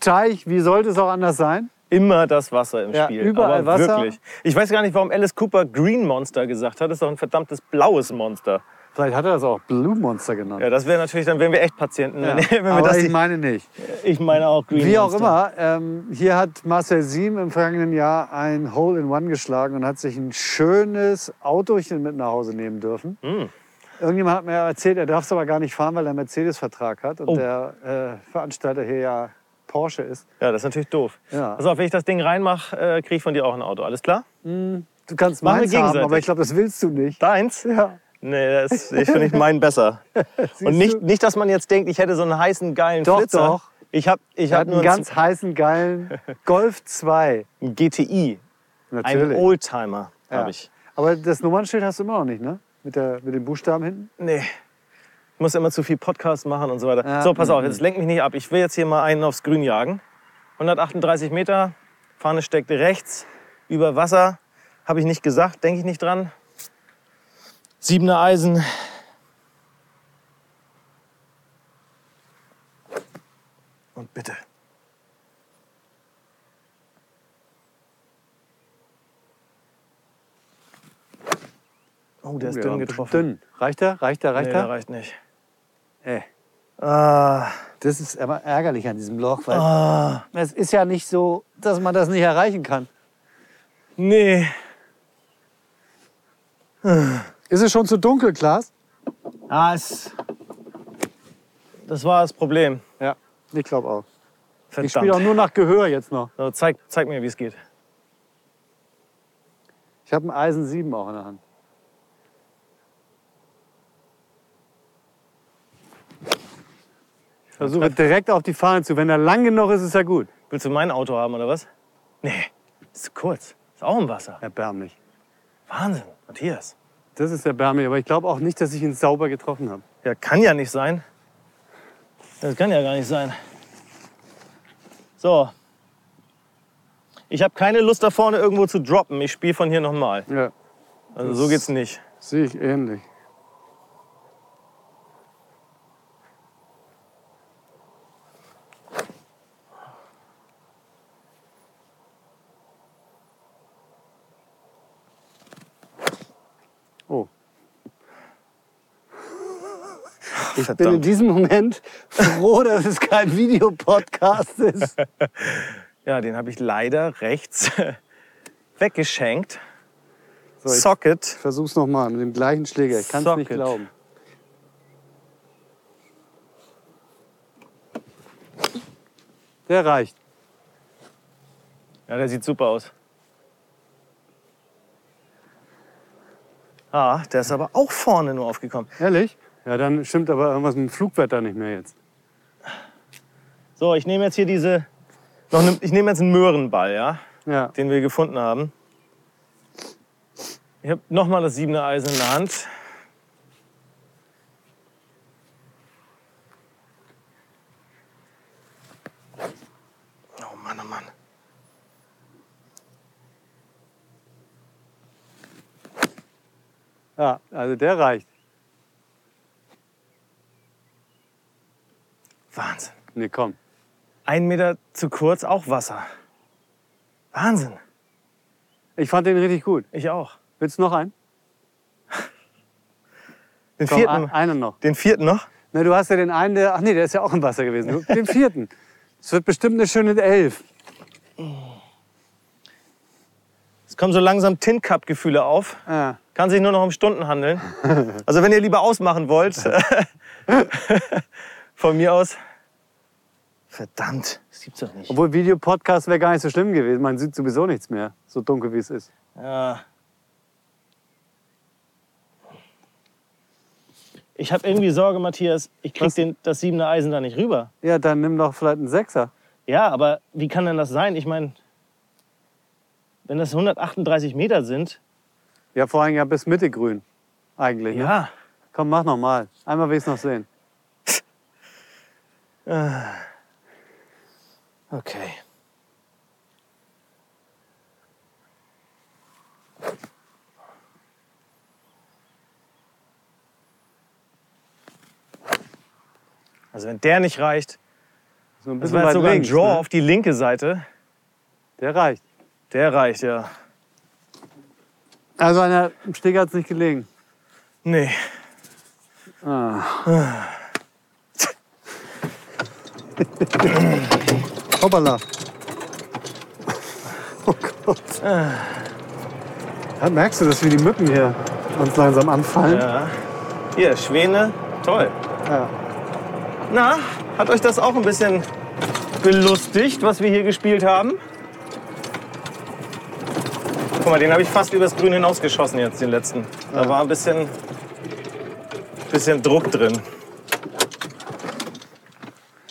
Teich. Wie sollte es auch anders sein? Immer das Wasser im Ja, Spiel. überall Aber Wasser. wirklich. Ich weiß gar nicht, warum Alice Cooper Green Monster gesagt hat. Das ist doch ein verdammtes blaues Monster. Vielleicht hat er das auch Blue Monster genannt. Ja, das wäre natürlich, dann wären wir echt Patienten. Ja. Wenn, wir Aber das ich nicht, meine nicht. ich meine auch Green Wie auch Monster. immer, ähm, hier hat Marcel Siem im vergangenen Jahr ein Hole in One geschlagen und hat sich ein schönes Autochen mit nach Hause nehmen dürfen. Hm. Irgendjemand hat mir erzählt, er darf es aber gar nicht fahren, weil er einen Mercedes-Vertrag hat und Oh. der äh, Veranstalter hier ja Porsche ist. Ja, das ist natürlich doof. Ja. Also, wenn ich das Ding reinmache, äh, kriege ich von dir auch ein Auto. Alles klar? Du kannst Machen wir meins haben, aber ich glaube, das willst du nicht. Deins? Ja. Nee, das, ich finde ich meinen besser. Und nicht, nicht, dass man jetzt denkt, ich hätte so einen heißen, geilen Doch, Flitzer. doch. Ich habe ich hab nur einen ganz heißen, geilen Golf 2. einen GTI. Natürlich. Oldtimer Ja. habe ich. Aber das Nummernschild hast du immer noch nicht, ne? Mit, der, mit den Buchstaben hinten? Nee. Ich muss immer zu viel Podcast machen und so weiter. Ja. So, pass auf, jetzt lenk mich nicht ab. Ich will jetzt hier mal einen aufs Grün jagen. 138 Meter, Fahne steckt rechts, über Wasser. Habe ich nicht gesagt, denke ich nicht dran. Siebener Eisen. Und bitte. Oh, der ist Ja, dünn getroffen. Dünn. Reicht er? Reicht er? Reicht Nee, der er? reicht nicht. Äh, Ah, das ist aber ärgerlich an diesem Loch, weil ah, es ist ja nicht so, dass man das nicht erreichen kann. nee. Ist es schon zu dunkel, Klaas? Ah, es, das war das Problem. Ja, ich glaube auch. Verdammt. Ich spiele auch nur nach Gehör jetzt noch. so, zeig, zeig mir, wie es geht. Ich habe ein Eisen 7 auch in der Hand. Ich versuche direkt auf die Fahne zu. Wenn er lang genug ist, ist er gut. Willst du mein Auto haben oder was? Nee, ist zu kurz. Ist auch im Wasser. Erbärmlich. Wahnsinn, Matthias. Das ist erbärmlich. Aber ich glaube auch nicht, dass ich ihn sauber getroffen habe. Ja, kann ja nicht sein. Das kann ja gar nicht sein. So. Ich habe keine Lust da vorne irgendwo zu droppen. Ich spiele von hier nochmal. Ja, Also so geht's nicht. sehe ich ähnlich. Oh. Ich bin in Verdammt. diesem Moment froh, dass es kein Videopodcast ist. Ja, den habe ich leider rechts weggeschenkt. So, ich Socket. versuch's nochmal mit dem gleichen Schläger. Ich kann es nicht glauben. Der reicht. Ja, der sieht super aus. Ah, der ist aber auch vorne nur aufgekommen. Ehrlich? Ja, dann stimmt aber irgendwas mit dem Flugwetter nicht mehr jetzt. So, ich nehme jetzt hier diese. Noch ne, ich nehme jetzt einen Möhrenball, ja, Ja. den wir gefunden haben. Ich habe nochmal das siebene Eisen in der Hand. Oh Mann, oh Mann. Ja, also der reicht. Wahnsinn. Nee, komm. Ein Meter zu kurz, auch Wasser. Wahnsinn. Ich fand den richtig gut. Ich auch. Willst du noch einen? Den Komm, vierten, ein- einen noch. den vierten noch? Na, du hast ja den einen, der. Ach nee, der ist ja auch im Wasser gewesen. Den vierten. Es wird bestimmt eine schöne Elf. Es kommen so langsam Tin Cup Gefühle auf. Ja. Kann sich nur noch um Stunden handeln. Also wenn ihr lieber ausmachen wollt, von mir aus. Verdammt, das gibt's doch nicht. Obwohl Videopodcast wäre gar nicht so schlimm gewesen. Man sieht sowieso nichts mehr, so dunkel wie es ist. Ja. Ich habe irgendwie Sorge, Matthias, ich krieg Was? den, das siebene Eisen da nicht rüber. Ja, dann nimm doch vielleicht einen Sechser. Ja, aber wie kann denn das sein? Ich meine, wenn das 138 Meter sind, Ja, vor allem ja bis Mitte grün. Eigentlich. Ne? ja. Komm, mach noch mal. Einmal will ich es noch sehen. Okay. Also wenn der nicht reicht, So ein das bisschen war jetzt weit sogar links. ein Draw ne? auf die linke Seite, Der reicht. der reicht ja. Also an der Schläger hat es nicht gelegen. Nee. Ah. Hoppala. Oh Gott. Ja, merkst du, dass wir die Mücken hier uns langsam anfallen? Ja. Hier, Schwäne, toll. Ja. Na, hat euch das auch ein bisschen belustigt, was wir hier gespielt haben? Guck mal, den habe ich fast übers Grün hinausgeschossen jetzt, den letzten. Da war ein bisschen, bisschen Druck drin.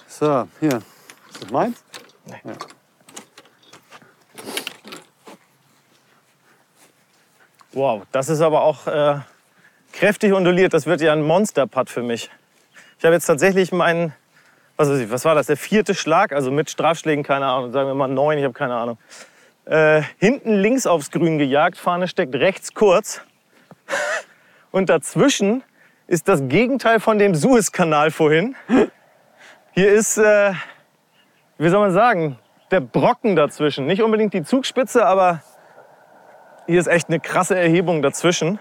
So, hier. Ist das meins? Ja. Wow, das ist aber auch äh, kräftig onduliert. Das wird ja ein Monster-Putt für mich. Ich habe jetzt tatsächlich meinen, was, weiß ich, was war das, der vierte Schlag, also mit Strafschlägen, keine Ahnung, sagen wir mal neun, ich habe keine Ahnung. Äh, hinten links aufs Grün gejagt, Fahne steckt rechts kurz. Und dazwischen ist das Gegenteil von dem Suezkanal vorhin. Hier ist, äh, wie soll man sagen, der Brocken dazwischen. Nicht unbedingt die Zugspitze, aber hier ist echt eine krasse Erhebung dazwischen.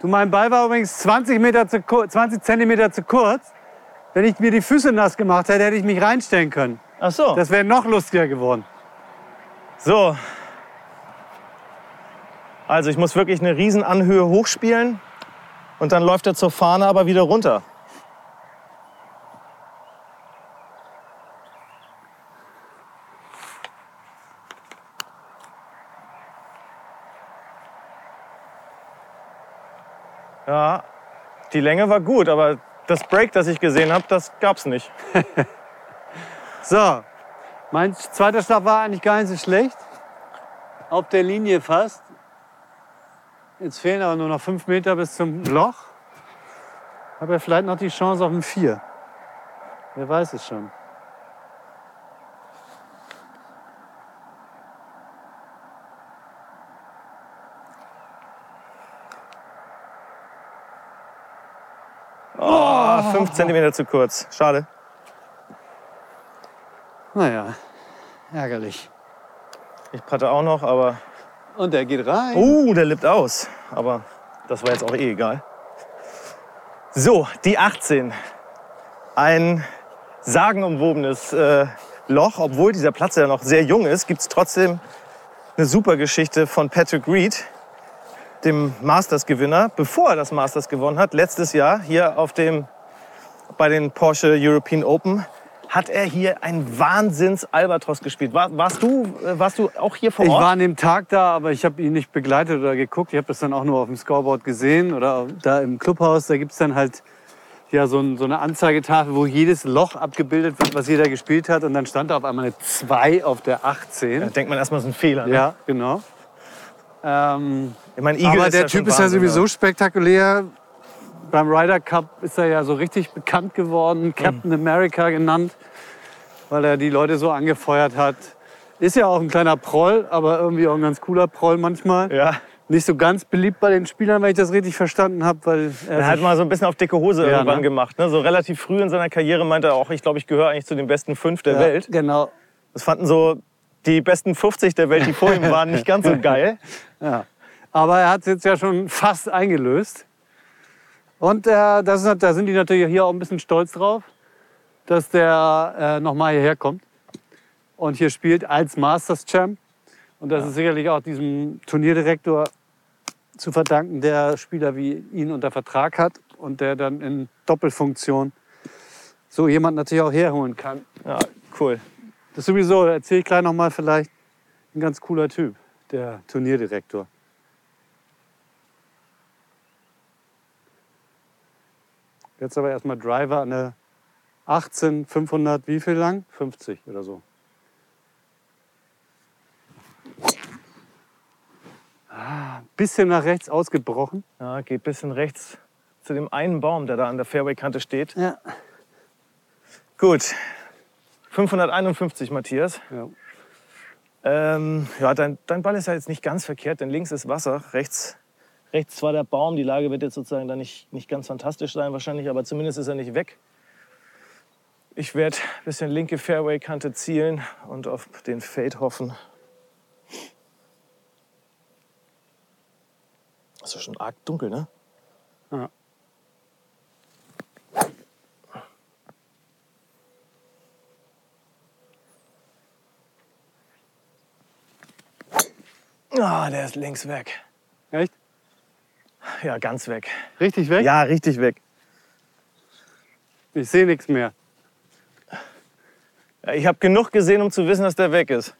Du, mein Ball war übrigens 20, Meter zu kur- 20 Zentimeter zu kurz. Wenn ich mir die Füße nass gemacht hätte, hätte ich mich reinstellen können. Ach so. Das wäre noch lustiger geworden. So. Also ich muss wirklich eine riesen Anhöhe hochspielen und dann läuft er zur Fahne aber wieder runter. Ja, die Länge war gut, aber das Break, das ich gesehen habe, das gab's nicht. So, mein zweiter Schlag war eigentlich gar nicht so schlecht. Auf der Linie fast. Jetzt fehlen aber nur noch fünf Meter bis zum Loch. Habe ja vielleicht noch die Chance auf ein Vier. Wer weiß es schon. Oh, fünf Zentimeter zu kurz. Schade. Naja, ärgerlich. Ich patte auch noch, aber. Und der geht rein. Uh, der lippt aus. Aber das war jetzt auch eh egal. So, die 18. Ein sagenumwobenes äh, Loch. Obwohl dieser Platz ja noch sehr jung ist, gibt es trotzdem eine super Geschichte von Patrick Reed, dem Masters-Gewinner, bevor er das Masters gewonnen hat, letztes Jahr hier auf dem, bei den Porsche European Open, hat er hier ein Wahnsinns-Albatros gespielt. War, warst, du, äh, warst du auch hier vor Ich Ort? war an dem Tag da, aber ich habe ihn nicht begleitet oder geguckt. Ich habe das dann auch nur auf dem Scoreboard gesehen oder da im Clubhaus. Da gibt es dann halt ja, so, ein, so eine Anzeigetafel, wo jedes Loch abgebildet wird, was jeder gespielt hat. Und dann stand da auf einmal eine 2 auf der 18. Da denkt man erstmal, es ist ein Fehler. Ne? Ja, genau. Ähm, Ich meine, Igel aber ist der Typ ist ja sowieso spektakulär. Beim Ryder Cup ist er ja so richtig bekannt Mhm. geworden, Captain America genannt, weil er die Leute so angefeuert hat. Ist ja auch ein kleiner Proll, aber irgendwie auch ein ganz cooler Proll manchmal. Ja. Nicht so ganz beliebt bei den Spielern, wenn ich das richtig verstanden habe, weil er Er hat mal so ein bisschen auf dicke Hose Ja, irgendwann ne? gemacht. Ne? So relativ früh in seiner Karriere meinte er auch, ich glaube, ich gehöre eigentlich zu den besten fünf der ja, Welt. Genau. Das fanden so die besten 50 der Welt, die vor ihm waren, nicht ganz so geil. Ja. Aber er hat es jetzt ja schon fast eingelöst. Und äh, das ist, da sind die natürlich hier auch ein bisschen stolz drauf, dass der äh, nochmal hierher kommt und hier spielt als Masters Champ. Und das ist sicherlich auch diesem Turnierdirektor zu verdanken, der Spieler wie ihn unter Vertrag hat und der dann in Doppelfunktion so jemand natürlich auch herholen kann. Ja, cool. Das ist sowieso, erzähle ich gleich nochmal vielleicht, ein ganz cooler Typ, der Turnierdirektor. Jetzt aber erstmal Driver an der 18, 500, wie viel lang? 50 oder so. Ah, bisschen nach rechts ausgebrochen. Ja, geht ein bisschen rechts zu dem einen Baum, der da an der Fairway-Kante steht. Ja. Gut. 551, Matthias. ja. Ähm, ja, dein, dein Ball ist ja jetzt nicht ganz verkehrt, denn links ist Wasser, rechts, rechts zwar der Baum, die Lage wird jetzt sozusagen da nicht, nicht ganz fantastisch sein wahrscheinlich, aber zumindest ist er nicht weg. Ich werde ein bisschen linke Fairway-Kante zielen und auf den Fade hoffen. Das ist schon arg dunkel, ne? Ja. Ah, der ist links weg. Echt? Ja, ganz weg. Richtig weg? Ja, richtig weg. Ich sehe nichts mehr. Ja, ich habe genug gesehen, um zu wissen, dass der weg ist.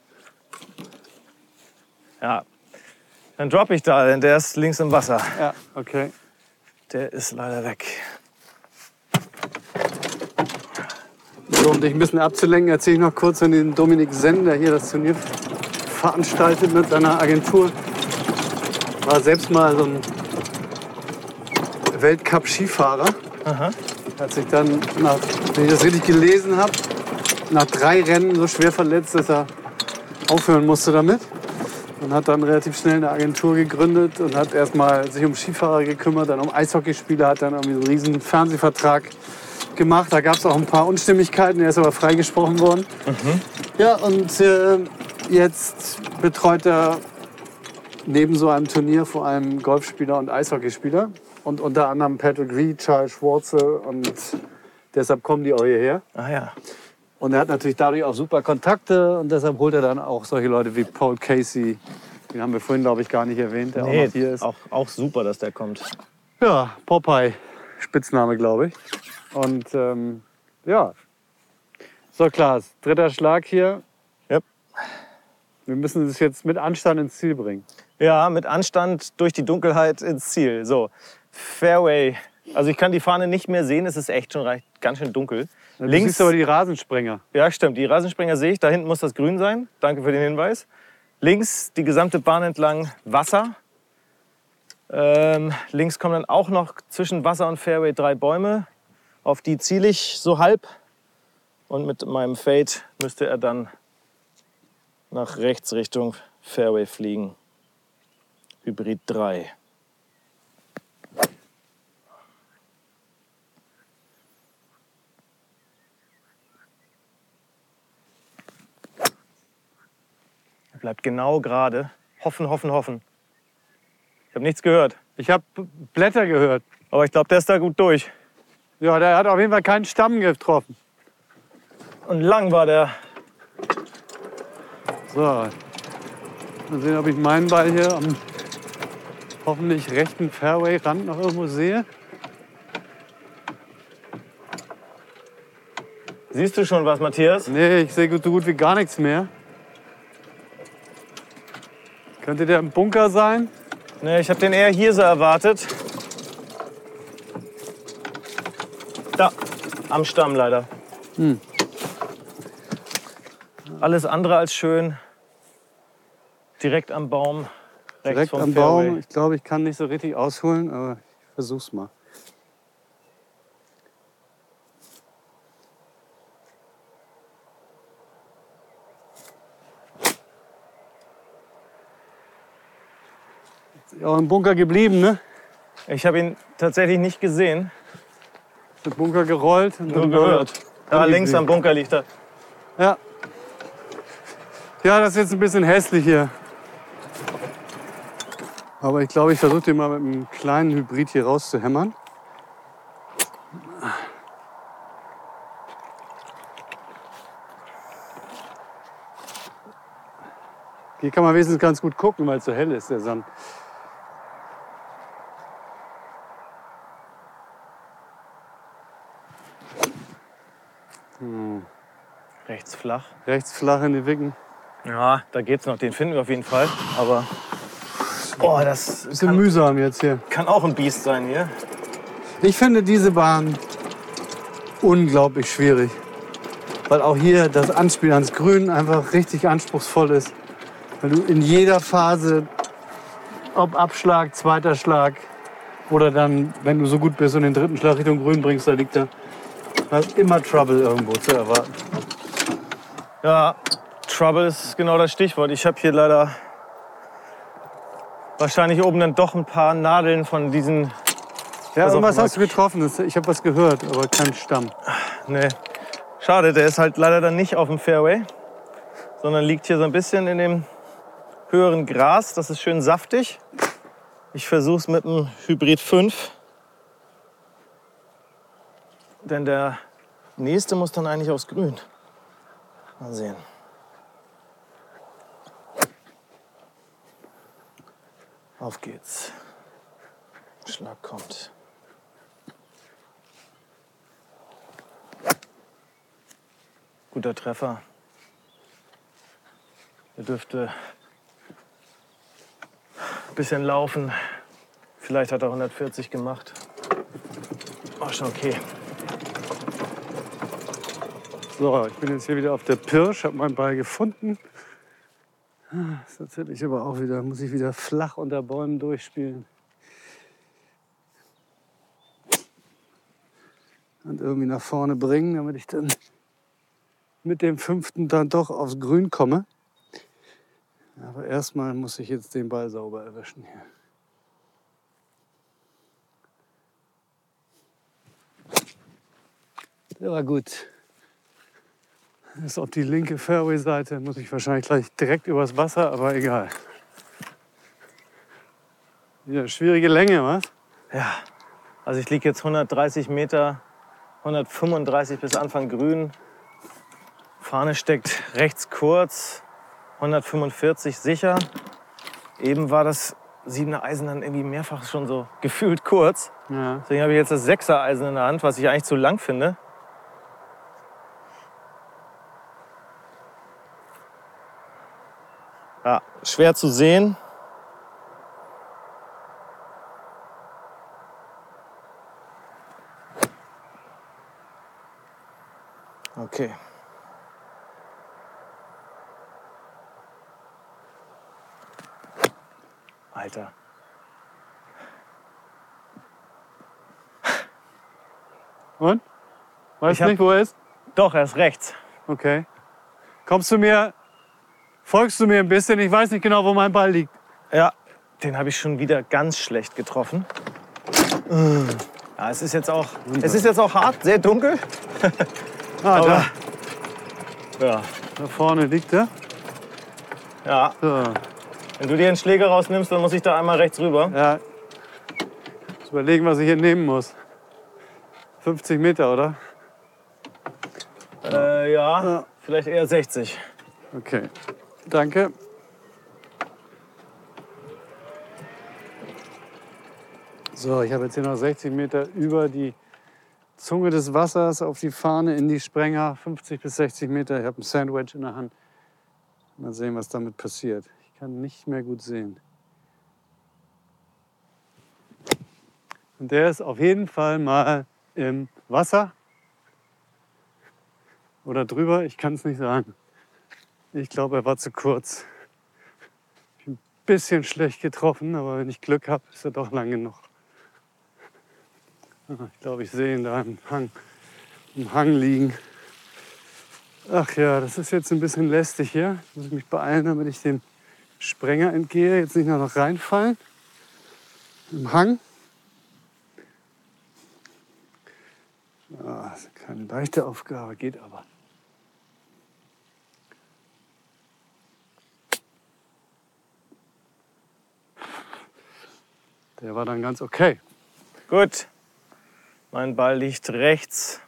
Ja. Dann droppe ich da, denn der ist links im Wasser. Ja, okay. Der ist leider weg. So, um dich ein bisschen abzulenken, erzähle ich noch kurz von dem Dominik Senn, der hier das Turnier veranstaltet mit seiner Agentur. War selbst mal so ein Weltcup-Skifahrer. Hat sich dann, nach, wenn ich das richtig gelesen habe, nach drei Rennen so schwer verletzt, dass er aufhören musste damit. Und hat dann relativ schnell eine Agentur gegründet und hat erstmal sich um Skifahrer gekümmert, dann um Eishockeyspieler, hat dann irgendwie so einen riesen Fernsehvertrag gemacht. Da gab es auch ein paar Unstimmigkeiten, er ist aber freigesprochen worden. Ja, und äh, jetzt betreut er neben so einem Turnier vor allem Golfspieler und Eishockeyspieler. Und unter anderem Patrick Reed, Charles Schwarze und deshalb kommen die auch hierher. Ah ja. Und er hat natürlich dadurch auch super Kontakte und deshalb holt er dann auch solche Leute wie Paul Casey. Den haben wir vorhin, glaube ich, gar nicht erwähnt, der auch Nee, noch hier ist. auch, auch super, dass der kommt. Ja, Popeye, Spitzname, glaube ich. Und ähm, ja, so Klaas, dritter Schlag hier. Wir müssen es jetzt mit Anstand ins Ziel bringen. Ja, mit Anstand durch die Dunkelheit ins Ziel. So, Fairway. Also ich kann die Fahne nicht mehr sehen, es ist echt schon recht, ganz schön dunkel. Du Links, siehst aber die Rasensprenger. ja stimmt, die Rasensprenger sehe ich, da hinten muss das grün sein. Danke für den Hinweis. Links die gesamte Bahn entlang Wasser. Ähm, links kommen dann auch noch zwischen Wasser und Fairway drei Bäume. Auf die ziele ich so halb. Und mit meinem Fade müsste er dann nach rechts Richtung Fairway fliegen. Hybrid 3. Er bleibt genau gerade. Hoffen, hoffen, hoffen. Ich habe nichts gehört. Ich habe Blätter gehört. Aber ich glaube, der ist da gut durch. Ja, der hat auf jeden Fall keinen Stamm getroffen. Und lang war der. So. Mal sehen, ob ich meinen Ball hier am hoffentlich rechten Fairway-Rand noch irgendwo sehe. Siehst du schon was, Matthias? Nee, ich sehe so gut wie gar nichts mehr. Könnte der im Bunker sein? Nee, ich habe den eher hier so erwartet. Da, am Stamm leider. Hm. Alles andere als schön. Direkt am Baum. Direkt am Fairway. Baum. Ich glaube, ich kann nicht so richtig ausholen, aber ich versuch's mal. Ist auch im Bunker geblieben, ne? Ich habe ihn tatsächlich nicht gesehen, Ist im Bunker gerollt. und nur gehört. Da links am Bunker liegt er. Ja. Ja, das ist jetzt ein bisschen hässlich hier. Aber ich glaube, ich versuche den mal mit einem kleinen Hybrid hier rauszuhämmern. Hier kann man wenigstens ganz gut gucken, weil es so hell ist, der Sand. Rechts flach. Rechts flach in die Wicken. Ja, da geht's noch. Den finden wir auf jeden Fall. Aber. Oh, das Bisschen kann, mühsam jetzt hier. kann auch ein Biest sein hier. Ich finde diese Bahn unglaublich schwierig. Weil auch hier das Anspiel ans Grün einfach richtig anspruchsvoll ist. Weil du in jeder Phase, ob Abschlag, zweiter Schlag oder dann, wenn du so gut bist und den dritten Schlag Richtung Grün bringst, da liegt da hast immer Trouble irgendwo zu erwarten. Ja, Trouble ist genau das Stichwort. Ich habe hier leider wahrscheinlich oben dann doch ein paar Nadeln von diesen. Ja, Pass auf, irgendwas hast du getroffen. Ich habe was gehört, aber kein Stamm. Nee. Schade, der ist halt leider dann nicht auf dem Fairway, sondern liegt hier so ein bisschen in dem höheren Gras. Das ist schön saftig. Ich versuche es mit dem Hybrid 5. Denn der nächste muss dann eigentlich aufs Grün. Mal sehen. Auf geht's. Schlag kommt. Guter Treffer. Er dürfte ein bisschen laufen. Vielleicht hat er 140 gemacht. War schon okay. So, ich bin jetzt hier wieder auf der Pirsch, habe meinen Ball gefunden. Ah, Ist natürlich aber auch wieder, muss ich wieder flach unter Bäumen durchspielen. Und irgendwie nach vorne bringen, damit ich dann mit dem fünften dann doch aufs Grün komme. Aber erstmal muss ich jetzt den Ball sauber erwischen hier. Der war gut. Ist auf die linke Fairway-Seite, muss ich wahrscheinlich gleich direkt übers Wasser, aber egal. Ja, schwierige Länge, was? Ja, also ich liege jetzt 130 Meter, 135 bis Anfang Grün. Fahne steckt rechts kurz, 145 sicher. Eben war das siebener Eisen dann irgendwie mehrfach schon so gefühlt kurz. Ja. Deswegen habe ich jetzt das sechser Eisen in der Hand, was ich eigentlich zu lang finde. Schwer zu sehen. Okay. Alter. Und? Weißt Ich hab- nicht, wo er ist? Doch, er ist rechts. Okay. Kommst du mir, folgst du mir ein bisschen? Ich weiß nicht genau, wo mein Ball liegt. Ja, den habe ich schon wieder ganz schlecht getroffen. Ja, es ist jetzt auch, es ist jetzt auch hart, sehr dunkel. Ah, da, ja, da vorne liegt er. ja, So. wenn du dir einen Schläger rausnimmst, dann muss ich da einmal rechts rüber. Ja. Muss überlegen, was ich hier nehmen muss. 50 Meter, oder? Äh, ja, Ja. vielleicht eher 60. Okay. Danke. So, ich habe jetzt hier noch 60 Meter über die Zunge des Wassers auf die Fahne in die Sprenger. 50 bis 60 Meter. Ich habe ein Sandwich in der Hand. Mal sehen, was damit passiert. Ich kann nicht mehr gut sehen. Und der ist auf jeden Fall mal im Wasser. Oder drüber, ich kann es nicht sagen. Ich glaube, er war zu kurz. Ein bisschen schlecht getroffen, aber wenn ich Glück habe, ist er doch lang genug. Ah, Ich glaube, ich sehe ihn da im Hang, im Hang liegen. Ach ja, das ist jetzt ein bisschen lästig hier. Muss ich mich beeilen, damit ich dem Sprenger entgehe. Jetzt nicht noch reinfallen. Im Hang. Ah, keine leichte Aufgabe, geht aber. Der war dann ganz okay. Gut. Mein Ball liegt rechts.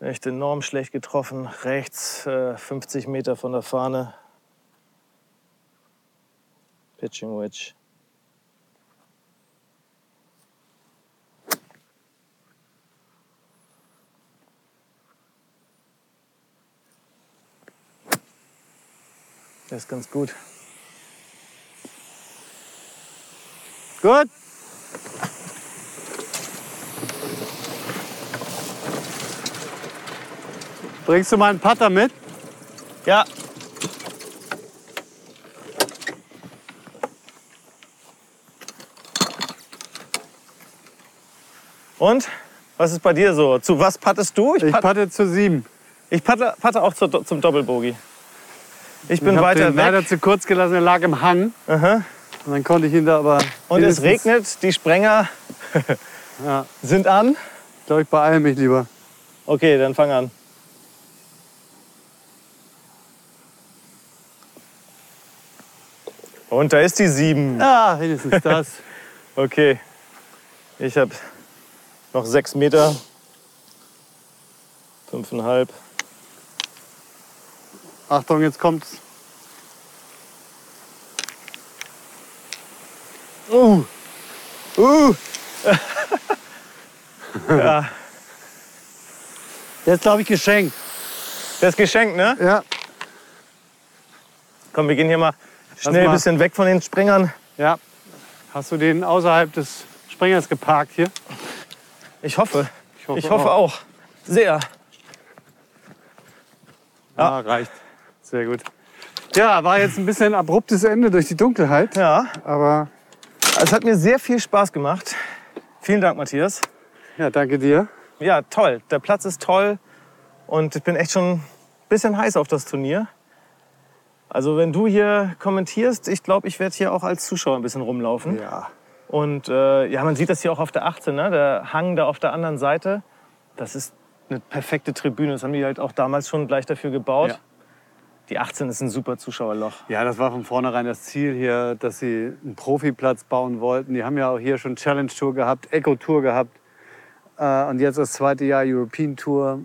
Echt enorm schlecht getroffen. Rechts, äh, 50 Meter von der Fahne. Pitching Wedge. Der ist ganz gut. Gut. Bringst du mal einen Putter mit? Ja. Und? Was ist bei dir so? Zu was pattest du? Ich pat- patte zu sieben. ich patte, patte auch zur, zum Doppelbogie. Ich bin ich weiter den weg. leider zu kurz gelassen, er lag im Hang. Aha. Und dann konnte ich ihn da aber. Und es regnet, die Sprenger Ja, sind an. ich glaube, ich beeile mich lieber. Okay, dann fang an. Und da ist die 7. Ja, wenigstens das. Okay. Ich habe noch 6 Meter. Fünfeinhalb. Achtung, jetzt kommt's. Uh. Uh. ja, Der ist, glaube ich, geschenkt. das ist geschenkt, ne? Ja. Komm, wir gehen hier mal schnell ein bisschen weg von den Sprengern. Ja. Hast du den außerhalb des Sprengers geparkt hier? Ich hoffe. Ich hoffe Ich hoffe auch. auch. Sehr. Ja, reicht. Sehr gut. Ja, war jetzt ein bisschen abruptes Ende durch die Dunkelheit. Ja, Aber es hat mir sehr viel Spaß gemacht. Vielen Dank, Matthias. ja, danke dir. Ja, toll. Der Platz ist toll und ich bin echt schon ein bisschen heiß auf das Turnier. Also wenn du hier kommentierst, ich glaube, ich werde hier auch als Zuschauer ein bisschen rumlaufen. Ja. Und äh, ja, man sieht das hier auch auf der 18, ne? der Hang da auf der anderen Seite. Das ist eine perfekte Tribüne. Das haben die halt auch damals schon gleich dafür gebaut. Ja. Die 18 ist ein super Zuschauerloch. Ja, das war von vornherein das Ziel hier, dass sie einen Profiplatz bauen wollten. Die haben ja auch hier schon Challenge Tour gehabt, Eco Tour gehabt äh, und jetzt das zweite Jahr European Tour.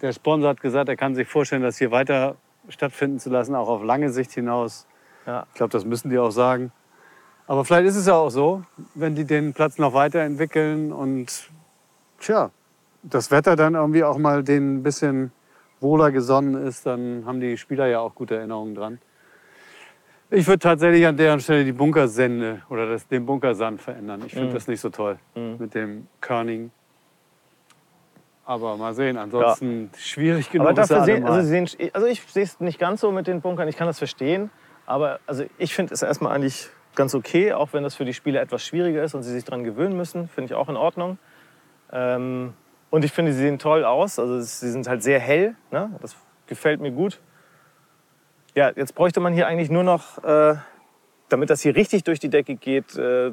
Der Sponsor hat gesagt, er kann sich vorstellen, das hier weiter stattfinden zu lassen, auch auf lange Sicht hinaus. Ja. Ich glaube, das müssen die auch sagen. Aber vielleicht ist es ja auch so, wenn die den Platz noch weiterentwickeln und tja, das Wetter dann irgendwie auch mal denen ein bisschen wohler gesonnen ist, dann haben die Spieler ja auch gute Erinnerungen dran. Ich würde tatsächlich an deren Stelle die Bunkersende oder das, den Bunkersand verändern. Ich finde Mhm. das nicht so toll Mhm. mit dem Körning. Aber mal sehen, ansonsten schwierig genug. Aber er dafür sehen, also, sehen, also ich sehe es nicht ganz so mit den Bunkern, ich kann das verstehen. Aber also ich finde es erstmal eigentlich ganz okay, auch wenn das für die Spieler etwas schwieriger ist und sie sich daran gewöhnen müssen, finde ich auch in Ordnung. Ähm, Und ich finde, sie sehen toll aus. Also sie sind halt sehr hell. Ne? Das gefällt mir gut. Ja, jetzt bräuchte man hier eigentlich nur noch, äh, damit das hier richtig durch die Decke geht, äh,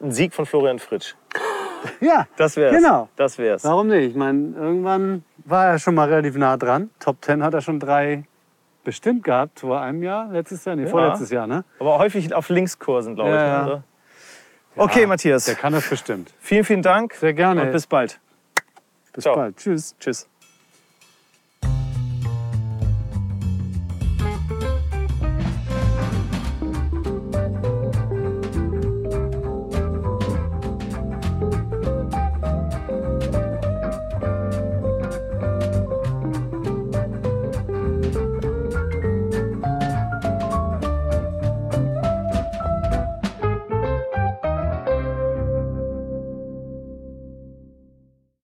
einen Sieg von Florian Fritsch. Ja, Das wär's. Genau. Das wär's. warum nicht? Ich meine, irgendwann war er schon mal relativ nah dran. Top 10 hat er schon drei bestimmt gehabt. Vor einem Jahr, letztes Jahr, nee, vorletztes Jahr, ne? Aber häufig auf Linkskursen, glaube ich. Ja, ja. Okay, Ja, Matthias. Der kann das bestimmt. Vielen, vielen Dank. Sehr gerne. Und bis bald. Bis Ciao. bald. Tschüss. Tschüss.